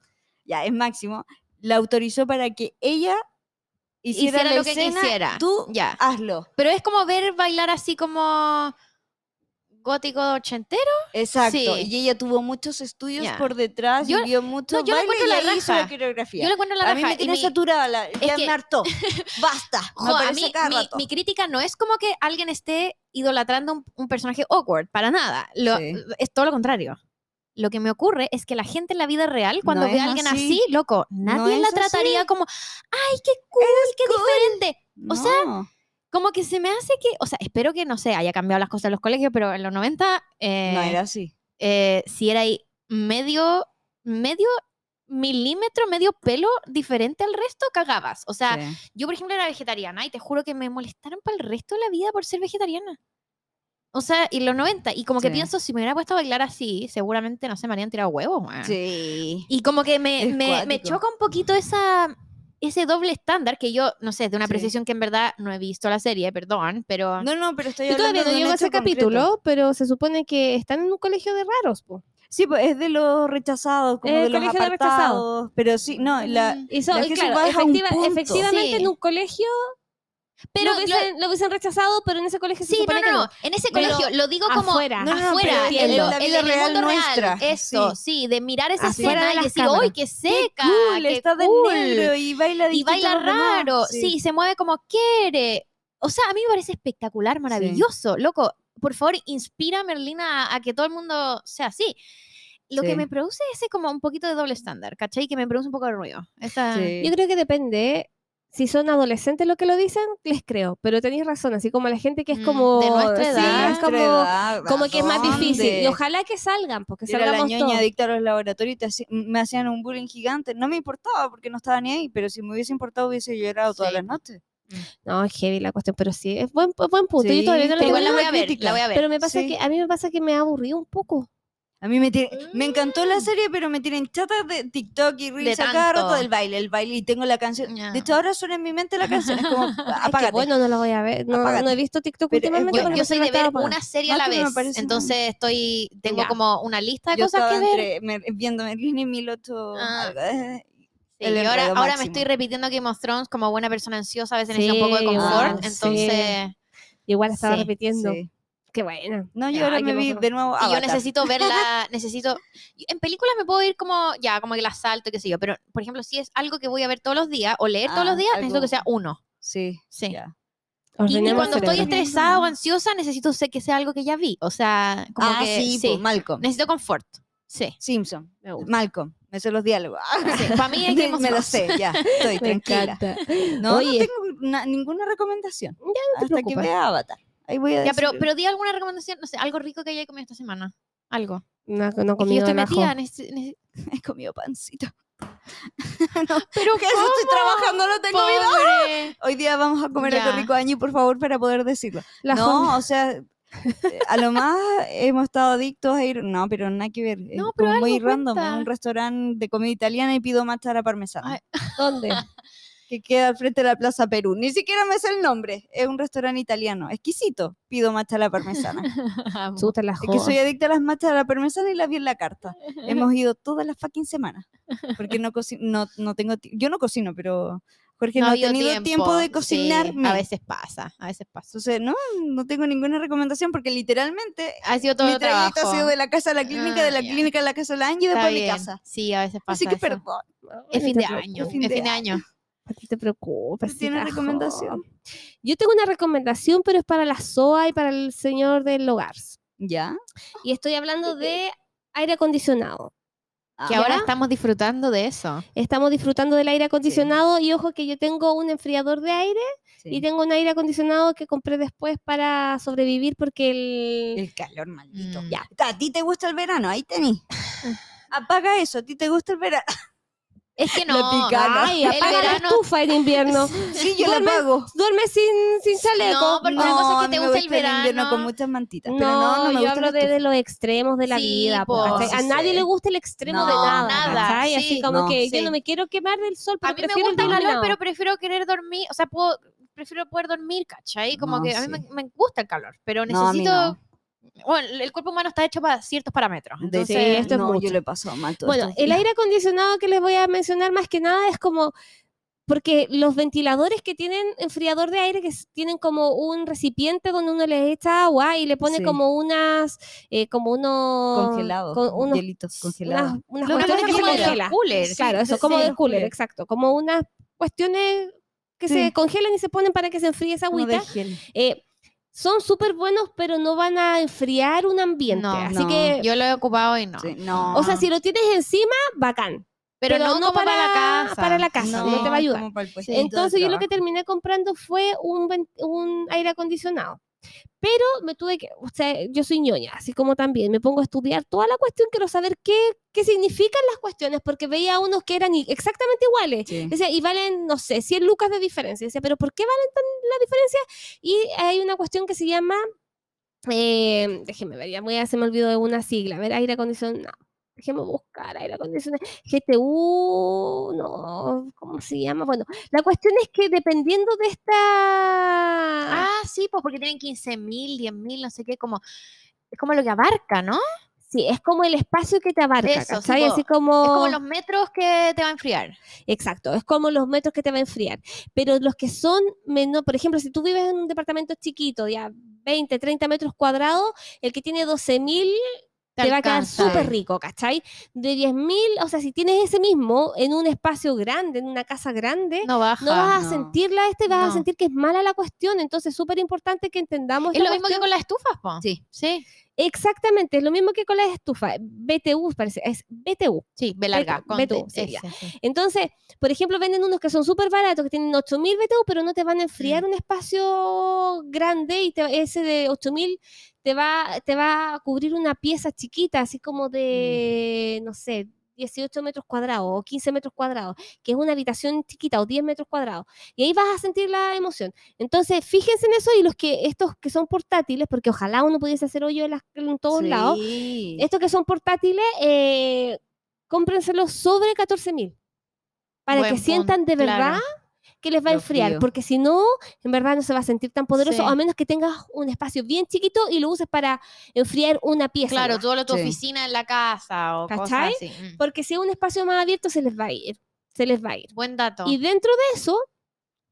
ya es Máximo, la autorizó para que ella hiciera, Hiciera la lo que escena, quisiera. Tú Ya. hazlo. Pero es como ver bailar así como gótico ochentero. Exacto. Sí. Y ella tuvo muchos estudios Ya. por detrás Yo- y vio mucho yo le baile encuentro y la ahí hizo raja. la coreografía. Yo le encuentro la a mí raja. me tiene mi- saturada, la, ya que- me hartó. [laughs] Basta. Jo, me a mí, cada mi, rato. mi crítica no es como que alguien esté idolatrando un, un personaje awkward, para nada. Lo- Sí. Es todo lo contrario. Lo que me ocurre es que la gente en la vida real, cuando No ve a alguien así. así, loco, nadie la trataría así. como, ay, qué cool, qué diferente. o sea. Como que se me hace que, o sea, espero que, no sé, haya cambiado las cosas en los colegios, pero en los 90, eh, no era así. eh, si era ahí medio, medio milímetro, medio pelo diferente al resto, cagabas. O sea, Sí. yo, por ejemplo, era vegetariana y te juro que me molestaron para el resto de la vida por ser vegetariana. O sea, y los 90. Y como que Sí. pienso, si me hubiera puesto a bailar así, seguramente, no sé, me habrían tirado huevos. weón. Sí. Y como que me, me, me choca un poquito esa, ese doble estándar que yo, no sé, de una Sí. precisión que en verdad no he visto la serie, perdón, pero... No, no, pero estoy Yo hablando todavía no llego a ese concreto. capítulo, pero se supone que están en un colegio de raros, po. Sí, pues es de los rechazados, como Eh, de los colegio de rechazados. apartados. Pero sí, no, la, Mm, Y son, La claro, efectiva- efectivamente Sí. en un colegio pero lo, lo- hubiesen, lo hubiesen rechazado, pero en ese colegio se Sí, no, supone no, que no. no. En ese Pero colegio, lo digo como afuera. No, no, no, afuera, pero en, en lo- la en vida el real mundo nuestra, real. Eso, sí. de mirar esa Afuera escena de y decir. ¡ay, qué seca! cool, qué está de cool". negro y baila Y baila raro, sí. se mueve como quiere. O sea, a mí me parece espectacular, maravilloso. Loco, por favor, inspira a Merlina a, a que todo el mundo sea así. Lo Sí. que me produce es como un poquito de doble estándar, ¿cachai? Que me produce un poco de ruido. Esa- Sí. Yo creo que depende. Si son adolescentes lo que lo dicen, les creo. Pero tenéis razón, así como la gente que es Mm, como. de nuestra sí, edad. es como, Nuestra edad, como que es más ¿a difícil. Y ojalá que salgan, porque Era la salgamos ñoña todos. adicta a los laboratorios y te me hacían un bullying gigante. No me importaba porque no estaba ni ahí, pero si me hubiese importado hubiese llorado todas las noches. No, es heavy la cuestión, pero sí, es buen, buen punto. Sí, Yo todavía no pero lo Igual la voy a ver, crítica. la voy a ver. Pero me pasa Sí. que a mí me pasa que me ha aburrido un poco. A mí me, tiene- me encantó Mm. la serie, pero me tienen chatas de TikTok y Reels a cada rato del baile, el baile, y tengo la canción. De hecho, ahora suena en mi mente la canción, es como, [laughs] apágate. bueno, no lo voy a ver. No, he visto TikTok Pero es últimamente. Yo me soy de ver una serie a la no vez. Entonces estoy, tengo como una lista de Yo cosas que ver. entre, me- viendo Merlín y 1008 Ah. algo, eh, Sí, y ahora, ahora me estoy repitiendo Game of Thrones como buena persona ansiosa, a veces necesito un poco de Sí, confort. igual, sí. entonces, Igual estaba Sí, repitiendo. Sí. Qué buena. No, yo ahora me vi de nuevo y yo necesito verla, [laughs] necesito... En películas me puedo ir como, ya, como que la salto, qué sé yo, pero por ejemplo, si es algo que voy a ver todos los días o leer todos Ah, los días, necesito algo- que sea uno. Sí, Sí. Y, cuando estoy estresada o ansiosa, necesito sé que sea algo que ya vi. O sea, como ah, que sí, po, Malcolm. necesito confort. Sí. Simpson. Me gusta. Malcolm. Me sé los diálogos. Para mí hay Game of me lo sé, ya. [laughs] Estoy Me tranquila. encanta. No, Oye. no tengo na- ninguna recomendación. te hasta que vea Avatar. Ahí voy a Ya, pero, pero di alguna recomendación, no sé, algo rico que haya comido esta semana. Algo. No, no Es que yo comido estoy metida. nece- nece- [laughs] He comido pancito. [laughs] Pero Que eso estoy trabajando, no tengo vida. Hoy día vamos a comer algo rico, Añi, por favor, para poder decirlo. La no, o sea, Eh, A lo más hemos estado adictos a ir, no, pero nada que ver. No, pero muy random. cuenta. a un restaurante de comida italiana y pido matcha a la parmesana. Ay. ¿Dónde? [laughs] que queda al frente de la Plaza Perú. Ni siquiera me sé el nombre. Es un restaurante italiano. Exquisito. Pido matcha a la parmesana. [laughs] Chuta la es que soy adicta a las matchas a la parmesana y las vi en la carta. [laughs] Hemos ido todas las fucking semanas. Porque no, no, no tengo... Yo no cocino, pero Jorge no, ha ha tenido tiempo, de sí, cocinarme. a veces pasa, a veces pasa. Entonces, no, no tengo ninguna recomendación porque literalmente Ha sido todo mi trabajo. ha sido de la casa a la clínica, Ah, de la ya. clínica a la casa de la Angie y después a mi casa. Sí, a veces pasa Así que eso. perdón. Es fin no de año, es de fin de año. ¿Para qué te preocupes? ¿Tú tienes hija, recomendación? Yo tengo una recomendación, pero es para la SOA y para el señor del hogar. ¿Ya? Y estoy hablando de aire acondicionado. Que Ah, ahora ¿Ya? estamos disfrutando de eso. Estamos disfrutando del aire acondicionado y ojo que yo tengo un enfriador de aire sí. y tengo un aire acondicionado que compré después para sobrevivir porque el... El calor maldito. Mm. Ya. ¿A ti te gusta el verano? Ahí tení. [laughs] Apaga eso. ¿A ti te gusta el verano? [laughs] Es que La no. Ay, el apaga la verano. estufa en invierno. [laughs] Sí, yo la apago. Duerme sin, sin chaleco. No, porque una cosa es que te mí me gusta el invierno verano. con muchas mantitas. No, pero no, no me yo gusta hablo la de, de los extremos de la Sí, vida. po, po, ¿cachai? a sí nadie sé. le gusta el extremo de No, nada. nada, ¿cachai? Así sí, como no, que yo sí. no me quiero quemar del sol, pero A mí me prefiero gusta el calor, pero prefiero querer dormir, o sea, puedo, prefiero poder dormir, ¿cachai? Como No, que a mí me, sí. me gusta el calor, pero No, necesito... no. Bueno, el cuerpo humano está hecho para ciertos parámetros. De Entonces, Sí, esto es no, mucho. yo le paso mal todo Bueno, el aire acondicionado que les voy a mencionar más que nada es como porque los ventiladores que tienen enfriador de aire que tienen como un recipiente donde uno le echa agua y le pone Sí. como unas eh, como unos Congelados, con unos hielitos congelados. unas, cuestiones que se de congelan. coolers, Claro, eso, sí, como sí, del cooler, cooler. exacto. Como unas cuestiones que Sí. se congelan y se ponen para que se enfríe esa Como de agüita. gel. Eh, son súper buenos, pero no van a enfriar un ambiente. No, Así no. que, yo lo he ocupado y no. Sí, no. o sea, si lo tienes encima, bacán. Pero, no, como para, la casa. para la casa, no te va a ayudar. para Entonces yo lo que terminé comprando fue un, un aire acondicionado. Pero me tuve que, o sea, yo soy ñoña, así como también me pongo a estudiar toda la cuestión, quiero saber qué, qué significan las cuestiones, porque veía unos que eran exactamente iguales. Sí. Decía, y valen, no sé, 100 lucas de diferencia. Decía, pero ¿por qué valen tan la diferencia? Y hay una cuestión que se llama, eh, déjeme ver, ya voy a, se me olvidó de una sigla, a ver, aire acondicionado. Déjeme buscar aire acondicionado. GTU, no, ¿cómo se llama? Bueno, la cuestión es que dependiendo de esta... Ah, sí, pues porque tienen 15 mil, 10 mil, no sé qué, como... Es como lo que abarca, ¿no? Sí, es como el espacio que te abarca, Eso, po. Así como... Es como los metros que te va a enfriar. Exacto, es como los metros que te va a enfriar. Pero los que son menos, por ejemplo, si tú vives en un departamento chiquito, ya 20, 30 metros cuadrados, el que tiene 12.000 te, va a quedar súper rico, ¿cachai? De 10.000, o sea, si tienes ese mismo en un espacio grande, en una casa grande, no, No baja. vas a no. sentirla este, vas a No. sentir que es mala la cuestión. Entonces, es súper importante que entendamos Es lo mismo que con las estufas, po. Sí. Sí, Exactamente, es lo mismo que con las estufas. BTU, parece, es BTU. sí, B larga. Con Beto, T, sí, sí. Entonces, por ejemplo, venden unos que son súper baratos, que tienen 8000 BTU, pero no te van a enfriar un espacio grande y te- ese de 8000 te va, te va a cubrir una pieza chiquita, así como de, no sé, 18 metros cuadrados o 15 metros cuadrados, que es una habitación chiquita o 10 metros cuadrados. Y ahí vas a sentir la emoción. Entonces, fíjense en eso y los que, estos que son portátiles, porque ojalá uno pudiese hacer hoyo en, las- en todos lados, estos que son portátiles, eh, cómprenselos sobre 14 mil. Para Buen que sientan de verdad claro. Que les va a enfriar. Porque si no, en verdad no se va a sentir tan poderoso, Sí. a menos que tengas un espacio bien chiquito y lo uses para enfriar una pieza. Claro, todo lo tu Sí. oficina en la casa o ¿Cachai? cosas así. Mm. Porque si es un espacio más abierto, se les va a ir. Se les va a ir. Buen dato. Y dentro de eso,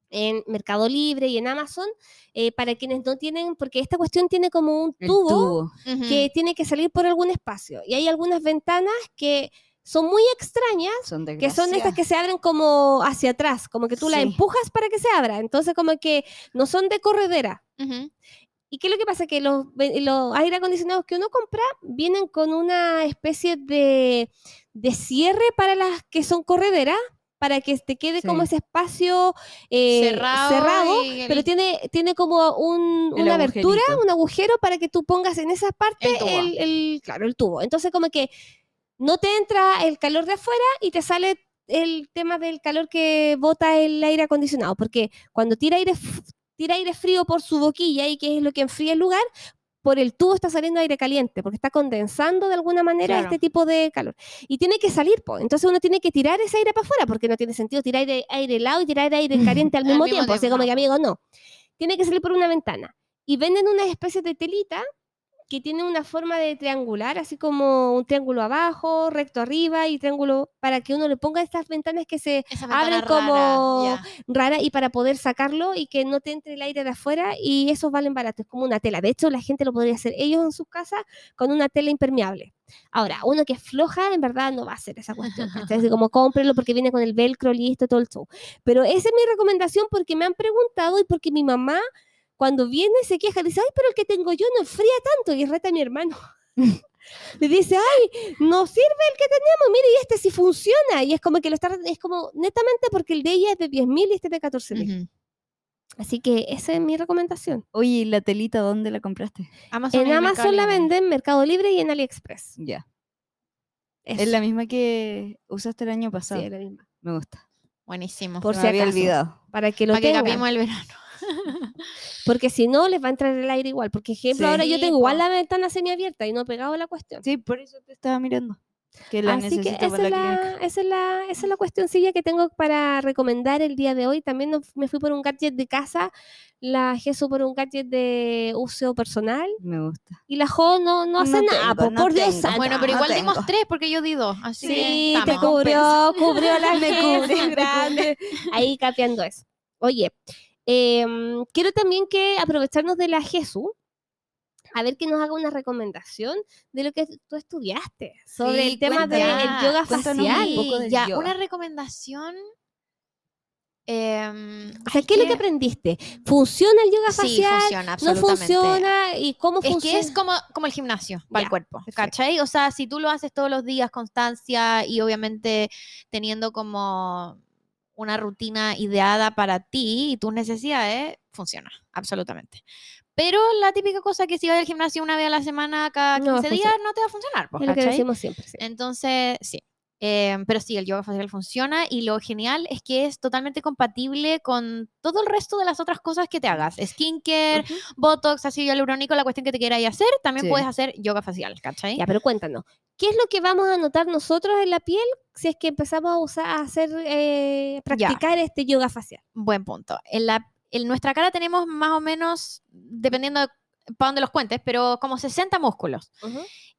en Mercado Libre y en Amazon, eh, para quienes no tienen, porque esta cuestión tiene como un tubo que tiene que salir por algún espacio. Y hay algunas ventanas que son muy extrañas, Son que son estas que se abren como hacia atrás, como que tú la Sí. empujas para que se abra. Entonces, como que no son de corredera. ¿Y qué es lo que pasa? Que los, los aire acondicionados que uno compra vienen con una especie de, de cierre para las que son correderas, para que te quede como ese espacio eh, Cerrado cerrado, el- pero tiene, tiene como un- una abertura, un agujero para que tú pongas en esa parte El tubo. el, el- claro, el tubo. Entonces como que no te entra el calor de afuera y te sale el tema del calor que bota el aire acondicionado, porque cuando tira aire, tira aire frío por su boquilla y que es lo que enfría el lugar, por el tubo está saliendo aire caliente, porque está condensando de alguna manera Claro. este tipo de calor. Y tiene que salir, pues. Entonces uno tiene que tirar ese aire para afuera, porque no tiene sentido tirar aire, aire helado y tirar aire [laughs] caliente al Al mismo tiempo. Así tiempo, como que, amigo, no. Tiene que salir por una ventana. Y venden unas especies de telita que tiene una forma de triangular, así como un triángulo abajo, recto arriba y triángulo para que uno le ponga estas ventanas que se abren como rara, y para poder sacarlo y que no te entre el aire de afuera y esos valen barato, es como una tela. De hecho, la gente lo podría hacer ellos en sus casas con una tela impermeable. Ahora, uno que es floja, en verdad no va a hacer esa cuestión. Así como cómprelo porque viene con el velcro listo, todo el show. Pero esa es mi recomendación porque me han preguntado y porque mi mamá cuando viene se queja, dice, ay, pero el que tengo yo no enfría tanto y reta a mi hermano. [laughs] [laughs] Le dice, ay, no sirve el que tenemos, mire, y este sí funciona. Y es como que lo está, es como netamente porque el de ella es de 10.000 y este es de 14.000. Ujú. Así que esa es mi recomendación. Oye, ¿y la telita dónde la compraste? Amazon en Amazon la venden, Mercado Libre y en AliExpress. Ya. Eso. Es la misma que usaste el año Sí, pasado. es la misma. Me gusta. Buenísimo. Por si había olvidado. Para que lo Para que tengan. cambiemos el verano. [laughs] Porque si no, les va a entrar el aire igual. Porque, ejemplo, Sí. ahora yo tengo igual la ventana semiabierta y no he pegado la cuestión. Sí, por eso te estaba mirando. Que la Así que esa para es, la la, esa, es la, esa es la cuestioncilla que tengo para recomendar el día de hoy. También nos- me fui por un gadget de casa, la Jesús por un gadget de uso personal Me gusta. y la Jo no, no hace No nada, tengo, po, no por Dios. Bueno, pero no igual dimos tengo. tres porque yo di dos. Así Sí, que te cubrió, cubrió la [laughs] Me me grande. Ahí capeando eso. Oye, em, quiero también que aprovecharnos de la Jesús, a ver que nos haga una recomendación de lo que tú estudiaste sobre Sí, el tema del cuenta- yoga cuéntanos un facial. poco del ya, yoga. una recomendación. em, O sea, ¿qué es lo que aprendiste? ¿Funciona el yoga Sí, facial? funciona, ¿No funciona? ¿Y cómo Es funciona? que es como, como el gimnasio para Ya, el cuerpo, perfecto. ¿cachai? O sea, si tú lo haces todos los días, constancia y obviamente teniendo como una rutina ideada para ti y tus necesidades, funciona, absolutamente. Pero la típica cosa que si vas al gimnasio una vez a la semana, cada No va a 15 días, no te va a funcionar, pues, es lo que siempre. sí. Entonces, sí. Eh, pero sí, el yoga facial funciona y lo genial es que es totalmente compatible con todo el resto de las otras cosas que te hagas. Skincare, Ujú. Botox, ácido hialurónico, la cuestión que te quieras hacer, también Sí. puedes hacer yoga facial, ¿cachai? Ya, pero cuéntanos, ¿qué es lo que vamos a notar nosotros en la piel si es que empezamos a usar, a hacer, eh, practicar este yoga facial? Buen punto. En, la, en nuestra cara tenemos más o menos, dependiendo de para dónde los cuentes, pero como 60 músculos.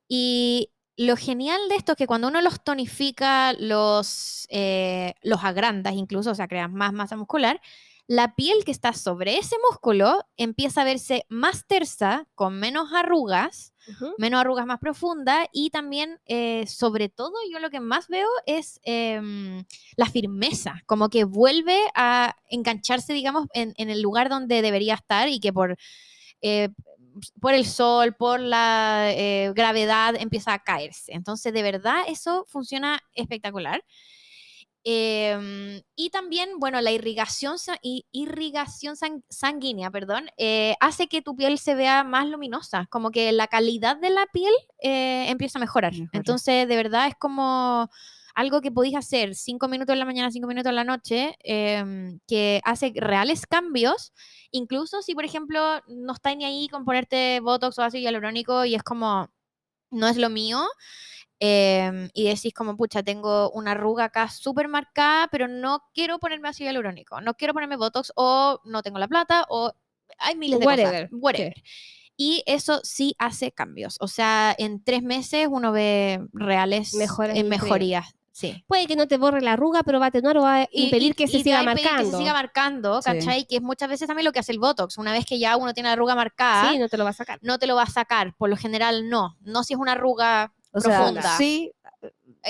Y lo genial de esto es que cuando uno los tonifica, los, eh, los agrandas incluso, o sea, creas más masa muscular, la piel que está sobre ese músculo empieza a verse más tersa, con menos arrugas, menos arrugas más profundas y también, eh, sobre todo, yo lo que más veo es em, la firmeza, como que vuelve a engancharse, digamos, en, en el lugar donde debería estar y que por, eh, por el sol, por la eh, gravedad, empieza a caerse. Entonces, de verdad, eso funciona espectacular. Em, y también, bueno, la irrigación, irrigación sang- sanguínea, perdón, eh, hace que tu piel se vea más luminosa, como que la calidad de la piel eh, empieza a mejorar. Mejora. Entonces, de verdad, es como algo que podéis hacer cinco minutos en la mañana, cinco minutos en la noche, em, que hace reales cambios, incluso si, por ejemplo, no estáis ni ahí con ponerte Botox o ácido hialurónico y es como, no es lo mío, em, y decís como, pucha, tengo una arruga acá súper marcada, pero no quiero ponerme ácido hialurónico, no quiero ponerme Botox o no tengo la plata o hay miles de Whatever, cosas. Whatever. Y eso sí hace cambios. O sea, en tres meses uno ve reales eh, mejorías. Sí. Puede que no te borre la arruga, pero va a atenuar o va a Y- impedir y- que se y siga a marcando. Que se siga marcando, Sí. ¿cachai? Que es muchas veces también lo que hace el Botox. Una vez que ya uno tiene la arruga marcada, Sí, no te lo va a sacar. no te lo va a sacar. Por lo general, no. No si es una arruga O sea, profunda. sí,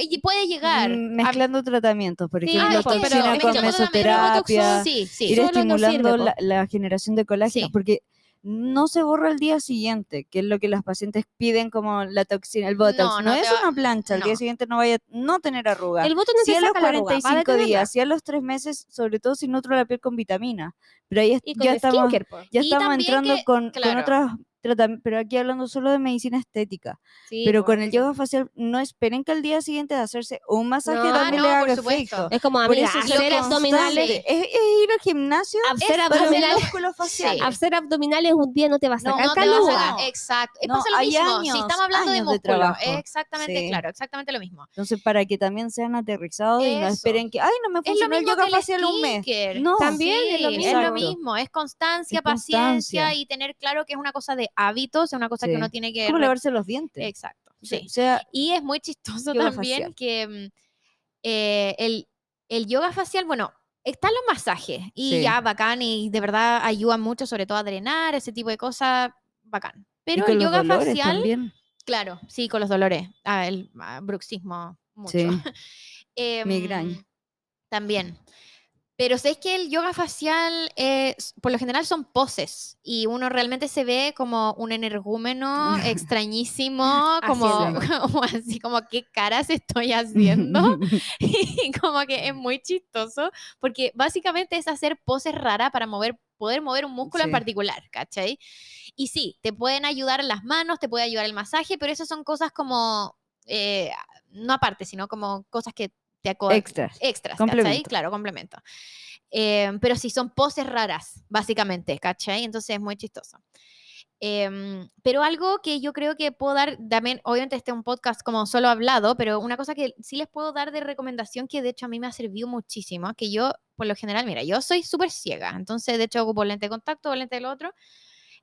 Y puede llegar. mm, a- mezclando tratamientos, por Sí, ejemplo, pero toxina es con yo también- mesoterapia, Sí, sí. ir Solo no estimulando sirve, po. la, la generación de colágeno, Sí. porque no se borra el día siguiente, que es lo que las pacientes piden como la toxina, el botox. No, No, no te es va- una plancha, el día siguiente no vaya a no tener arruga. El voto no Si a los saca la arruga, va a 45 detenerla. días, si a los 3 meses, sobre todo si nutro la piel con vitamina. Pero ahí ya estamos, po. ya estamos entrando que- con, con otras pero aquí hablando solo de medicina estética. Sí, pero po, con el eso. yoga facial, no esperen que al día siguiente de hacerse un masaje No, también no, le por haga supuesto. efecto. Es como, eso es hacer lo abdominales. Es, es ir al gimnasio Hacer abdominales. músculo facial. Sí. Hacer abdominales un día no te va a No, sacar No te vas a sacar-. Exacto. Es No, pasa lo hay mismo. si años, estamos hablando de de músculo, trabajo. es exactamente, Sí. claro, exactamente lo mismo. Entonces, para que también sean aterrizados y no Eso. esperen que, ay, no me funcionó el yoga facial un mes. No, También Sí, es lo es mismo. lo mismo, es constancia, Es paciencia constancia. y tener claro que es una cosa de hábitos, es una cosa que uno tiene que... Como lavarse los dientes. Exacto, sí. O sea, Y es muy chistoso también facial. que mm, eh, el, el yoga facial, bueno, están los masajes y Sí. ya bacán y de verdad ayudan mucho, sobre todo a drenar, ese tipo de cosas, bacán. Pero el yoga facial, también. claro, sí, con los dolores, ah, el bruxismo, mucho. Sí. [laughs] Em, Migraña. También. Pero sé que el yoga facial, eh, por lo general son poses y uno realmente se ve como un energúmeno [laughs] extrañísimo, como, Haciendo. [laughs] como así como qué caras estoy haciendo [laughs] y como que es muy chistoso porque básicamente es hacer poses raras para mover, poder mover un músculo en particular, ¿cachai? Y sí, te pueden ayudar las manos, te puede ayudar el masaje, pero esas son cosas como, eh, no aparte, sino como cosas que te Extras. extras, ¿cachai? Complemento. Claro, complemento. Eh, pero sí, son poses raras, básicamente, ¿cachai? Entonces es muy chistoso. Em, pero algo que yo creo que puedo dar, también, obviamente este es un podcast como solo hablado, pero una cosa que sí les puedo dar de recomendación que de hecho a mí me ha servido muchísimo, que yo, por lo general, mira, yo soy súper ciega, entonces de hecho ocupo lente de contacto lente del otro,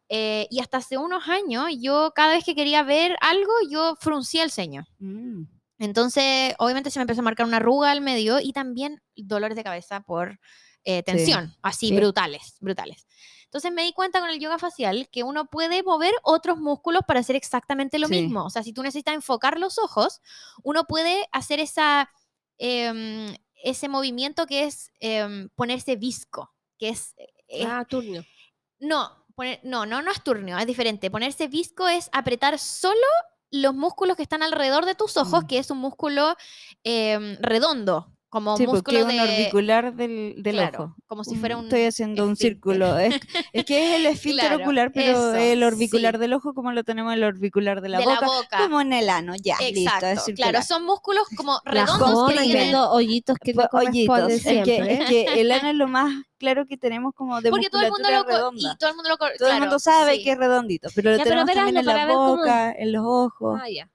eh, y hasta hace unos años yo cada vez que quería ver algo, yo fruncía el ceño. Mm. Entonces, obviamente se me empezó a marcar una arruga al medio y también dolores de cabeza por eh, tensión, así sí. brutales, brutales. Entonces me di cuenta con el yoga facial que uno puede mover otros músculos para hacer exactamente lo Sí. mismo. O sea, si tú necesitas enfocar los ojos, uno puede hacer esa, em, ese movimiento que es em, ponerse visco, que es... es- Ah, turno. no, poner- no, no, no es turnio, es diferente. Ponerse visco es apretar solo los músculos que están alrededor de tus ojos, Mm. que es un músculo em, redondo, como Sí, porque músculo es un de... orbicular del, del claro, ojo. como si Mm, fuera un... Estoy haciendo un esfínter. círculo. [laughs] Es, es que es el esfínter Claro, ocular, pero eso, el orbicular sí. del ojo como lo tenemos el orbicular de la de boca. la boca. Como en el ano, ya, listo, Exacto, es claro, son músculos como redondos que tienen... viendo hoyitos que Pues, hoyitos. Es que, es que el ano es lo más claro que tenemos como de Porque todo el mundo lo... redonda. Y todo el mundo lo... Todo el claro, mundo sabe sí, que es redondito, pero lo Ya, pero tenemos también veráslo en la boca, en los ojos. Ah, ya.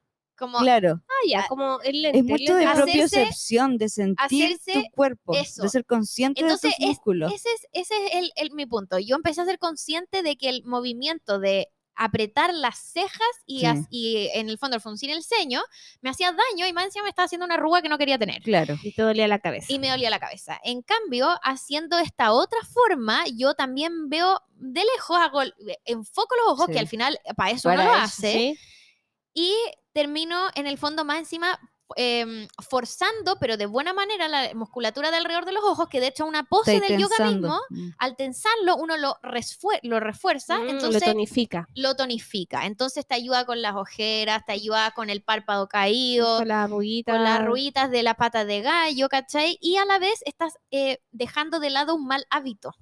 Como Claro, Ah, ya, Ah, como el lente. es mucho de. Hacerse- propiocepción, de sentir hacerse tu cuerpo, eso. de ser consciente Entonces, de tus músculos. Ese es, ese es el, el- mi punto. Yo empecé a ser consciente de que el movimiento de apretar las cejas y, Sí. as- y en el fondo el fruncir el ceño me hacía daño y más encima me estaba haciendo una arruga que no quería tener. Claro. Y te dolía la cabeza. Y me dolía la cabeza. En cambio, haciendo esta otra forma, yo también veo de lejos, hago, enfoco los ojos, Sí. que al final para eso Para uno lo eso, hace, ¿Sí? Y termino en el fondo más encima em, forzando, pero de buena manera, la musculatura de alrededor de los ojos, que de hecho una pose del yoga mismo, Mm. al tensarlo uno lo, lo refuerza, Mm, entonces lo tonifica. lo tonifica. Entonces te ayuda con las ojeras, te ayuda con el párpado caído, Con las arruguitas. con las ruitas de la pata de gallo, ¿cachai? Y a la vez estás eh, dejando de lado un mal hábito,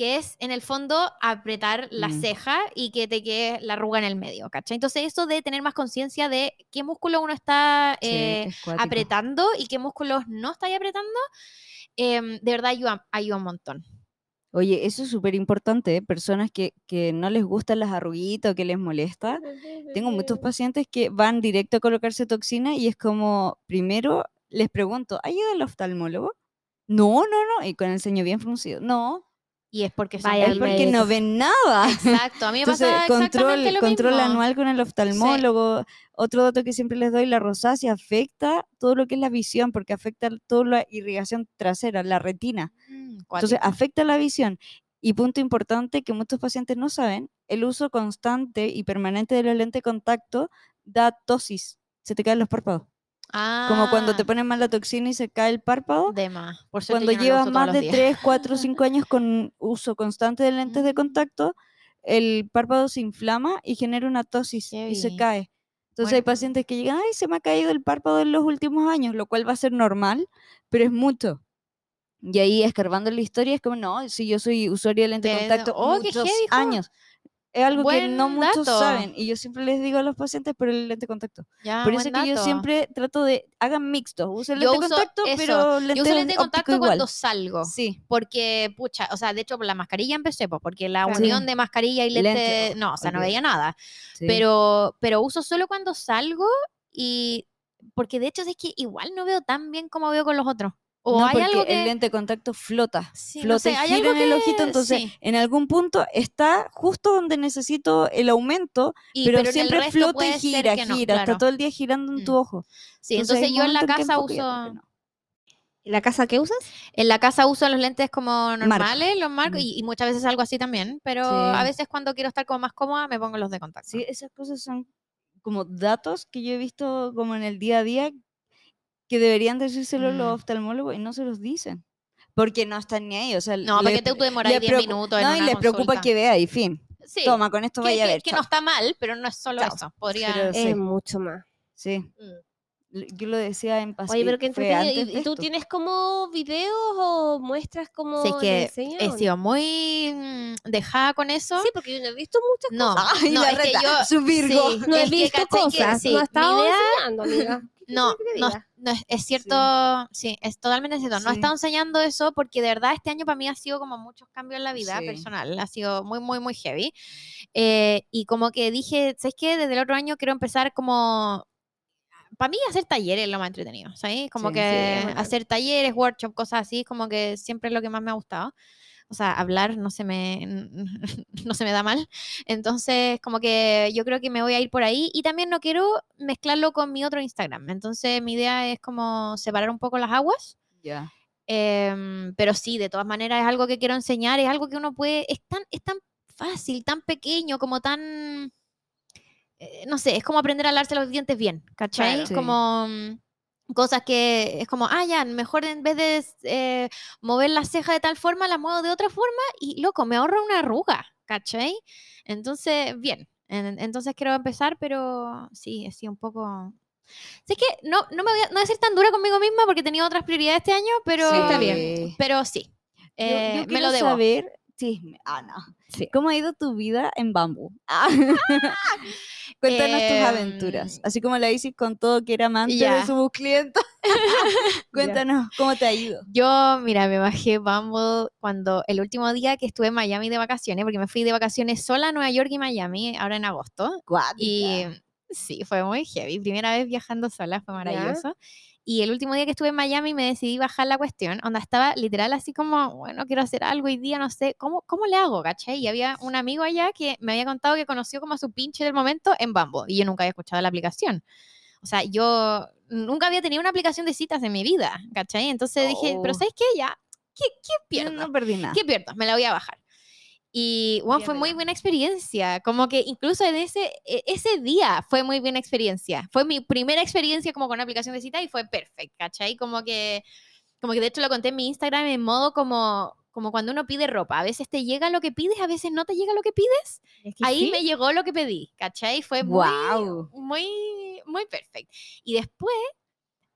que es en el fondo apretar la Mm. ceja y que te quede la arruga en el medio, ¿cachai? Entonces eso de tener más conciencia de qué músculo uno está Sí, eh, apretando y qué músculos no está apretando, em, de verdad ayuda, ayuda un montón. Oye, eso es súper importante, ¿eh? Personas que, que no les gustan las arruguitas o que les molesta. Tengo muchos [laughs] pacientes que van directo a colocarse toxina y es como, primero les pregunto, ¿ha ido al oftalmólogo? No, no, no. Y con el ceño bien fruncido. No, Y es porque son Vaya es porque no ven nada. Exacto, a mí me Entonces, pasa control, lo control mismo. anual con el oftalmólogo. Otro dato que siempre les doy, la rosácea afecta todo lo que es la visión, porque afecta toda la irrigación trasera, la retina. Mm, Entonces, afecta la visión. Y punto importante que muchos pacientes no saben, el uso constante y permanente de los lentes de contacto da tosis, se te caen los párpados. Como cuando te Ah, ponen mal la toxina y se cae el párpado. de más. Por Cuando no llevas más de días. 3, 4, 5 años con uso constante de lentes de contacto, el párpado se inflama y genera una tosis y se cae. Entonces hay pacientes que llegan, ay, se me ha caído el párpado en los últimos años, lo cual va a ser normal, pero es mucho. Y ahí escarbando la historia es como, no, si yo soy usuaria de lentes de contacto oh, muchos años. Es algo que no Buen muchos dato. saben. Y yo siempre les digo a los pacientes por el lente de contacto. Ya, por buen eso que yo dato. siempre trato de hagan mixtos. Usen Yo lente de contacto, eso, pero lente, Yo uso lente de contacto igual. cuando salgo. Sí. Porque, pucha, o sea, de hecho, por la mascarilla empecé, pues, porque la Claro. unión de mascarilla y lente, Lente, no, o sea, no ok. veía nada. sí. Pero, pero uso solo cuando salgo y, porque de hecho es que igual no veo tan bien como veo con los otros. O no, hay porque algo que... el lente de contacto flota. Sí, no flota sé, y hay gira algo en el ojito. Entonces, sí. en algún punto está justo donde necesito el aumento, y- pero, en siempre flota y gira, no, gira. claro. Está todo el día girando en Mm. tu ojo. Sí, Entonces, yo en la casa uso... no. ¿La casa que usas? En la casa uso los lentes como normales, los marcos, Mm. y, y muchas veces algo así también, pero Sí. a veces cuando quiero estar como más cómoda me pongo los de contacto. Sí, esas cosas son como datos que yo he visto como en el día a día que deberían decírselo los Mm. oftalmólogos y no se los dicen. Porque no están ni ahí. O sea, No, le- porque te demoras le 10 preocu- minutos en No, y una les preocupa consulta. que vea y fin. Sí, Toma, con esto que, vaya a que- ver. que chao. no está mal, pero no es solo Chao. eso. Podría... Pero- Sí. Es mucho más. Sí. Mm. Yo lo decía en pasado. Oye, pero qué entretenido. ¿Y, y tú tienes como videos o muestras como Sí, es que he no? sido muy mm, dejada con eso. Sí, porque yo no he visto muchas no, Ay, [laughs] no, la es que yo... su Virgo. sí, [laughs] No he que, visto que cosas. sí, no he mi estado idea- enseñando, amiga. [laughs] ¿Qué No, que no, es- es cierto, sí. es totalmente cierto. No he estado enseñando eso porque de verdad este año para mí ha sido como muchos cambios en la vida Sí. personal. Ha sido muy, muy, muy heavy. Eh, y como que dije, ¿sabes qué? Desde el otro año quiero empezar como... Para mí hacer talleres es lo más entretenido, ¿sabes? Como Sí, que sí, hacer talleres, workshops, cosas así, como que siempre es lo que más me ha gustado. O sea, hablar no se me, [laughs] no se me da mal. Entonces, como que yo creo que me voy a ir por ahí y también no quiero mezclarlo con mi otro Instagram. Entonces, mi idea es como separar un poco las aguas. Ya. Em, pero sí, de todas maneras es algo que quiero enseñar, es algo que uno puede, es tan, es tan fácil, tan pequeño, como tan, eh, no sé, es como aprender a lavarse los dientes bien, ¿cachai? Claro. Sí. Como mm, cosas que es como, ah, ya, mejor en vez de eh, mover la ceja de tal forma, la muevo de otra forma y, loco, me ahorra una arruga, ¿cachai? Entonces, bien, en- entonces quiero empezar, pero sí, sido un poco... Sí, es que no, no me voy a, no voy a ser tan dura conmigo misma porque he tenido otras prioridades este año, pero Sí, está bien. pero sí, eh, yo me quiero lo debo. saber. Sí, me- ah. Sí. ¿Cómo ha ido tu vida en Bambú? [laughs] [laughs] Ah. Cuéntanos tus aventuras. Em, Así como la Isis contó que era amante ya. de su clienta. Cuéntanos cómo te ha ido. Yo, mira, me bajé Bumble cuando el último día que estuve en Miami de vacaciones, porque me fui de vacaciones sola a Nueva York y Miami, ahora en agosto. Y sí, fue muy heavy. Primera vez viajando sola, fue maravilloso. Y el último día que estuve en Miami me decidí bajar la cuestión, donde estaba literal así como, bueno, quiero hacer algo hoy día, no sé, ¿cómo, cómo le hago, cachai? Y había un amigo allá que me había contado que conoció como a su pinche del momento en Bumble, y yo nunca había escuchado la aplicación. O sea, yo nunca había tenido una aplicación de citas en mi vida, ¿cachai? Entonces dije, pero Oh. ¿sabes qué? Ya, ¿qué, qué pierdo? no perdí nada. ¿Qué pierdo? Me la voy a bajar. Y bueno, fue muy buena experiencia. Como que incluso en ese, e- ese día fue muy buena experiencia. Fue mi primera experiencia como con una aplicación de cita y fue perfecta, ¿cachai? Como que, como que de hecho lo conté en mi Instagram en modo como, como cuando uno pide ropa. A veces te llega lo que pides, a veces no te llega lo que pides. Es que Ahí sí. me llegó lo que pedí, ¿cachai? Fue muy, muy perfecto. Y después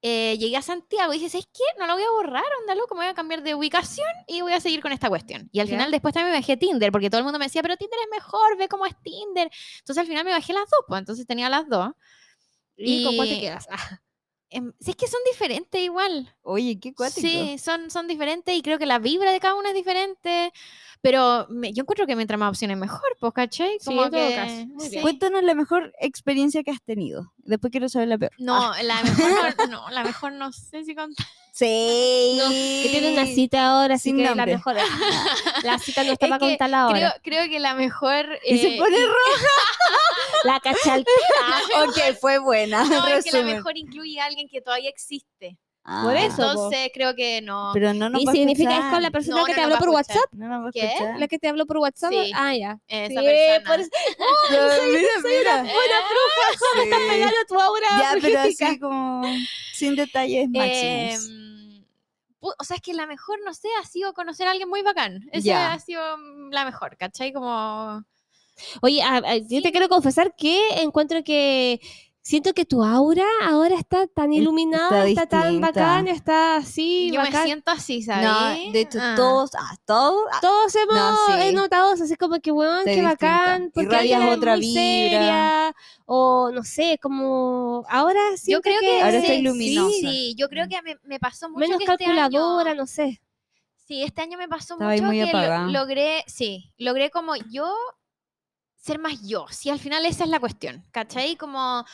eh, llegué a Santiago y dije, ¿sabes qué? No lo voy a borrar, onda loco, me voy a cambiar de ubicación y voy a seguir con esta cuestión. Y al Ya. final después también me bajé Tinder, porque todo el mundo me decía, pero Tinder es mejor, ve cómo es Tinder. Entonces al final me bajé las dos, pues entonces tenía las dos. ¿Y con cuál te y- quedas? Ah, [laughs] Em, sí, es que son diferentes igual. Oye, qué cuático. Sí, son, son diferentes y creo que la vibra de cada una es diferente. Pero me- yo encuentro que mientras más opciones mejor, pues, ¿cachai? Sí, Como todo que- caso. Muy sí. bien. Cuéntanos la mejor experiencia que has tenido. Después quiero saber la peor. No, la mejor no, [laughs] no, la mejor no sé si contar. Sí. No, que tiene una cita ahora, así Sin que la nombre. mejor. [laughs] La cita no está Es para que contarla ahora. Creo, creo que la mejor. Y se eh, pone roja. [laughs] La cachaltera. ok, fue buena. No, es que la mejor incluye a alguien que todavía existe. Ah, Por eso, po. Entonces creo que no. Pero no nos ¿Y va a significa es escuchar. con la persona No, que no te habló por escuchar. WhatsApp? No nos va a ¿Qué? escuchar. ¿La que te habló por WhatsApp? Sí. Ah, ya. Esa Sí, persona. por eso- Pero mira, mira. Buena bruja, ¿cómo estás Sí. pegando tu aura Ya, pero así como sin detalles máximos. Pu- o sea, es que la mejor, no sé, ha sido conocer a alguien muy bacán. Esa Ya. ha sido la mejor, ¿cachai? Como. Oye, a- a- yo te quiero confesar que encuentro que siento que tu aura ahora está tan iluminada, está está, tan bacán, está así, Yo me bacán. siento así, ¿sabes? No, de hecho, Ah. todos, ah, todos, ah, Todos hemos No, sí. notado así como que, weón, Está qué distinta. bacán, porque es otra muy vibra. seria, o no sé, como ahora Yo siento creo que, Ahora sí, está luminosa. Sí, yo creo que me, me pasó mucho menos que este calculadora, año, no sé. Sí, este año me pasó Estaba ahí mucho muy que lo- apagada. logré, sí, logré como yo ser más yo. Sí, al final esa es la cuestión, ¿cachai? Como,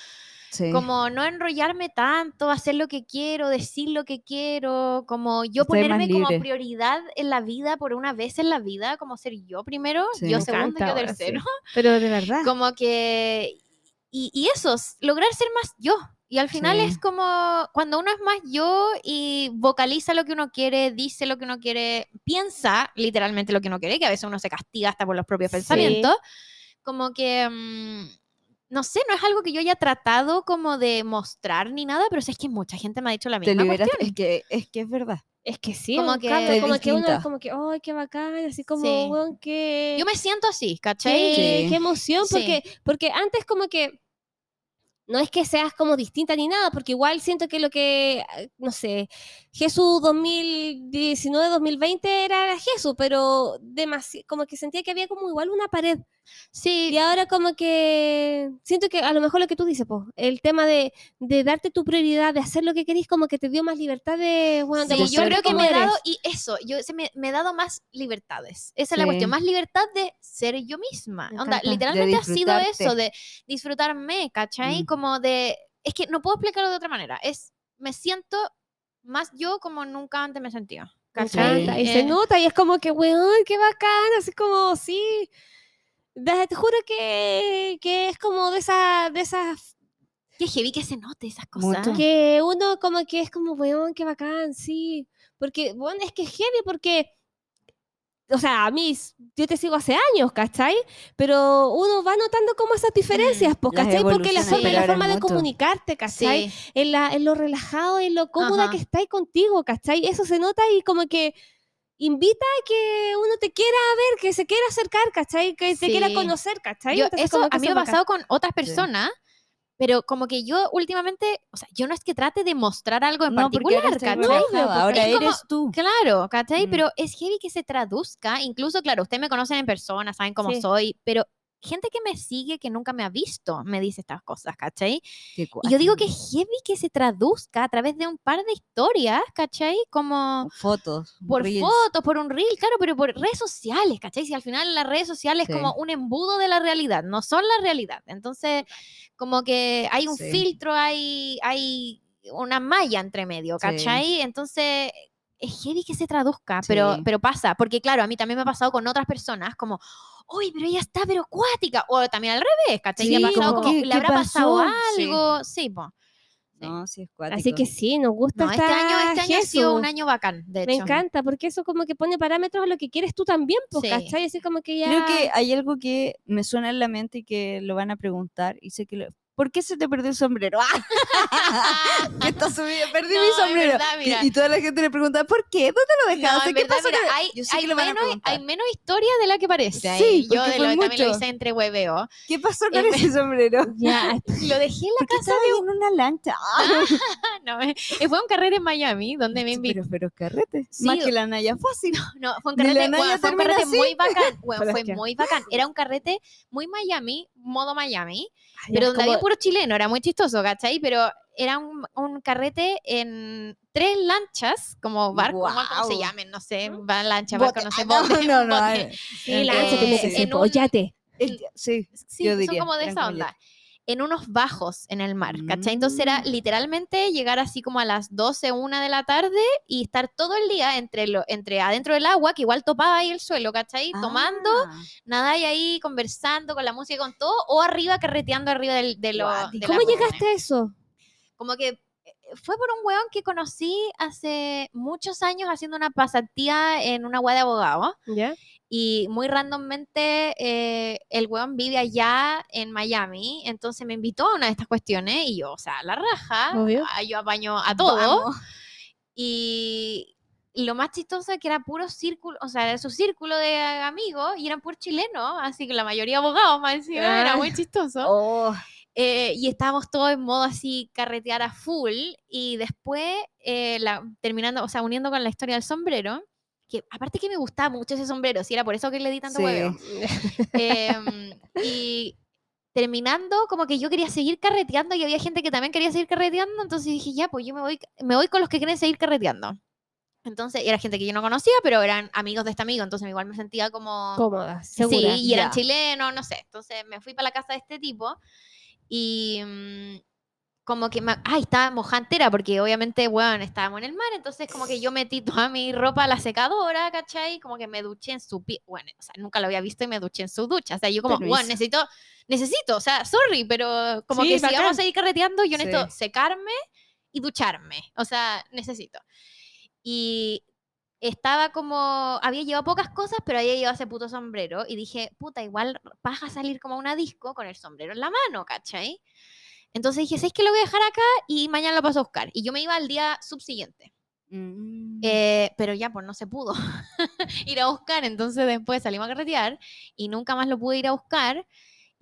sí. como no enrollarme tanto, hacer lo que quiero, decir lo que quiero, como yo ponerme como prioridad en la vida por una vez en la vida, como ser yo primero, Sí. yo segundo, yo sí. tercero. Pero de verdad. Como que, y, y eso, lograr ser más yo. Y al final Sí. es como cuando uno es más yo y vocaliza lo que uno quiere, dice lo que uno quiere, piensa literalmente lo que uno quiere, que a veces uno se castiga hasta por los propios Sí. pensamientos, como que, mm, no sé, no es algo que yo haya tratado como de mostrar ni nada, pero es que mucha gente me ha dicho la Te misma liberas, cuestión. es que, es que es verdad. Es que sí, Como que- cambio, Te como que uno como que, ¡ay, qué bacán! Así como, Sí. weón, qué... Yo me siento así, ¿cachai? Qué, Sí. qué emoción, Sí. porque, porque antes como que no es que seas como distinta ni nada, porque igual siento que lo que, eh, no sé, Jesús 2019-2020 era Jesús, pero demasi- como que sentía que había como igual una pared. Sí, Y ahora como que siento que a lo mejor lo que tú dices, pues, el tema de, de darte tu prioridad, de hacer lo que querís, como que te dio más libertad de, bueno, de Sí, yo mostrarte creo que me he dado, y eso, yo se me, me he dado más libertades. Esa es la Sí. cuestión, más libertad de ser yo misma. Onda. De literalmente ha sido eso, de disfrutarme, ¿cachai? Mm. Como de, es que no puedo explicarlo de otra manera, es, me siento más yo como nunca antes me sentía. ¿cachai? encanta, Y se Eh, nota, y es como que, weón, qué bacán, así como, sí. De- te juro que, que es como de esas, de esas, Qué heavy que se note esas cosas. Mucho. que uno como que es como, weón, qué bacán, sí. Porque, bueno, es que es heavy porque, o sea, a mí, yo te sigo hace años, ¿cachai? Pero uno va notando como esas diferencias, las ¿cachai? Porque la forma, la forma de comunicarte, ¿cachai? Sí, en, la, en lo relajado, en lo cómoda Ajá. que estáis contigo, ¿cachai? Eso se nota y como que invita a que uno te quiera ver, que se quiera acercar, ¿cachai? Que te quiera Sí. conocer, ¿cachai? Yo- Entonces, eso como que a mí me ha pasado con otras personas, pero como que yo últimamente, o sea, yo no es que trate de mostrar algo en No, porque particular, estás ¿cachai? relajada, ahora como- eres tú. Claro, ¿cachai? Mm. Pero es heavy que se traduzca, incluso, claro, ustedes me conocen en persona, saben cómo Sí. soy, pero gente que me sigue, que nunca me ha visto, me dice estas cosas, ¿cachai? Y yo digo que es heavy que se traduzca a través de un par de historias, ¿cachai? Como Fotos. por reels. fotos, por un reel, claro, pero por redes sociales, ¿cachai? Si al final las redes sociales Sí. es como un embudo de la realidad, no son la realidad. Entonces, como que hay un Sí. filtro, hay, hay una malla entre medio, Sí. ¿cachai? Entonces, es heavy que se traduzca, pero, Sí. pero pasa, porque claro, a mí también me ha pasado con otras personas, como, uy, pero ella está, pero acuática, o también al revés, ¿cachai? Le ha Sí, pasado como, ¿qué- le qué habrá pasado pasó? Sí. algo, sí. Sí. No, sí es Así cuático. que sí, nos gusta No, este año, este año ha sido un año bacán, de Me hecho. encanta, porque eso como que pone parámetros a lo que quieres tú también, pues, Sí. ¿cachai? Así como que ya... Creo que hay algo que me suena en la mente y que lo van a preguntar y sé que lo... ¿Por qué se te perdió el sombrero? ¡Ah! que está subido, perdí No, mi sombrero. verdad, Y- toda la gente le pregunta, ¿por qué? ¿Dónde lo No, dejaste? en ¿Qué verdad, pasó? mira, hay, Yo sé hay que lo van a menos, hay menos historia de la que parece. Sí, ahí. Yo de lo, también lo hice entre hueveo. ¿Qué pasó con ese sombrero? Ya, [laughs] Lo dejé en la casa ahí en una lancha. ¡Ah! [laughs] no, eh, fue un carrete en Miami donde me invitó. Pero, pero carrete. Sí, Más que la Naya fácil. No, fue un de carrete, bueno, fue un carrete muy bacán. [laughs] Bueno, fue muy bacán. Era un carrete muy Miami, modo Miami, pero donde había puro chileno, era muy chistoso, ¿cachai? Pero era un, un carrete en tres lanchas, como barco, como se llamen, no sé, va lancha, barco, no sé, Ah, no, bote, no, no, bote. eh, Sí, lánzate, eh, que ser, en un- sí, Sí, yo son diría, como de esa como onda. En unos bajos en el mar, ¿cachai? Entonces era Mm. literalmente llegar así como a las 12, una de la tarde y estar todo el día entre, lo, entre adentro del agua, que igual topaba ahí el suelo, ¿cachai? Tomando, Ah, nada y ahí conversando con la música, con todo, o arriba carreteando arriba del, de lo, de la ¿Cómo llegaste a eso? Como que eh, fue por un weón que conocí hace muchos años haciendo una pasantía en una web de abogado. ¿Ya? Y muy randommente eh, el weón vive allá en Miami, entonces me invitó a una de estas cuestiones y yo, o sea, la raja, Obvio. ah, yo apaño a todo. vamos. Y lo más chistoso es que era puro círculo, o sea, era su círculo de amigos y eran puro chilenos, así que la mayoría abogados, más encima, era muy chistoso. Oh, Eh, y estábamos todos en modo así, carretear a full. Y después, eh, la, terminando, o sea, uniendo con la historia del sombrero, que aparte que me gustaba mucho ese sombrero, si era por eso que le di tanto Sí. huevo. [laughs] Em, y terminando, como que yo quería seguir carreteando y había gente que también quería seguir carreteando, entonces dije, ya, pues yo me voy, me voy con los que quieren seguir carreteando. Entonces, era gente que yo no conocía, pero eran amigos de este amigo, entonces igual me sentía como... Cómoda, Sí, segura. y eran ya. chilenos, no sé. Entonces me fui para la casa de este tipo y mm, como que, me, ay, estaba mojantera porque obviamente, bueno, estábamos en el mar, entonces como que yo metí toda mi ropa a la secadora, ¿cachai? Como que me duché en su pie, bueno, o sea, nunca lo había visto y me duché en su ducha. O sea, yo como, bueno, necesito, necesito, o sea, sorry, pero como Sí, que si bacán. vamos a ir carreteando, yo Sí. necesito secarme y ducharme. O sea, necesito. Y estaba como, había llevado pocas cosas, pero había llevado ese puto sombrero y dije, puta, igual vas a salir como a una disco con el sombrero en la mano, ¿cachai? Entonces dije, ¿sabes qué? Lo voy a dejar acá y mañana lo paso a buscar. Y yo me iba al día subsiguiente. Mm. Eh, pero ya, pues no se pudo [laughs] ir a buscar. Entonces después salimos a carretear y nunca más lo pude ir a buscar.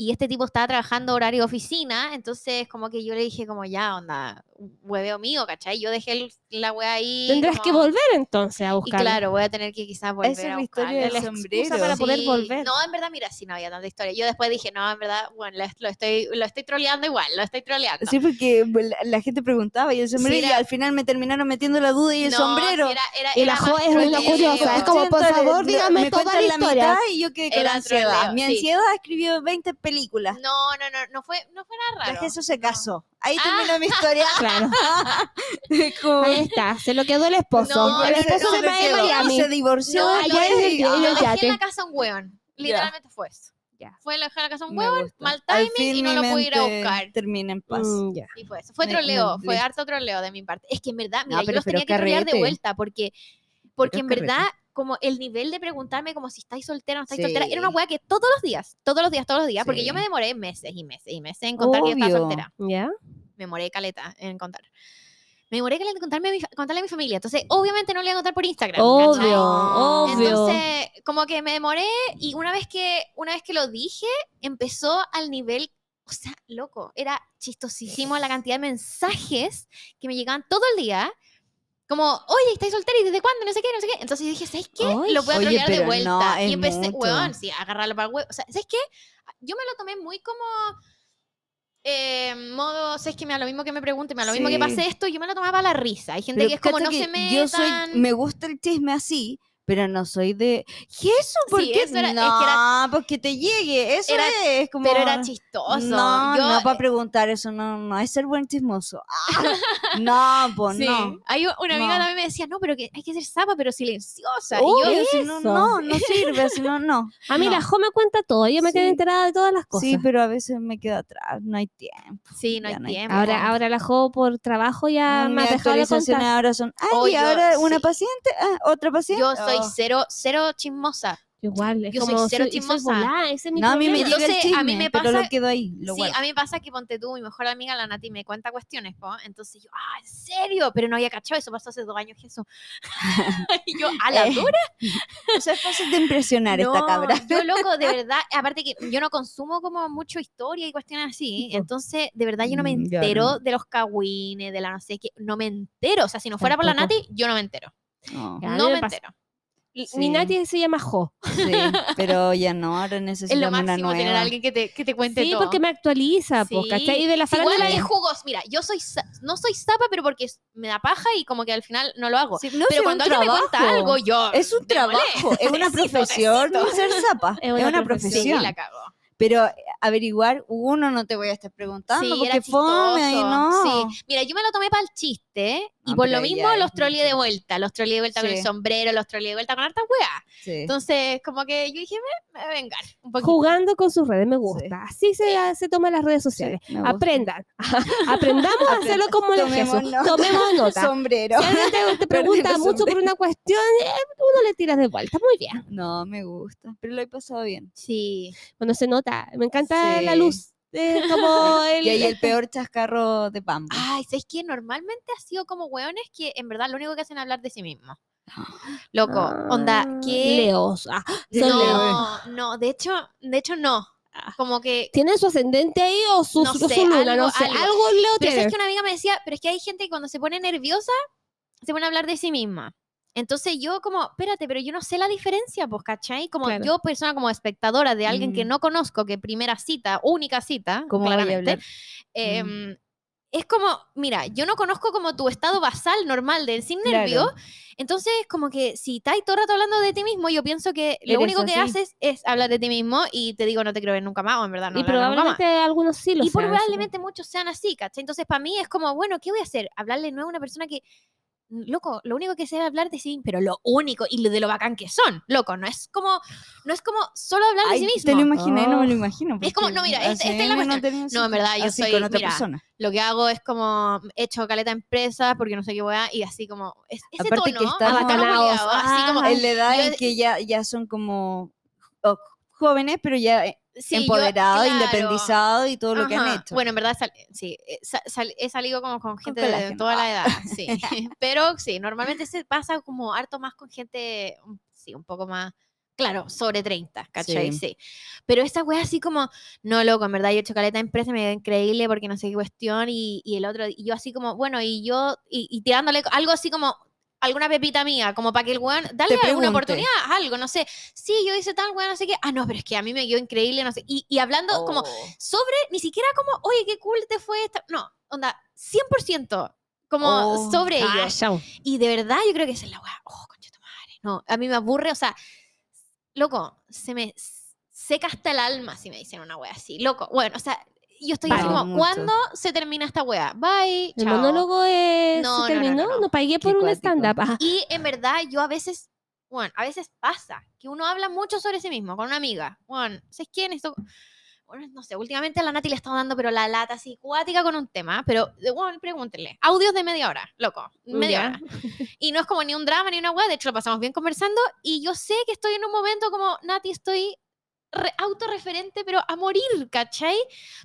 Y este tipo estaba trabajando horario oficina, entonces como que yo le dije como ya, onda, hueveo mío, ¿cachai? Yo dejé el- la wea ahí. Tendrás que volver entonces a Y buscar. claro, voy a tener que quizás volver Esa es a la buscar. historia del sombrero. para poder Sí, volver. No, en verdad, mira, sí, no había tanta historia. Yo después dije, no, en verdad, bueno, lo estoy, lo estoy troleando igual, lo estoy troleando. Sí, porque la, gente preguntaba y el sombrero y era- al final me terminaron metiendo la duda y el No, sombrero. sí, era- era- Y la Jo es una curiosa, es como, por favor, dígame me toda la historia. mitad y yo quedé con Era la ansiedad. troleo, Mi sí. ansiedad escribió 20 películas. No, no, no, no fue, no fue nada raro. que eso se casó. Ahí Ah. terminó mi historia. [laughs] [laughs] Claro, Como- está, se lo quedó el esposo. No, el esposo no, se se va de Miami. Se divorció. No, allá lo en el- dejé, en el lo dejé yate. en la casa un hueón. Literalmente fue eso. Ya. Fue dejé en la casa un Me hueón, gusta. mal Al timing y no lo pude ir a buscar. Termina en paz. Mm, ya. Y fue eso. Fue Me- troleo, me- fue listo. harto troleo de mi parte. Es que en verdad, mira, No, yo pero- los pero tenía que trolear de vuelta porque, porque en carrete. verdad, como el nivel de preguntarme como si estáis soltera o no estáis soltera, era una Sí. weá que todos los días, todos los días, todos los días, porque yo me Sí. demoré meses y meses y meses en contar que yo estaba Obvio. soltera. ¿Ya? Me demoré caleta en contar. Me demoré caleta en contarme a mi contarle a mi familia. Entonces, obviamente no le iba a contar por Instagram. ¿cachai? Obvio, obvio. Entonces, como que me demoré y una vez que una vez que lo dije, empezó al nivel, o sea, loco, era chistosísimo la cantidad de mensajes que me llegaban todo el día. Como, oye, ¿estáis soltera y desde cuándo? No sé qué, no sé qué. Entonces dije, ¿sabes qué? Ay. Lo voy a trolear de vuelta. no, y empecé, mucho. weón, sí, agarrarlo para el huevo. O sea, ¿sabes qué? Yo me lo tomé muy como eh, modo, ¿sabes que me da lo mismo que me pregunte, me da lo mismo que pase esto, yo me lo tomaba para la risa. Hay gente Pero que es como, no que se metan. Yo soy, me gusta el chisme así, pero no soy de. ¿Y eso? ¿Por Sí, qué? eso era- es que no, era- porque te llegue. Eso era- es como. Pero era chistoso. No, yo, no, para preguntar eso, no, no es ser buen chismoso. Ah, [laughs] no, pues Sí. no. Hay una amiga No. también me decía, no, pero que hay que ser zapa, pero silenciosa. Obvio, y yo, si no, eso. no, no sirve, si no, no. [laughs] A mí No. la Jo me cuenta todo, yo me Sí. enterada de todas las cosas. Sí, pero a veces me quedo atrás, no hay tiempo. sí, no hay no hay tiempo. Ahora, ahora la Jo por trabajo ya me ha dejado de contar. ahora son, ay, Oh, y yo- ahora una sí. paciente, ah, otra paciente. yo soy Cero, cero chismosa. Igual, es Yo soy como cero soy, soy chismosa. volada, ese es mi No, a mí me problema. Entonces, chisme, a mí me pero pasa- lo quedo ahí, lo sí, guardo. a mí me pasa que ponte tú, mi mejor amiga, la Nati, me cuenta cuestiones, po. Entonces yo, ah, ¿en serio? Pero no había cachado, eso pasó hace dos años, Jesús. [laughs] y yo, a la Eh, dura. [laughs] O sea, es fácil de impresionar esta cabra. Yo, loco, de [laughs] verdad, aparte que yo no consumo como mucho historia y cuestiones así, entonces, de verdad, yo no me Mm, entero no. de los cagüines, de la no sé qué, no me entero. O sea, si no fuera por la. Nati, yo no me entero. No, me me pasa. entero. Sí. Mi Nati se llama Jo. sí, pero ya no, ahora [laughs] Es lo necesitamos una máximo tener nueva. a alguien que te, que te cuente Sí, todo. porque me actualiza, po, Sí. ¿cachai? Y de la Sí, igual farándula hay jugos. Mira, yo soy no soy zapa, pero porque es- me da paja y como que al final no lo hago. Sí, no, pero sí, cuando alguien me cuenta trabajo. algo, yo. Es un me molé. trabajo, es una [laughs] profesión cito. ser zapa, es una, una Sí, profesión. la cago. Pero eh, averiguar, uno no te voy a estar preguntando Sí, porque fome no. Sí. Mira, yo me lo tomé para el chiste y Ah, por lo mismo los es troleé de vuelta. Los troleé de vuelta con el sombrero, los troleé de vuelta con hartas weas. Sí. Entonces, como que yo dije, me, me voy a vengar un poquito. jugando con sus redes, me gusta. Así se, se toman las redes sociales. Aprendan. [laughs] Aprendamos a hacerlo como el Tomemos Jesús. nota. Tomemos nota. Sombrero. Si alguien te, te [laughs] pregunta mucho por una cuestión, eh, uno le tiras de vuelta. Muy bien. No, me gusta, pero lo he pasado bien. Sí. Bueno, se nota. Me encanta la luz. eh, como el, [laughs] Y ahí el peor chascarro de Pampa. Ay, ¿sabes qué? Normalmente ha sido como hueones que en verdad lo único que hacen es hablar de sí mismos. [gasps] Loco, onda, Ah, que... Leos. Ah, [gasps] son leos. No, no, de hecho, de hecho no. Como que ¿Tiene su ascendente ahí o su, No su sé, luna? algo- no sé, algo. algo Leo Pero tiene. es que una amiga me decía, pero es que hay gente que cuando se pone nerviosa, se pone a hablar de sí misma. Entonces yo como, espérate, pero yo no sé la diferencia, pues, ¿cachai? Como Claro. yo, persona como espectadora de alguien que Mm. no conozco, que primera cita, única cita, ¿Cómo voy a claramente, hablar? em, es como, mira, yo no conozco como tu estado basal normal de sin Claro. nervio, entonces como que si estás todo el rato hablando de ti mismo, yo pienso que lo único que así. haces es hablar de ti mismo y te digo, no te creo ver nunca más, o en verdad no y hablar nunca más. probablemente algunos sí lo Y sean, probablemente muchos sean así, ¿cachai? Entonces, para mí es como, bueno, ¿qué voy a hacer? Hablarle no a una persona que, mm, loco, lo único que sé hablar de sí, pero lo único y de lo bacán que son, loco, no es como, no es como solo hablar de Ay, sí mismo. te lo imaginé, no me lo imagino. Es como, no, mira, esta- es la cuestión. No, en verdad, yo soy- con otra mira, persona. Lo que hago es como, he hecho caleta empresa porque no sé qué voy a, y así como, es, ese Aparte que tono, tono culiao, así como, Ah, En la edad yo- en que ya, ya son como oh, jóvenes, pero ya eh, sí, yo- claro. independizados y todo lo que han hecho. Bueno, en verdad, sal- sí, eh, sal- he salido como con gente de toda la edad, sí. [laughs] [laughs] Pero sí, normalmente se pasa como harto más con gente, um, sí, un poco más, claro, sobre 30, ¿cachai? Sí. Sí. Pero esa wea así como, no, loco, en verdad yo he hecho caleta de empresa, me dio increíble porque no sé qué cuestión, y, y el otro, y yo así como, bueno, y yo, y, y tirándole algo así como, alguna pepita mía, como para que el weón, dale alguna pregunte. oportunidad, algo, no sé, sí, yo hice tal weón, no sé qué, ah, no, pero es que a mí me dio increíble, no sé, y, y hablando como, Oh. sobre, ni siquiera como, oye, qué cool te fue esta. No, onda, 100% como Oh. sobre Ah, ellos. chao. Y de verdad, yo creo que esa es la weá. Oh, concha tu madre. No, a mí me aburre, o sea, loco, se me seca hasta el alma si me dicen una weá así. Loco, bueno, o sea, yo estoy Vale. como, Mucho. ¿cuándo se termina esta weá? Bye. El chao. monólogo es, No, no, se no, terminó, no, no, no. pagué por un stand-up. Y en verdad, yo a veces, bueno, a veces pasa que uno habla mucho sobre sí mismo con una amiga. Bueno, ¿sabes quién? Esto, bueno, no sé, últimamente a la Nati le está dando, pero la lata así cuática con un tema, pero, de- bueno, pregúntenle. Audios de media hora, loco, media Ya. hora. Y no es como ni un drama ni una weá, de hecho lo pasamos bien conversando. Y yo sé que estoy en un momento como, Nati, estoy autorreferente, pero a morir, ¿cachai?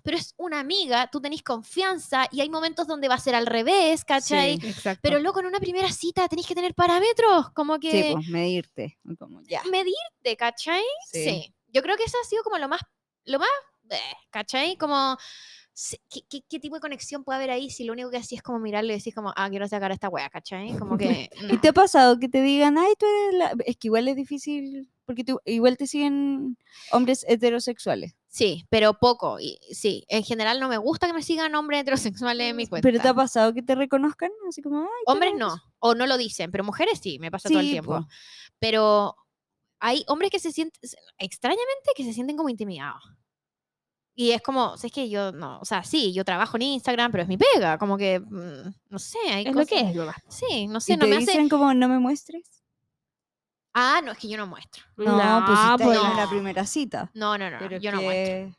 Pero es una amiga, tú tenés confianza y hay momentos donde va a ser al revés, ¿cachai? Sí. Exacto. Pero loco, en una primera cita tenéis que tener parámetros, como que Sí, pues medirte. Como ya. medirte, ¿cachai? Sí. Sí. Yo creo que eso ha sido como lo más, lo más, eh, ¿cachai? Como, ¿qué, qué, qué tipo de conexión puede haber ahí si lo único que hacías es como mirarle y decís como, ah, quiero sacar a esta wea, ¿cachai? Como que... [laughs] ¿Y no. te ha pasado que te digan, ay, tú eres la... Es que igual es difícil, porque tú, igual te siguen hombres heterosexuales. Sí, pero poco. Y, sí, en general no me gusta que me sigan hombres heterosexuales en mi cuenta. [laughs] ¿Pero te ha pasado que te reconozcan? Así como, ay, Hombres no, o no lo dicen, pero mujeres sí, me pasa todo el tiempo. po. Pero hay hombres que se sienten, extrañamente, que se sienten como intimidados. Y es como, es que yo no, o sea, sí, yo trabajo en Instagram, pero es mi pega, como que, mm, no sé, hay es lo que es. Sí, no sé, ¿Y no te me hace. dicen como, no me muestres? Ah, no, es que yo no muestro. No, pues si estás pues, en la no. primera cita. No, no, no, Pero yo no muestro.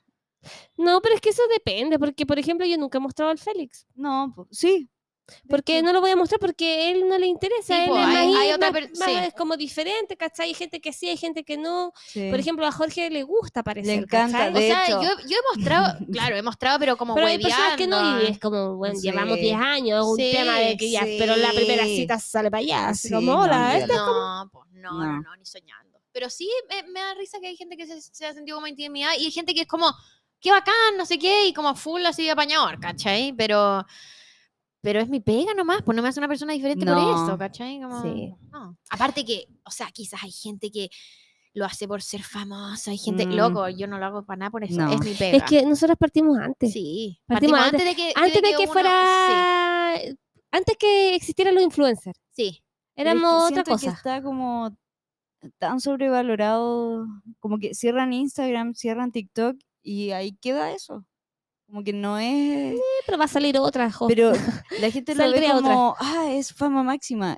No, pero es que eso depende, porque por ejemplo yo nunca he mostrado al Félix. No, pues, sí. de Porque no lo voy a mostrar porque él no le interesa. Sí, él po, es hay- más, hay in- otra más- per- más- sí. es como diferente, ¿cachai? Hay gente que sí, hay gente que no. Sí. Por ejemplo, a Jorge le gusta aparecer. encanta, ¿cachai? O de sea, hecho. yo, yo he mostrado, [laughs] claro, he mostrado, pero como Pero hay personas que no y es como, bueno, Sí. llevamos 10 años, un Sí, tema de que ya, pero la primera cita sale para allá, así Sí, como, no, hola, esta es como... No, pues no, no, No. no, ni soñando. Pero sí me, me da risa que hay gente que se, se ha sentido como intimidada y hay gente que es como, qué bacán, no sé qué, y como full así de apañador, ¿cachai? Pero, pero es mi pega nomás, pues no me hace una persona diferente por No. eso, ¿cachai? Como, Sí. no. Aparte que, o sea, quizás hay gente que lo hace por ser famosa, hay gente, Mm. loco, yo no lo hago para nada por eso, No. es mi pega. Es que nosotros partimos antes. sí, Partimos partimos antes de que, Antes de que uno- fuera... Antes que existieran los influencers. Sí, sí. Pero es que Éramos otra siento que cosa. está como tan sobrevalorado, como que cierran Instagram, cierran TikTok y ahí queda eso. Como que no es... Pero va a salir otra, jo. Pero [laughs] la gente lo ve otra. como, ah, es fama máxima.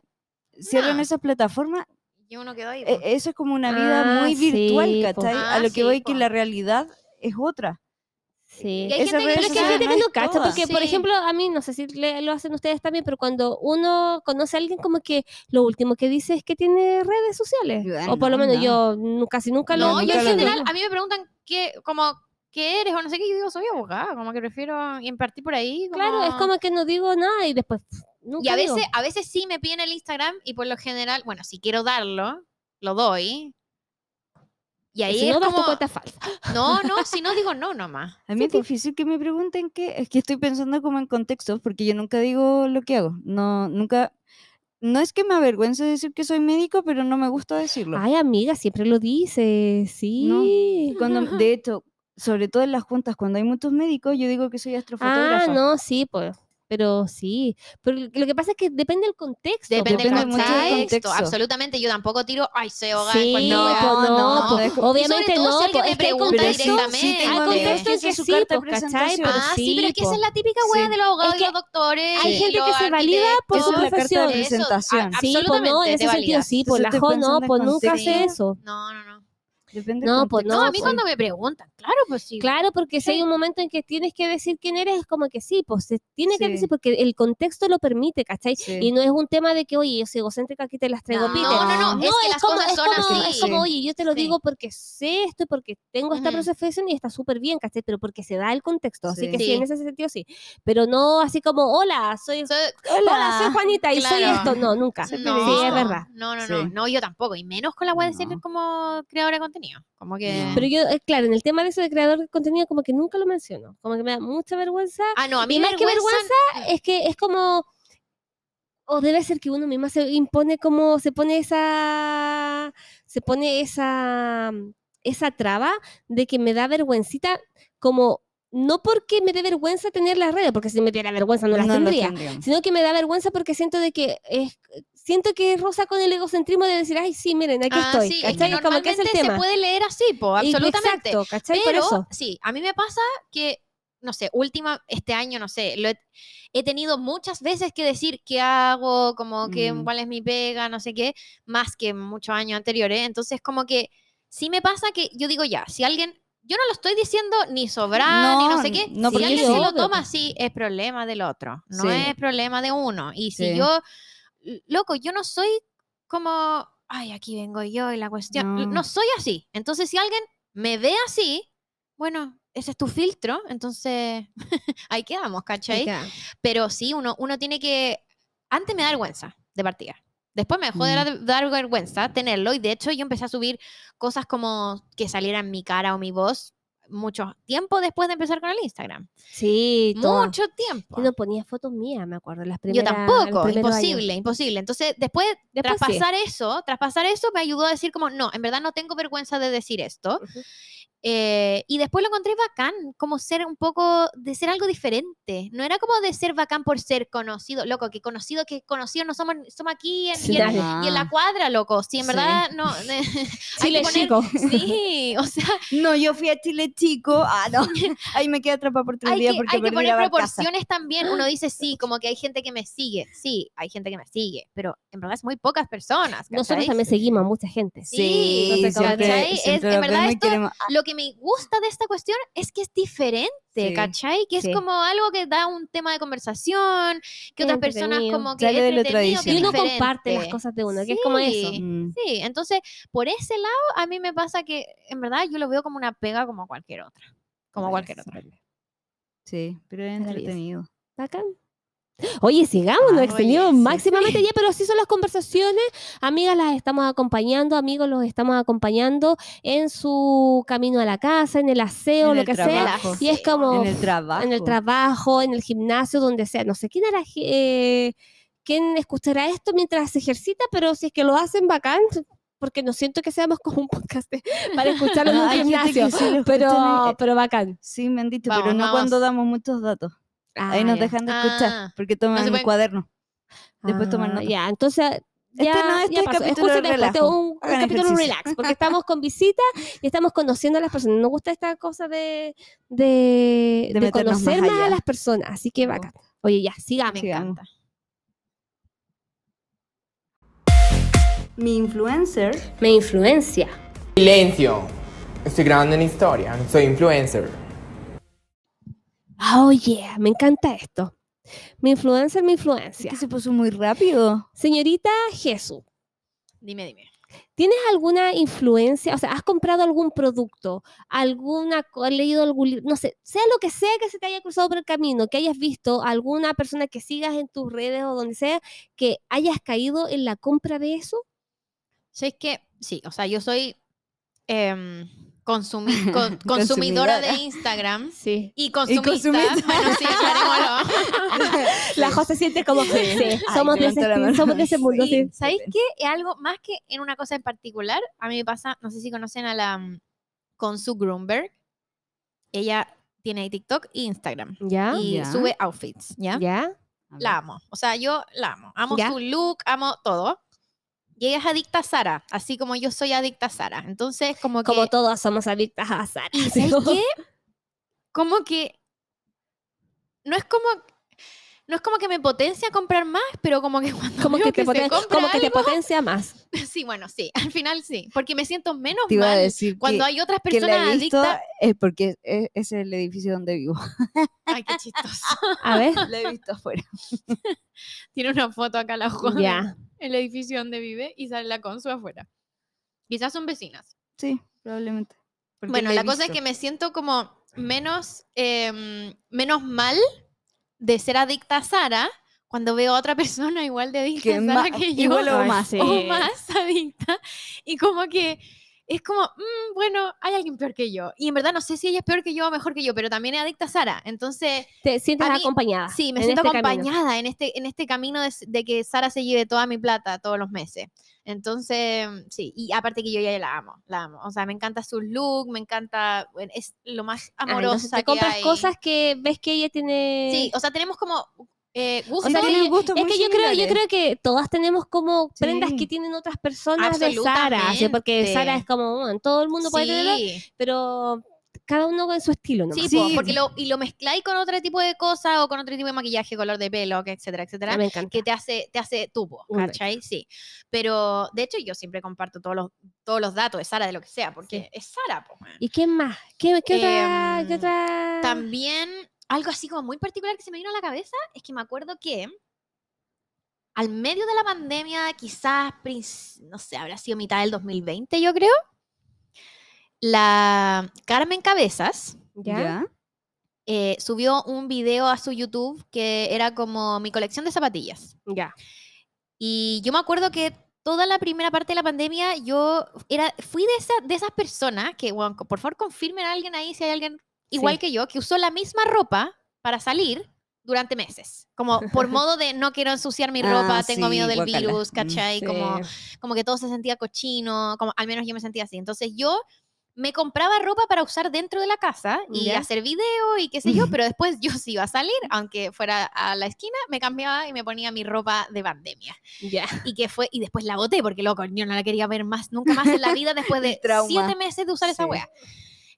Cierran No. esas plataformas, y uno quedó ahí. e- eso es como una vida Ah, muy virtual, sí. ¿cachai? Ah, A lo sí, que voy po. que la realidad es otra. Sí. Y hay gente que- es que hay gente que no cacha, porque por ejemplo, a mí, no sé si le- lo hacen ustedes también, pero cuando uno conoce a alguien como que lo último que dice es que tiene redes sociales. Bueno, o por lo menos no. yo casi nunca lo No, yo en general, a mí me preguntan qué, como, ¿qué eres? O no sé qué, yo digo, soy abogada, como que prefiero impartir por ahí. Claro, es como que no digo nada y después nunca Y a digo. veces, a veces sí me piden el Instagram y por lo general, bueno, si quiero darlo, lo doy. Y ahí si es no, das tu como, cuenta falsa. [gasps] no, no, si no digo no nomás. A mí es difícil que me pregunten qué. Es que estoy pensando como en contextos, porque yo nunca digo lo que hago. No, nunca. No es que me avergüence decir que soy médico, pero no me gusta decirlo. Ay, amiga, siempre lo dices, sí. Cuando, [laughs] de hecho, sobre todo en las juntas, cuando hay muchos médicos, yo digo que soy Ah, astrofotógrafa. no, sí, pues. Pero sí. Pero lo que pasa es que depende del contexto. Depende, Depende mucho del contexto. absolutamente. Yo tampoco tiro, ay, se ahoga Sí, cualquier no, pues no, no, pues, es como- obviamente todo no, si alguien pues, me que pregunta directamente. tengo hay que que es su sí, carta pues, ¿cachai? Pero Ah, sí, sí, pero es que esa es la típica wea Sí. de los abogados Es y los que doctores. hay gente que se valida por su profesión. Eso, presentación. a- Sí, pues no, en ese sentido sí, pues la jo no, pues nunca hace contexto. eso. No, no, no. Depende No, pues contexto. No, No, a mí cuando me preguntan, claro, pues sí. Claro, porque si Sí. hay un momento en que tienes que decir quién eres, es como que sí, pues se tiene que Sí. decir porque el contexto lo permite, ¿cachai? Sí. Y no es un tema de que, oye, yo soy egocéntrica, aquí te las traigo No, Peter. no, no, No, es que las como, cosas es son como, así. es como, oye, yo te lo Sí. digo porque sé esto, y porque tengo esta Ujú. profesión y está súper bien, ¿cachai? Pero porque se da el contexto, así Sí. que sí, Sí. en ese sentido sí. Pero no así como, hola, soy, Soy- hola, soy Juanita y soy Claro. esto. No, nunca. Soy Sí, es verdad. No, no, Sí. no, no, yo tampoco. Y menos con la web de ser No. como creadora de contenido. Como que. No. Pero yo, eh, claro, en el tema de eso de creador de contenido, como que nunca lo menciono. Como que me da mucha vergüenza Ah, no, a mí y más que vergüenza. es que es como o debe ser que uno misma se impone como se pone esa se pone esa esa traba de que me da vergüencita como no porque me dé vergüenza tener las redes, porque si me diera vergüenza no las lo tendría, tendríamos. sino que me da vergüenza porque siento de que es siento que rosa con el egocentrismo de decir, ay, sí, miren, aquí Ah, estoy, sí, es que como que es el tema. se puede leer así, po, absolutamente. Exacto, ¿cachai? Por Pero eso. sí, a mí me pasa que, no sé, última, este año, no sé, lo he, he tenido muchas veces que decir qué hago, como que Mm. cuál es mi pega, no sé qué, más que muchos años anteriores. Entonces, como que sí me pasa que yo digo ya, si alguien, yo no lo estoy diciendo ni sobrar, ni no No, sé qué, no, si alguien se lo toma así, es problema del otro, no Sí. es problema de uno. Y si Sí. yo, loco, yo no soy como, ay, aquí vengo yo y la cuestión, No. no soy así. Entonces, si alguien me ve así, bueno, ese es tu filtro, entonces [laughs] ahí quedamos, ¿cachai? Pero sí, uno, uno tiene que, antes me da vergüenza de partida. Después me dejó de Mm. dar, dar vergüenza tenerlo y de hecho yo empecé a subir cosas como que salieran mi cara o mi voz mucho tiempo después de empezar con el Instagram. Sí, todo. Mucho tiempo. Yo no ponía fotos mías, me acuerdo, las Yo primeras tampoco, primeros años. imposible, imposible. Entonces, después, Después tras sí. pasar eso, tras pasar eso, me ayudó a decir como, no, en verdad no tengo vergüenza de decir esto. Ujú. Eh, y después lo encontré bacán, como ser un poco, de ser algo diferente. No era como de ser bacán por ser conocido, loco, que conocido, que conocido no somos, somos aquí en, Sí, y, en, y en la cuadra, loco. Si en Sí. verdad no... [laughs] hay Chile poner- chico. Sí, o sea, [laughs] No, yo fui a Chile chico. Ah, no. [laughs] Ahí me quedé atrapada por tres hay días que, porque hay que poner proporciones también. Uno dice, sí, [gasps] como que hay gente que me sigue. Sí, hay gente que me sigue, pero en verdad es muy pocas personas. Nosotros ¿cachai? también seguimos a mucha gente. Sí, entonces, como siempre, ¿cachai? Es- siempre en verdad esto- ah, Lo que me gusta de esta cuestión es que es diferente, Sí. ¿cachai? Que es como algo que da un tema de conversación, que Es otras personas como que Sale de lo Y es uno comparte las cosas de uno, que es como eso. Sí. mm, Sí, entonces, por ese lado, a mí me pasa que, en verdad, yo lo veo como una pega como cualquier otra. Como cualquier otra. Sí, pero es entretenido. Bacán. Oye, sigamos, nos Ah, extendimos oye, sí, máximamente ya, pero así son las conversaciones. Amigas, las estamos acompañando, amigos, los estamos acompañando en su camino a la casa, en el aseo, En lo el que trabajo. sea. Y es como En el trabajo. en el trabajo, en el gimnasio, donde sea. No sé quién era, eh, quién escuchará esto mientras se ejercita, pero si es que lo hacen bacán, porque no siento que seamos como un podcast para escucharlo [laughs] en un gimnasio. sí Pero, el- pero bacán. Sí, me han dicho, Vamos, pero no cuando damos muchos datos. Ahí Ah, nos ya. dejan de escuchar Ah, porque toman se el pueden- cuaderno. Después toman Ah, nota. Ya, entonces. Ya, Este no, este ya es pasó. capítulo Escuchen después, este es relajo. un, un Hagan capítulo ejercicio. relax, porque [laughs] estamos con visita y estamos conociendo a las personas. Nos gusta esta cosa de, de, De de meternos más conocer más, a allá. las personas. Así que bacán. Oye, ya, sigamos. me sigamos. encanta. Mi influencer. Me influencia. Silencio. Estoy grabando una historia. Soy influencer. Oh, yeah, me encanta esto. Mi influencer, mi Es influencia. que se puso muy rápido. Señorita Jesús, Dime, dime. ¿tienes alguna influencia? O sea, ¿has comprado algún producto? ¿Alguna, has leído algún libro? No sé, sea lo que sea que se te haya cruzado por el camino, que hayas visto, alguna persona que sigas en tus redes o donde sea, que hayas caído en la compra de eso? Sí, es que, sí, o sea, yo soy em, consumi- [laughs] con- consumidora de Instagram Sí. y consumista. consumista. [laughs] Bueno, sí. [laughs] La José siente como sí, Ay, somos, de ese, somos de ese mundo, sí. ¿Sabéis qué? Algo más que en una cosa en particular. A mí me pasa, no sé si conocen a la mm, Consu Grunberg. Ella tiene TikTok e Instagram. ¿Ya? Y Ya. sube outfits, ¿ya? ¿Ya? La amo. O sea, yo la amo. Amo Ya. su look, amo todo. Y ella es adicta a Sara, así como yo soy adicta a Sara. Entonces, como que... Como todas somos adictas a Sara. ¿Y qué? Como que... No es como... No es como que me potencia a comprar más, pero como que [laughs] cuando Como que, te, se poten- compra como que te potencia más. [laughs] Sí, bueno, sí. Al final sí. Porque me siento menos Te iba a mal decir cuando que, hay otras que personas he visto adictas. es porque es, es el edificio donde vivo. [laughs] Ay, qué chistoso. A ver. La he visto afuera. Tiene una foto acá la Juan. Ya. El edificio donde vive y sale la Consu afuera. Quizás son vecinas. Sí, probablemente. Porque Bueno, la cosa es que me siento como menos, em, menos mal de ser adicta a Sara cuando veo a otra [laughs] persona igual de adicta Que a Sara que yo. igual o más. sí. o más adicta. Y como que es como, "Mm, bueno, hay alguien peor que yo. Y en verdad no sé si ella es peor que yo o mejor que yo, pero también es adicta a Sara. Entonces, Te sientes mí- acompañada. sí, me en siento este camino. acompañada en este, en este camino de, que Sara se lleve toda mi plata todos los meses. Entonces, sí, y aparte que yo ya la amo, la amo. O sea, me encanta su look, me encanta, es lo más Ah, amorosa te que compras hay. cosas que ves que ella tiene. Sí, o sea, tenemos como eh, O gustos. sea, que- tienen gustos Es muy que yo creo, yo creo que todas tenemos como prendas que tienen otras personas de Sara. ¿sí? porque Sara es como, todo el mundo puede tenerlo, Sí. pero cada uno con su estilo, ¿no? Sí, Sí. po, porque lo, y lo mezcláis con otro tipo de cosas o con otro tipo de maquillaje, color de pelo, que etcétera, etcétera, me encanta. que te hace, te hace tubo, ¿cachai? Sí. Pero de hecho yo siempre comparto todos los, todos los datos de Sara, de lo que sea, porque Sí. es Sara, po. ¿Y qué más? ¿Qué, qué otra? ¿Qué Em, otra? También algo así como muy particular que se me vino a la cabeza es que me acuerdo que al medio de la pandemia, quizás, no sé, habrá sido mitad del 2020, yo creo, la Carmen Cabezas. ¿Ya? eh, subió un video a su YouTube que era como mi colección de zapatillas. Ya. Y yo me acuerdo que toda la primera parte de la pandemia yo era, fui de, esa, de esas personas que, bueno, por favor confirmen a alguien ahí si hay alguien igual Sí. que yo, que usó la misma ropa para salir durante meses. Como por [laughs] modo de no quiero ensuciar mi ropa, Ah, tengo miedo sí, del guácala. virus, Mm, ¿cachai? Como, Sí. como que todo se sentía cochino, como al menos yo me sentía así. Entonces yo me compraba ropa para usar dentro de la casa y Ya. hacer video y qué sé yo, pero después yo sí iba a salir, aunque fuera a la esquina, me cambiaba y me ponía mi ropa de pandemia. Ya. Y que fue, y después la boté, porque loco, yo no la quería ver más, nunca más en la vida después [laughs] de siete meses de usar esa Sí.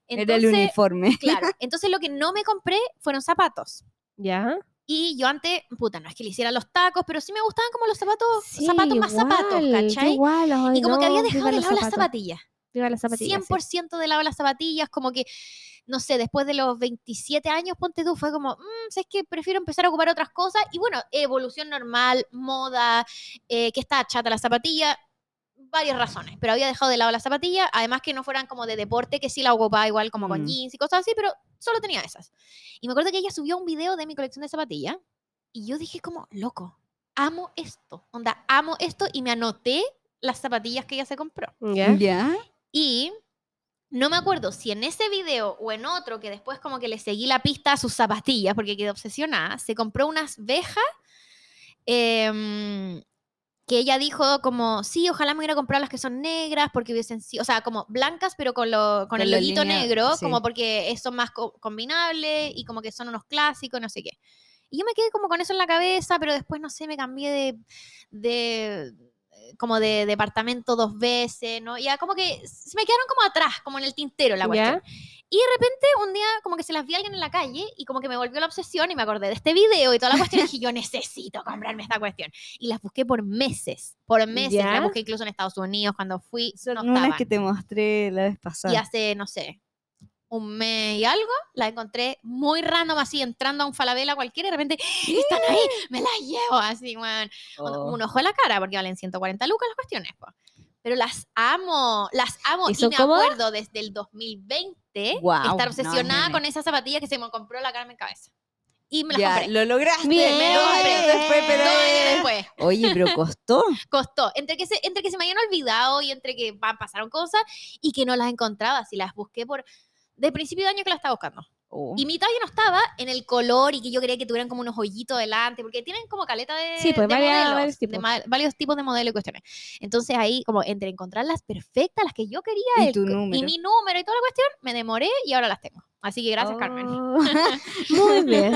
Era el uniforme. [laughs] claro, entonces lo que no me compré fueron zapatos. ¿Ya? Y yo antes, puta, no es que le hiciera los tacos, pero sí me gustaban como los zapatos, Sí, zapatos más zapatos, ¿cachai? Igual, ay, y como que había dejado de lado las zapatillas. Viva las zapatillas. sí. 100% de lado las zapatillas, como que, no sé, después de los 27 años, ponte tú, fue como, mmm, ¿sabes que Prefiero empezar a ocupar otras cosas. Y bueno, evolución normal, moda, eh, que está chata la zapatilla, varias razones, pero había dejado de lado las zapatillas, además que no fueran como de deporte, que sí la ocupaba igual como con Mm. jeans y cosas así, pero solo tenía esas. Y me acuerdo que ella subió un video de mi colección de zapatillas y yo dije como, loco, amo esto, onda, amo esto y me anoté las zapatillas que ella se compró. ¿Ya? ¿Ya? Y no me acuerdo si en ese video o en otro, que después como que le seguí la pista a sus zapatillas porque quedé obsesionada, se compró unas vejas em, que ella dijo como, sí, ojalá me hubiera comprado las que son negras porque hubiesen sido, o sea, como blancas pero con, lo, con Con el loguito negro, sí. como porque son más co- combinables y como que son unos clásicos, no sé qué. Y yo me quedé como con eso en la cabeza, pero después, no sé, me cambié de, de como de departamento dos veces, ¿no? Ya como que se me quedaron como atrás, como en el tintero la ¿Ya? cuestión. Y de repente un día como que se las vi a alguien en la calle y como que me volvió la obsesión y me acordé de este video y toda la cuestión y dije, yo necesito comprarme esta cuestión. Y las busqué por meses, por meses. ¿Ya? Las busqué incluso en Estados Unidos cuando fui, Son no unas que te mostré la vez Y pasada. hace, no sé, un mes y algo, la encontré muy random así, entrando a un falabella cualquiera y de repente, están ahí, me las llevo así. Un- Oh. Un ojo a la cara, porque valen 140 lucas las cuestiones, po. Pero las amo, las amo. ¿Y me acuerdo desde el 2020 Guau, estar no, obsesionada nene. con esa zapatilla que se me compró la Carmen Cabeza. y me las Ya, compré. lo lograste. Bien. Me lo compré después, pero- Dos años después. Oye, pero costó. [laughs] Costó. Entre que, se, entre que se me habían olvidado y entre que pa- pasaron cosas y que no las encontraba. Si las busqué por. De principio de año que las estaba buscando. Oh. Y mi talla no estaba en el color y que yo quería que tuvieran como unos hoyitos delante, porque tienen como caleta de, Sí, pues, de varias- modelos, varios de tipos. ma- varios tipos de modelos y cuestiones. Entonces ahí, como entre encontrar las perfectas, las que yo quería Y el tu número. mi número y toda la cuestión, me demoré y ahora las tengo. Así que gracias, Carmen. Oh, [laughs] [laughs] Muy bien.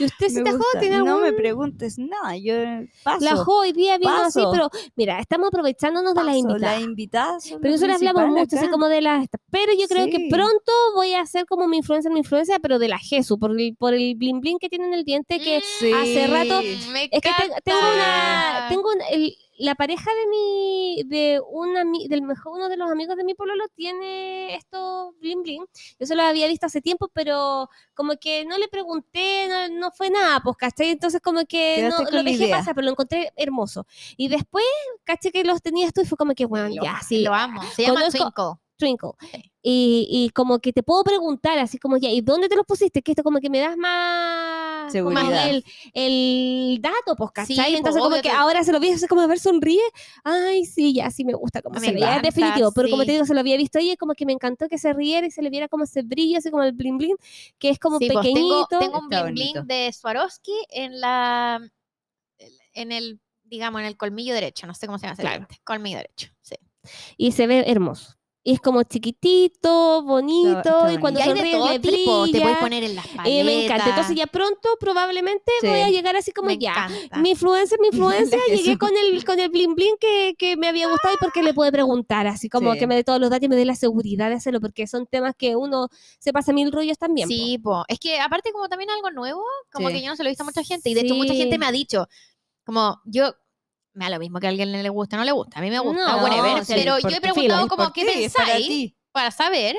¿Y usted, Jo, gusta. tiene No algún... me preguntes nada, yo paso. La Jo hoy día vino así, pero mira, estamos aprovechándonos de las invitadas. La invitada son Pero le hablamos mucho, así como de las... Pero yo creo que pronto voy a hacer como mi influencer, mi influencia, pero de la Jesu, por el, por el bling bling que tiene en el diente, que Sí. hace rato- Mm, me Es que te- tengo una, tengo un- el- la pareja de mi, de un ami- del mejor, uno de los amigos de mi pololo tiene esto bling bling. Yo se lo había visto hace tiempo, pero como que no le pregunté, no, no fue nada, pues, ¿cachai? Entonces como que no, lo dejé idea. pasar, pero lo encontré hermoso. Y después, caché que los tenías tú y fue como que, bueno, Lo- ya, sí, Lo amo. Se llama Twinkle. Twinkle. Sí. Y, y como que te puedo preguntar, así como ya, ¿y dónde te los pusiste? Que esto como que me das más, Seguridad. más el, el dato, pues, ¿cachai? Sí, pues, Entonces como que te- ahora se lo vi, así como a ver, sonríe. Ay, sí, ya, sí me gusta como Me se ve, ya es definitivo. Pero como te digo, se lo había visto y como que me encantó que se riera y se le viera como ese brillo, así como el bling bling, que es como Sí, pues, pequeñito. tengo, tengo un Está bling bling de Swarovski en la en el digamos en el colmillo derecho, no sé cómo se llama Claro. colmillo derecho, sí. Y se ve hermoso. Y es como chiquitito, bonito, está y cuando sonríe le tipo, te puedes poner en las paletas. Eh, me encanta. Entonces ya pronto probablemente Sí. voy a llegar así como me ya. encanta. Mi influencer, mi influencia, La [laughs] llegué con el, con el bling bling que, que me había gustado y porque le puede preguntar, así como Sí. que me dé todos los datos y me dé la seguridad de hacerlo, porque son temas que uno se pasa mil rollos también. Sí, po. es que aparte como también algo nuevo, como Sí. que yo no se lo he visto a mucha gente y de hecho mucha gente me ha dicho como yo me da lo mismo que a alguien le guste o no le gusta, a mí me gusta, No, whatever, sí, pero yo he preguntado filo, como qué para pensáis ti. para saber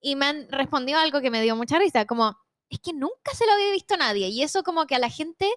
y me han respondido algo que me dio mucha risa, como es que nunca se lo había visto a nadie y eso como que a la gente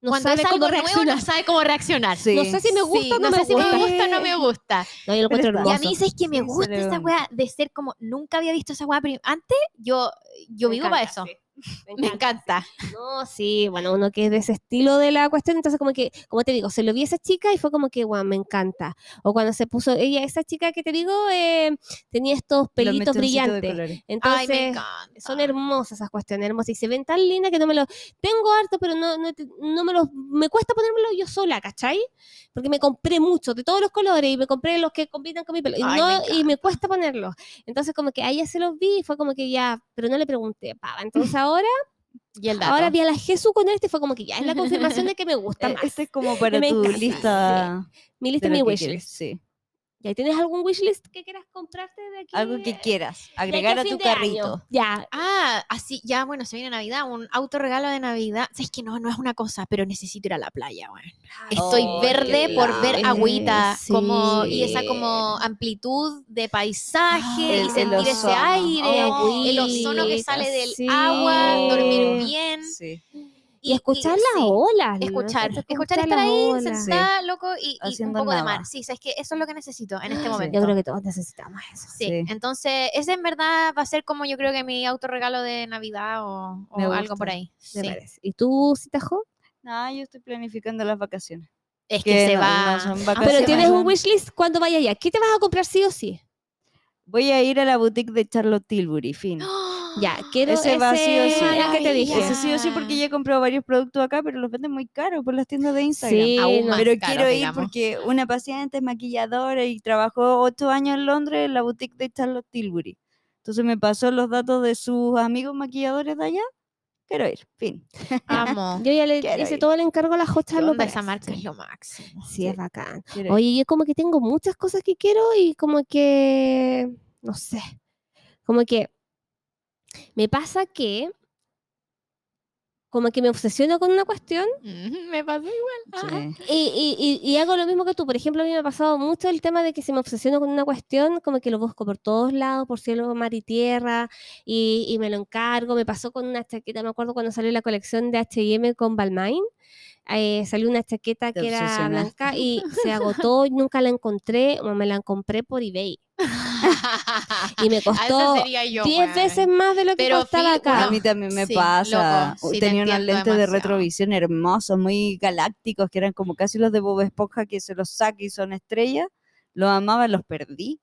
No cuando sabe es algo cómo nuevo reaccionar. no sabe cómo reaccionar. Sí. No sé si me gusta Sí, o no, no, me sé si gusta. me gusta o no me gusta. No, yo lo Y a mí es que me Sí, gusta esa weá de ser como nunca había visto esa weá antes. Yo, yo Me vivo para encanta, eso. sí. Me encanta. No, sí, bueno, uno que es de ese estilo de la cuestión, entonces como que, como te digo, se lo vi a esa chica y fue como que, wow, me encanta. O cuando se puso, ella, esa chica que te digo, eh, tenía estos pelitos brillantes. colores. Ay, Entonces, me encanta. son hermosas esas cuestiones, hermosas. Y se ven tan lindas que no me los... Tengo harto, pero no, no, no me los... Me cuesta ponérmelo yo sola, ¿cachai? Porque me compré muchos, de todos los colores, y me compré los que combinan con mi pelo. Y, Ay, no, me y me cuesta ponerlos. Entonces como que a ella se los vi y fue como que ya... Pero no le pregunté, pava. Entonces ahora, [laughs] Y el dato. ahora vi a la Jesús con este fue como que ya es la confirmación de que me [laughs] gusta más. Este es como para [laughs] me tu encanta, lista. mi lista, mi wishlist. Sí. ¿Ya tienes algún wishlist que quieras comprarte de aquí? Algo que quieras. Agregar a tu año? carrito. Ya, Ah, así, ya, bueno, se viene Navidad, un autorregalo de Navidad. Sabes que no, no es una cosa, pero necesito ir a la playa, weón. Estoy Oh, verde por ver agüita, como, y esa Sí. como amplitud de paisaje, Ay, y el sentir ese aire, el ozono que sale del sí. agua, dormir bien. Sí. Y escuchar las sí. olas. ¿no? Escuchar, Escuchar escuchar estar las ahí, olas. sentada, loco, y, y un poco de mar. Sí, sabes que eso es lo que necesito en este Sí. momento. Yo creo que todos necesitamos eso. Sí. Sí. entonces ese en verdad va a ser como yo creo que mi autorregalo de Navidad o, algo por ahí. me Sí. parece. ¿Y tú, Citajo? No, yo estoy planificando las vacaciones. Es que, se no- va. no Ah, Pero tienes un wishlist cuando vaya allá. ¿Qué te vas a comprar sí o sí? Voy a ir a la boutique de Charlotte Tilbury, fin. [gasps] Ya, quiero Ese ese, va sí o sí. que te dije. Ese sí o sí, porque ya he comprado varios productos acá, pero los venden muy caros por las tiendas de Instagram. Sí, Aún más pero caros, quiero ir digamos. porque una paciente es maquilladora y trabajó ocho años en Londres en la boutique de Charlotte Tilbury. Entonces me pasó los datos de sus amigos maquilladores de allá. Quiero ir, fin. Amo. [laughs] Yo ya le Quiero hice ir. todo el encargo a la Hot ¿Qué Charlotte onda? Esa marca es lo máximo. Sí, es bacán. Quiero. Oye, yo como que tengo muchas cosas que quiero y como que, no sé, como que me pasa que como que me obsesiono con una cuestión Me pasó igual. Sí. y, y- y- y hago lo mismo que tú. Por ejemplo, a mí me ha pasado mucho el tema de que si me obsesiono con una cuestión, como que lo busco por todos lados, por cielo, mar y tierra, y, y me lo encargo. Me pasó con una chaqueta, me acuerdo cuando salió la colección de H&M con Balmain, eh, salió una chaqueta Te que era blanca y [laughs] se agotó y nunca la encontré, o me la compré por eBay. [laughs] y me [laughs] costó sería yo, 10 weón. veces más de lo que Pero costaba acá. A mí también me Sí, pasa. loco, sí, te Tenía unos lentes de retrovisión hermosos, muy galácticos, que eran como casi los de Bob Esponja, que se los saca y son estrellas. Los amaba, los perdí.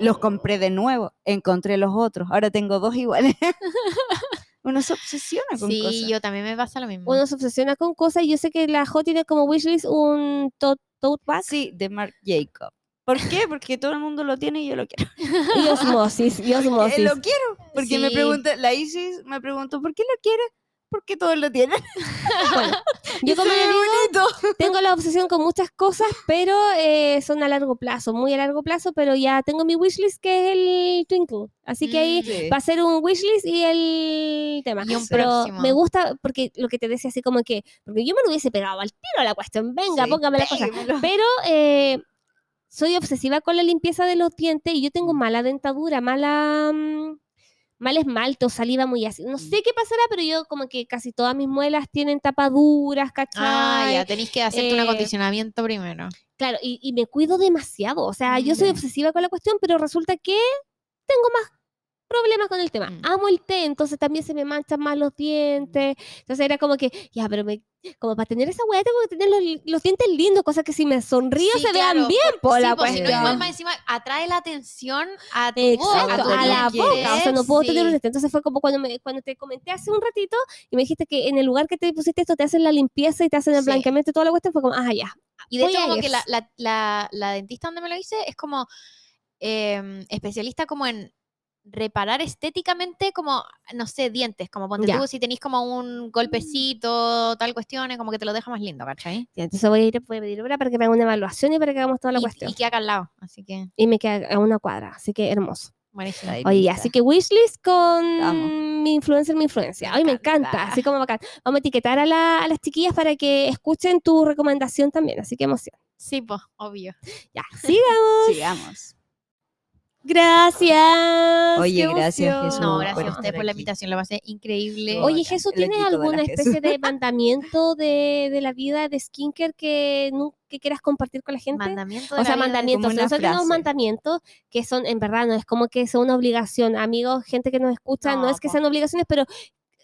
Los compré de nuevo, encontré los otros. Ahora tengo dos iguales. [laughs] Uno se obsesiona con Sí, cosas. yo también me pasa lo mismo. Uno se obsesiona con cosas y yo sé que la Jo tiene como wishlist un tote, tote bag Sí, de Marc Jacob. ¿Por qué? Porque todo el mundo lo tiene y yo lo quiero. y osmosis, y [laughs] Eh, osmosis. lo quiero. Porque me pregunta, la Isis me preguntó, ¿por qué lo quiere? Porque todos lo tienen. [laughs] Yo como digo, tengo la obsesión con muchas cosas, pero eh, son a largo plazo, muy a largo plazo, pero ya tengo mi wishlist que es el Twinkle. Así que ahí Mm, Sí. va a ser un wishlist y el tema. Y un pero próximo. me gusta porque lo que te decía así como que, porque yo me lo hubiese pegado al tiro a la cuestión, venga, Sí, póngame la cosa. Pero eh, soy obsesiva con la limpieza de los dientes y yo tengo mala dentadura, mala... mm, mal esmalte o saliva muy ácida. No sé qué pasará, pero yo como que casi todas mis muelas tienen tapaduras, ¿cachai? Ah, ya, tenéis que hacerte un Eh, acondicionamiento primero. Claro, y, y me cuido demasiado. O sea, yo soy Mm. obsesiva con la cuestión, pero resulta que tengo más problemas con el tema. Mm. Amo el té, entonces también se me manchan más los dientes. Entonces era como que, ya, pero me, como para tener esa weá tengo que tener los, los dientes lindos, cosa que si me sonrío Sí, se claro, vean bien, por Sí, la pues, si no, igual más encima atrae la atención a tu Exacto, boca, a la que boca. O sea, no puedo Sí. tener un diente. Entonces fue como cuando, me, cuando te comenté hace un ratito y me dijiste que en el lugar que te pusiste esto te hacen la limpieza y te hacen el blanqueamiento y toda la cuestión, fue como, ah, ya. Y de Voy hecho, a como ir. que la, la, la, la dentista donde me lo hice es como em, especialista como en reparar estéticamente como, no sé, dientes, como ponte Ya. tú, si tenéis como un golpecito, tal cuestiones, como que te lo deja más lindo, ¿cachai? Ya, Entonces voy a ir, voy a pedir para que me haga una evaluación y para que hagamos toda la y, cuestión. y queda acá al lado, así que y me queda a una cuadra, así que hermoso. buenísimo. Oye, así que wishlist con Amo. mi influencer, mi influencia. Ay, me encanta. encanta, así como bacán. Vamos a etiquetar a, la- a las chiquillas para que escuchen tu recomendación también, así que emoción. Sí, pues, obvio. Ya, sigamos. Sigamos. Gracias. Oye, qué gracias, emoción. Jesús, No, por gracias a usted por la aquí. invitación, lo pasé increíble. Oye, Jesús, ¿tienes la alguna Jesús. especie de [laughs] mandamiento de, de la vida de skincare que, que quieras compartir con la gente? mandamiento de O sea, la mandamientos. Nosotros tenemos mandamientos que son, en verdad, no es como que sea una obligación. Amigos, gente que nos escucha, no, No, es que sean obligaciones, pero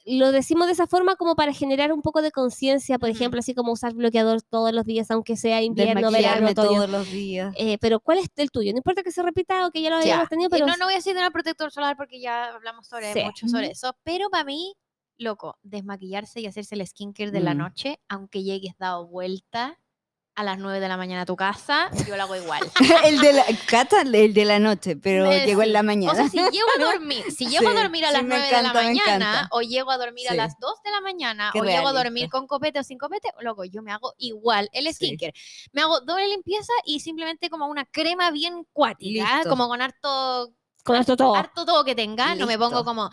lo decimos de esa forma como para generar un poco de conciencia, por ejemplo, así como usar bloqueador todos los días, aunque sea invierno, verano, otoño. todos los días. Eh, pero ¿cuál es el tuyo? No importa que se repita o que ya lo Ya. hayamos tenido, Eh, pero No, no voy a decir de protector solar porque ya hablamos sobre Sí. mucho sobre eso, pero para mí, loco, desmaquillarse y hacerse el skincare de la Mm. noche, aunque llegues dado vuelta a las 9 de la mañana a tu casa, yo lo hago igual. [laughs] el de la Cata, el de la noche, pero llegó en la O mañana. sea, si llego a dormir, si llego a Sí, dormir a sí, las me 9 de la mañana, o llego a dormir a Sí. las 2 de la mañana, Qué o llego a dormir con copete o sin copete, loco, yo me hago igual el Sí. skincare. Me hago doble limpieza y simplemente como una crema bien cuática, Listo. como con harto con esto todo. harto todo que tenga, no me pongo Listo. como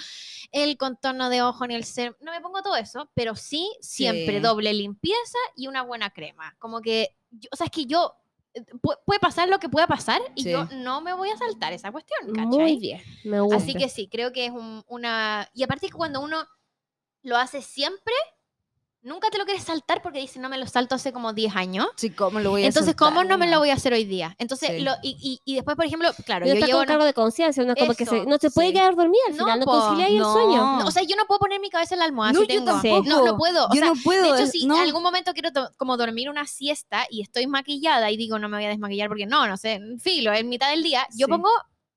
el contorno de ojo ni el ser, no me pongo todo eso, pero sí siempre Sí. doble limpieza y una buena crema. Como que, yo- o sea, es que yo, eh, pu- puede pasar lo que pueda pasar y Sí. yo no me voy a saltar esa cuestión, ¿cachai? Muy bien, me gusta. Así que sí, creo que es un- una... Y aparte que cuando uno lo hace siempre, nunca te lo quieres saltar porque dices, no me lo salto hace como 10 años. Sí, ¿cómo lo voy a Entonces, ¿cómo no me lo voy a hacer hoy día? Entonces, Sí. lo, y, y- y después, por ejemplo, claro, yo está llevo... con cargo de conciencia, no, como que se, Eso, no se puede sí. quedar dormida al No, final, no, po, concilia ahí el no. sueño. No, o sea, yo no puedo poner mi cabeza en la almohada. No, si yo tengo- tampoco. No, no puedo. O Yo sea, no puedo. de hecho, si no. en algún momento quiero como dormir una siesta y estoy maquillada y digo, no me voy a desmaquillar porque no, no sé, filo, en mitad del día, yo Sí. pongo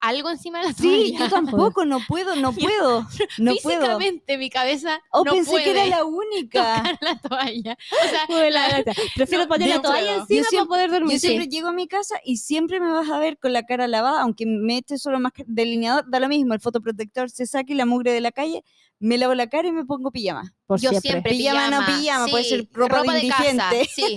algo encima de la Sí, toalla. yo tampoco, no puedo, no [laughs] puedo. No puedo. Físicamente mi cabeza Oh, no pensé puede que era la única. tocar la toalla. O sea, la. Prefiero No, poner la toalla encima yo siempre- poder dormir. Yo siempre sí. llego a mi casa y siempre me vas a ver con la cara lavada, aunque me eche solo más delineador, da lo mismo, el fotoprotector se saque la mugre de la calle, me lavo la cara y me pongo pijama. Por yo siempre Pijama, no pijama, puede ser ropa de casa, indigente. Sí.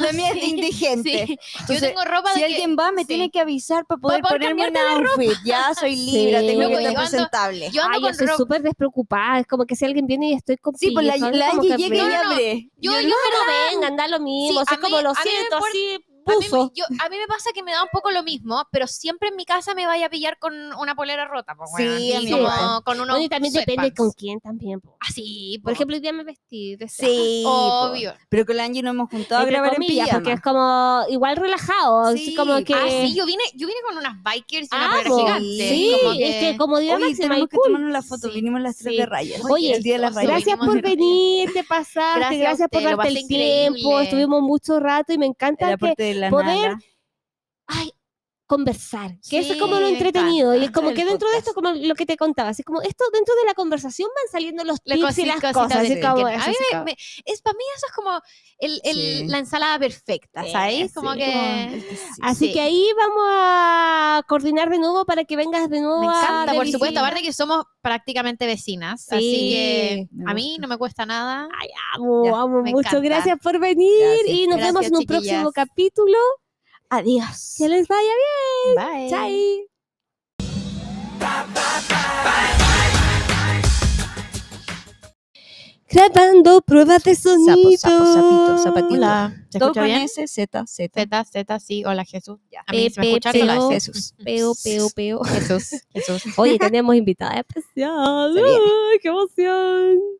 La mía es de indigente. sí. Entonces, yo tengo ropa Si de que- alguien va, me sí. tiene que avisar para poder poder ponerme un outfit. Ya soy [laughs] libre, Sí. tengo Loco, que yo estar ando- presentable. Yo ando Ay, yo con soy súper despreocupada. Es como que si alguien viene y estoy con Sí, pues la, pijama, la que llega y abre. Yo, Yo no- Pero venga, anda lo mismo. Así mí- como lo siento, importa- A mí, yo- a mí me pasa que me da un poco lo mismo, pero siempre en mi casa me vaya a pillar con una polera rota. Pues, Sí, a mí como igual. con unos Bueno, y también depende con quién también. po. Así, Por ejemplo, hoy día me vestí de. Sí, po. obvio. Pero con la Angie nos hemos juntado a Entre grabar en comillas, pijama. porque es como igual relajado, así Sí. como que... Ah, sí, yo vine, yo vine con unas bikers y una Ah, polera po. gigante. Sí, como es que comodidad Oye, máxima y tenemos que cool. tomarnos la foto. Sí. Vinimos las tres Sí. de rayas. Oye, el día de las gracias rayas. Gracias por venir, te pasaste, Gracias a por darte el tiempo, estuvimos mucho rato y me encanta que de la poder- nada. ay, conversar, que eso es Sí, como lo entretenido y es como que dentro de esto, podcast. como lo que te contaba, así como esto dentro de la conversación van saliendo los tips y las cosas, así como eso, A mí así me- como- me- es para mí eso es como el, el- Sí. la ensalada perfecta, Sí, ¿sabes? Como sí. que Así sí. que ahí vamos a coordinar de nuevo para que vengas de nuevo me a encanta, de por supuesto, aparte que somos prácticamente vecinas, Sí, así que a mí no me cuesta nada. Amo, Ya, amo mucho. encanta. Gracias por venir Gracias. y nos vemos Gracias, en un próximo capítulo. Adiós. Que les vaya bien. Bye. Chai. Grabando pruebas de sonido. sapo, sapito, zapatito. Hola, ¿se Todo escucha con bien? S, Z, Z. Z, Z, sí, hola Jesús. Ya. A mí se me escucha peo. Jesús. Peo, peo, peo. Jesús, Jesús. Oye, tenemos invitada especial. Qué emoción.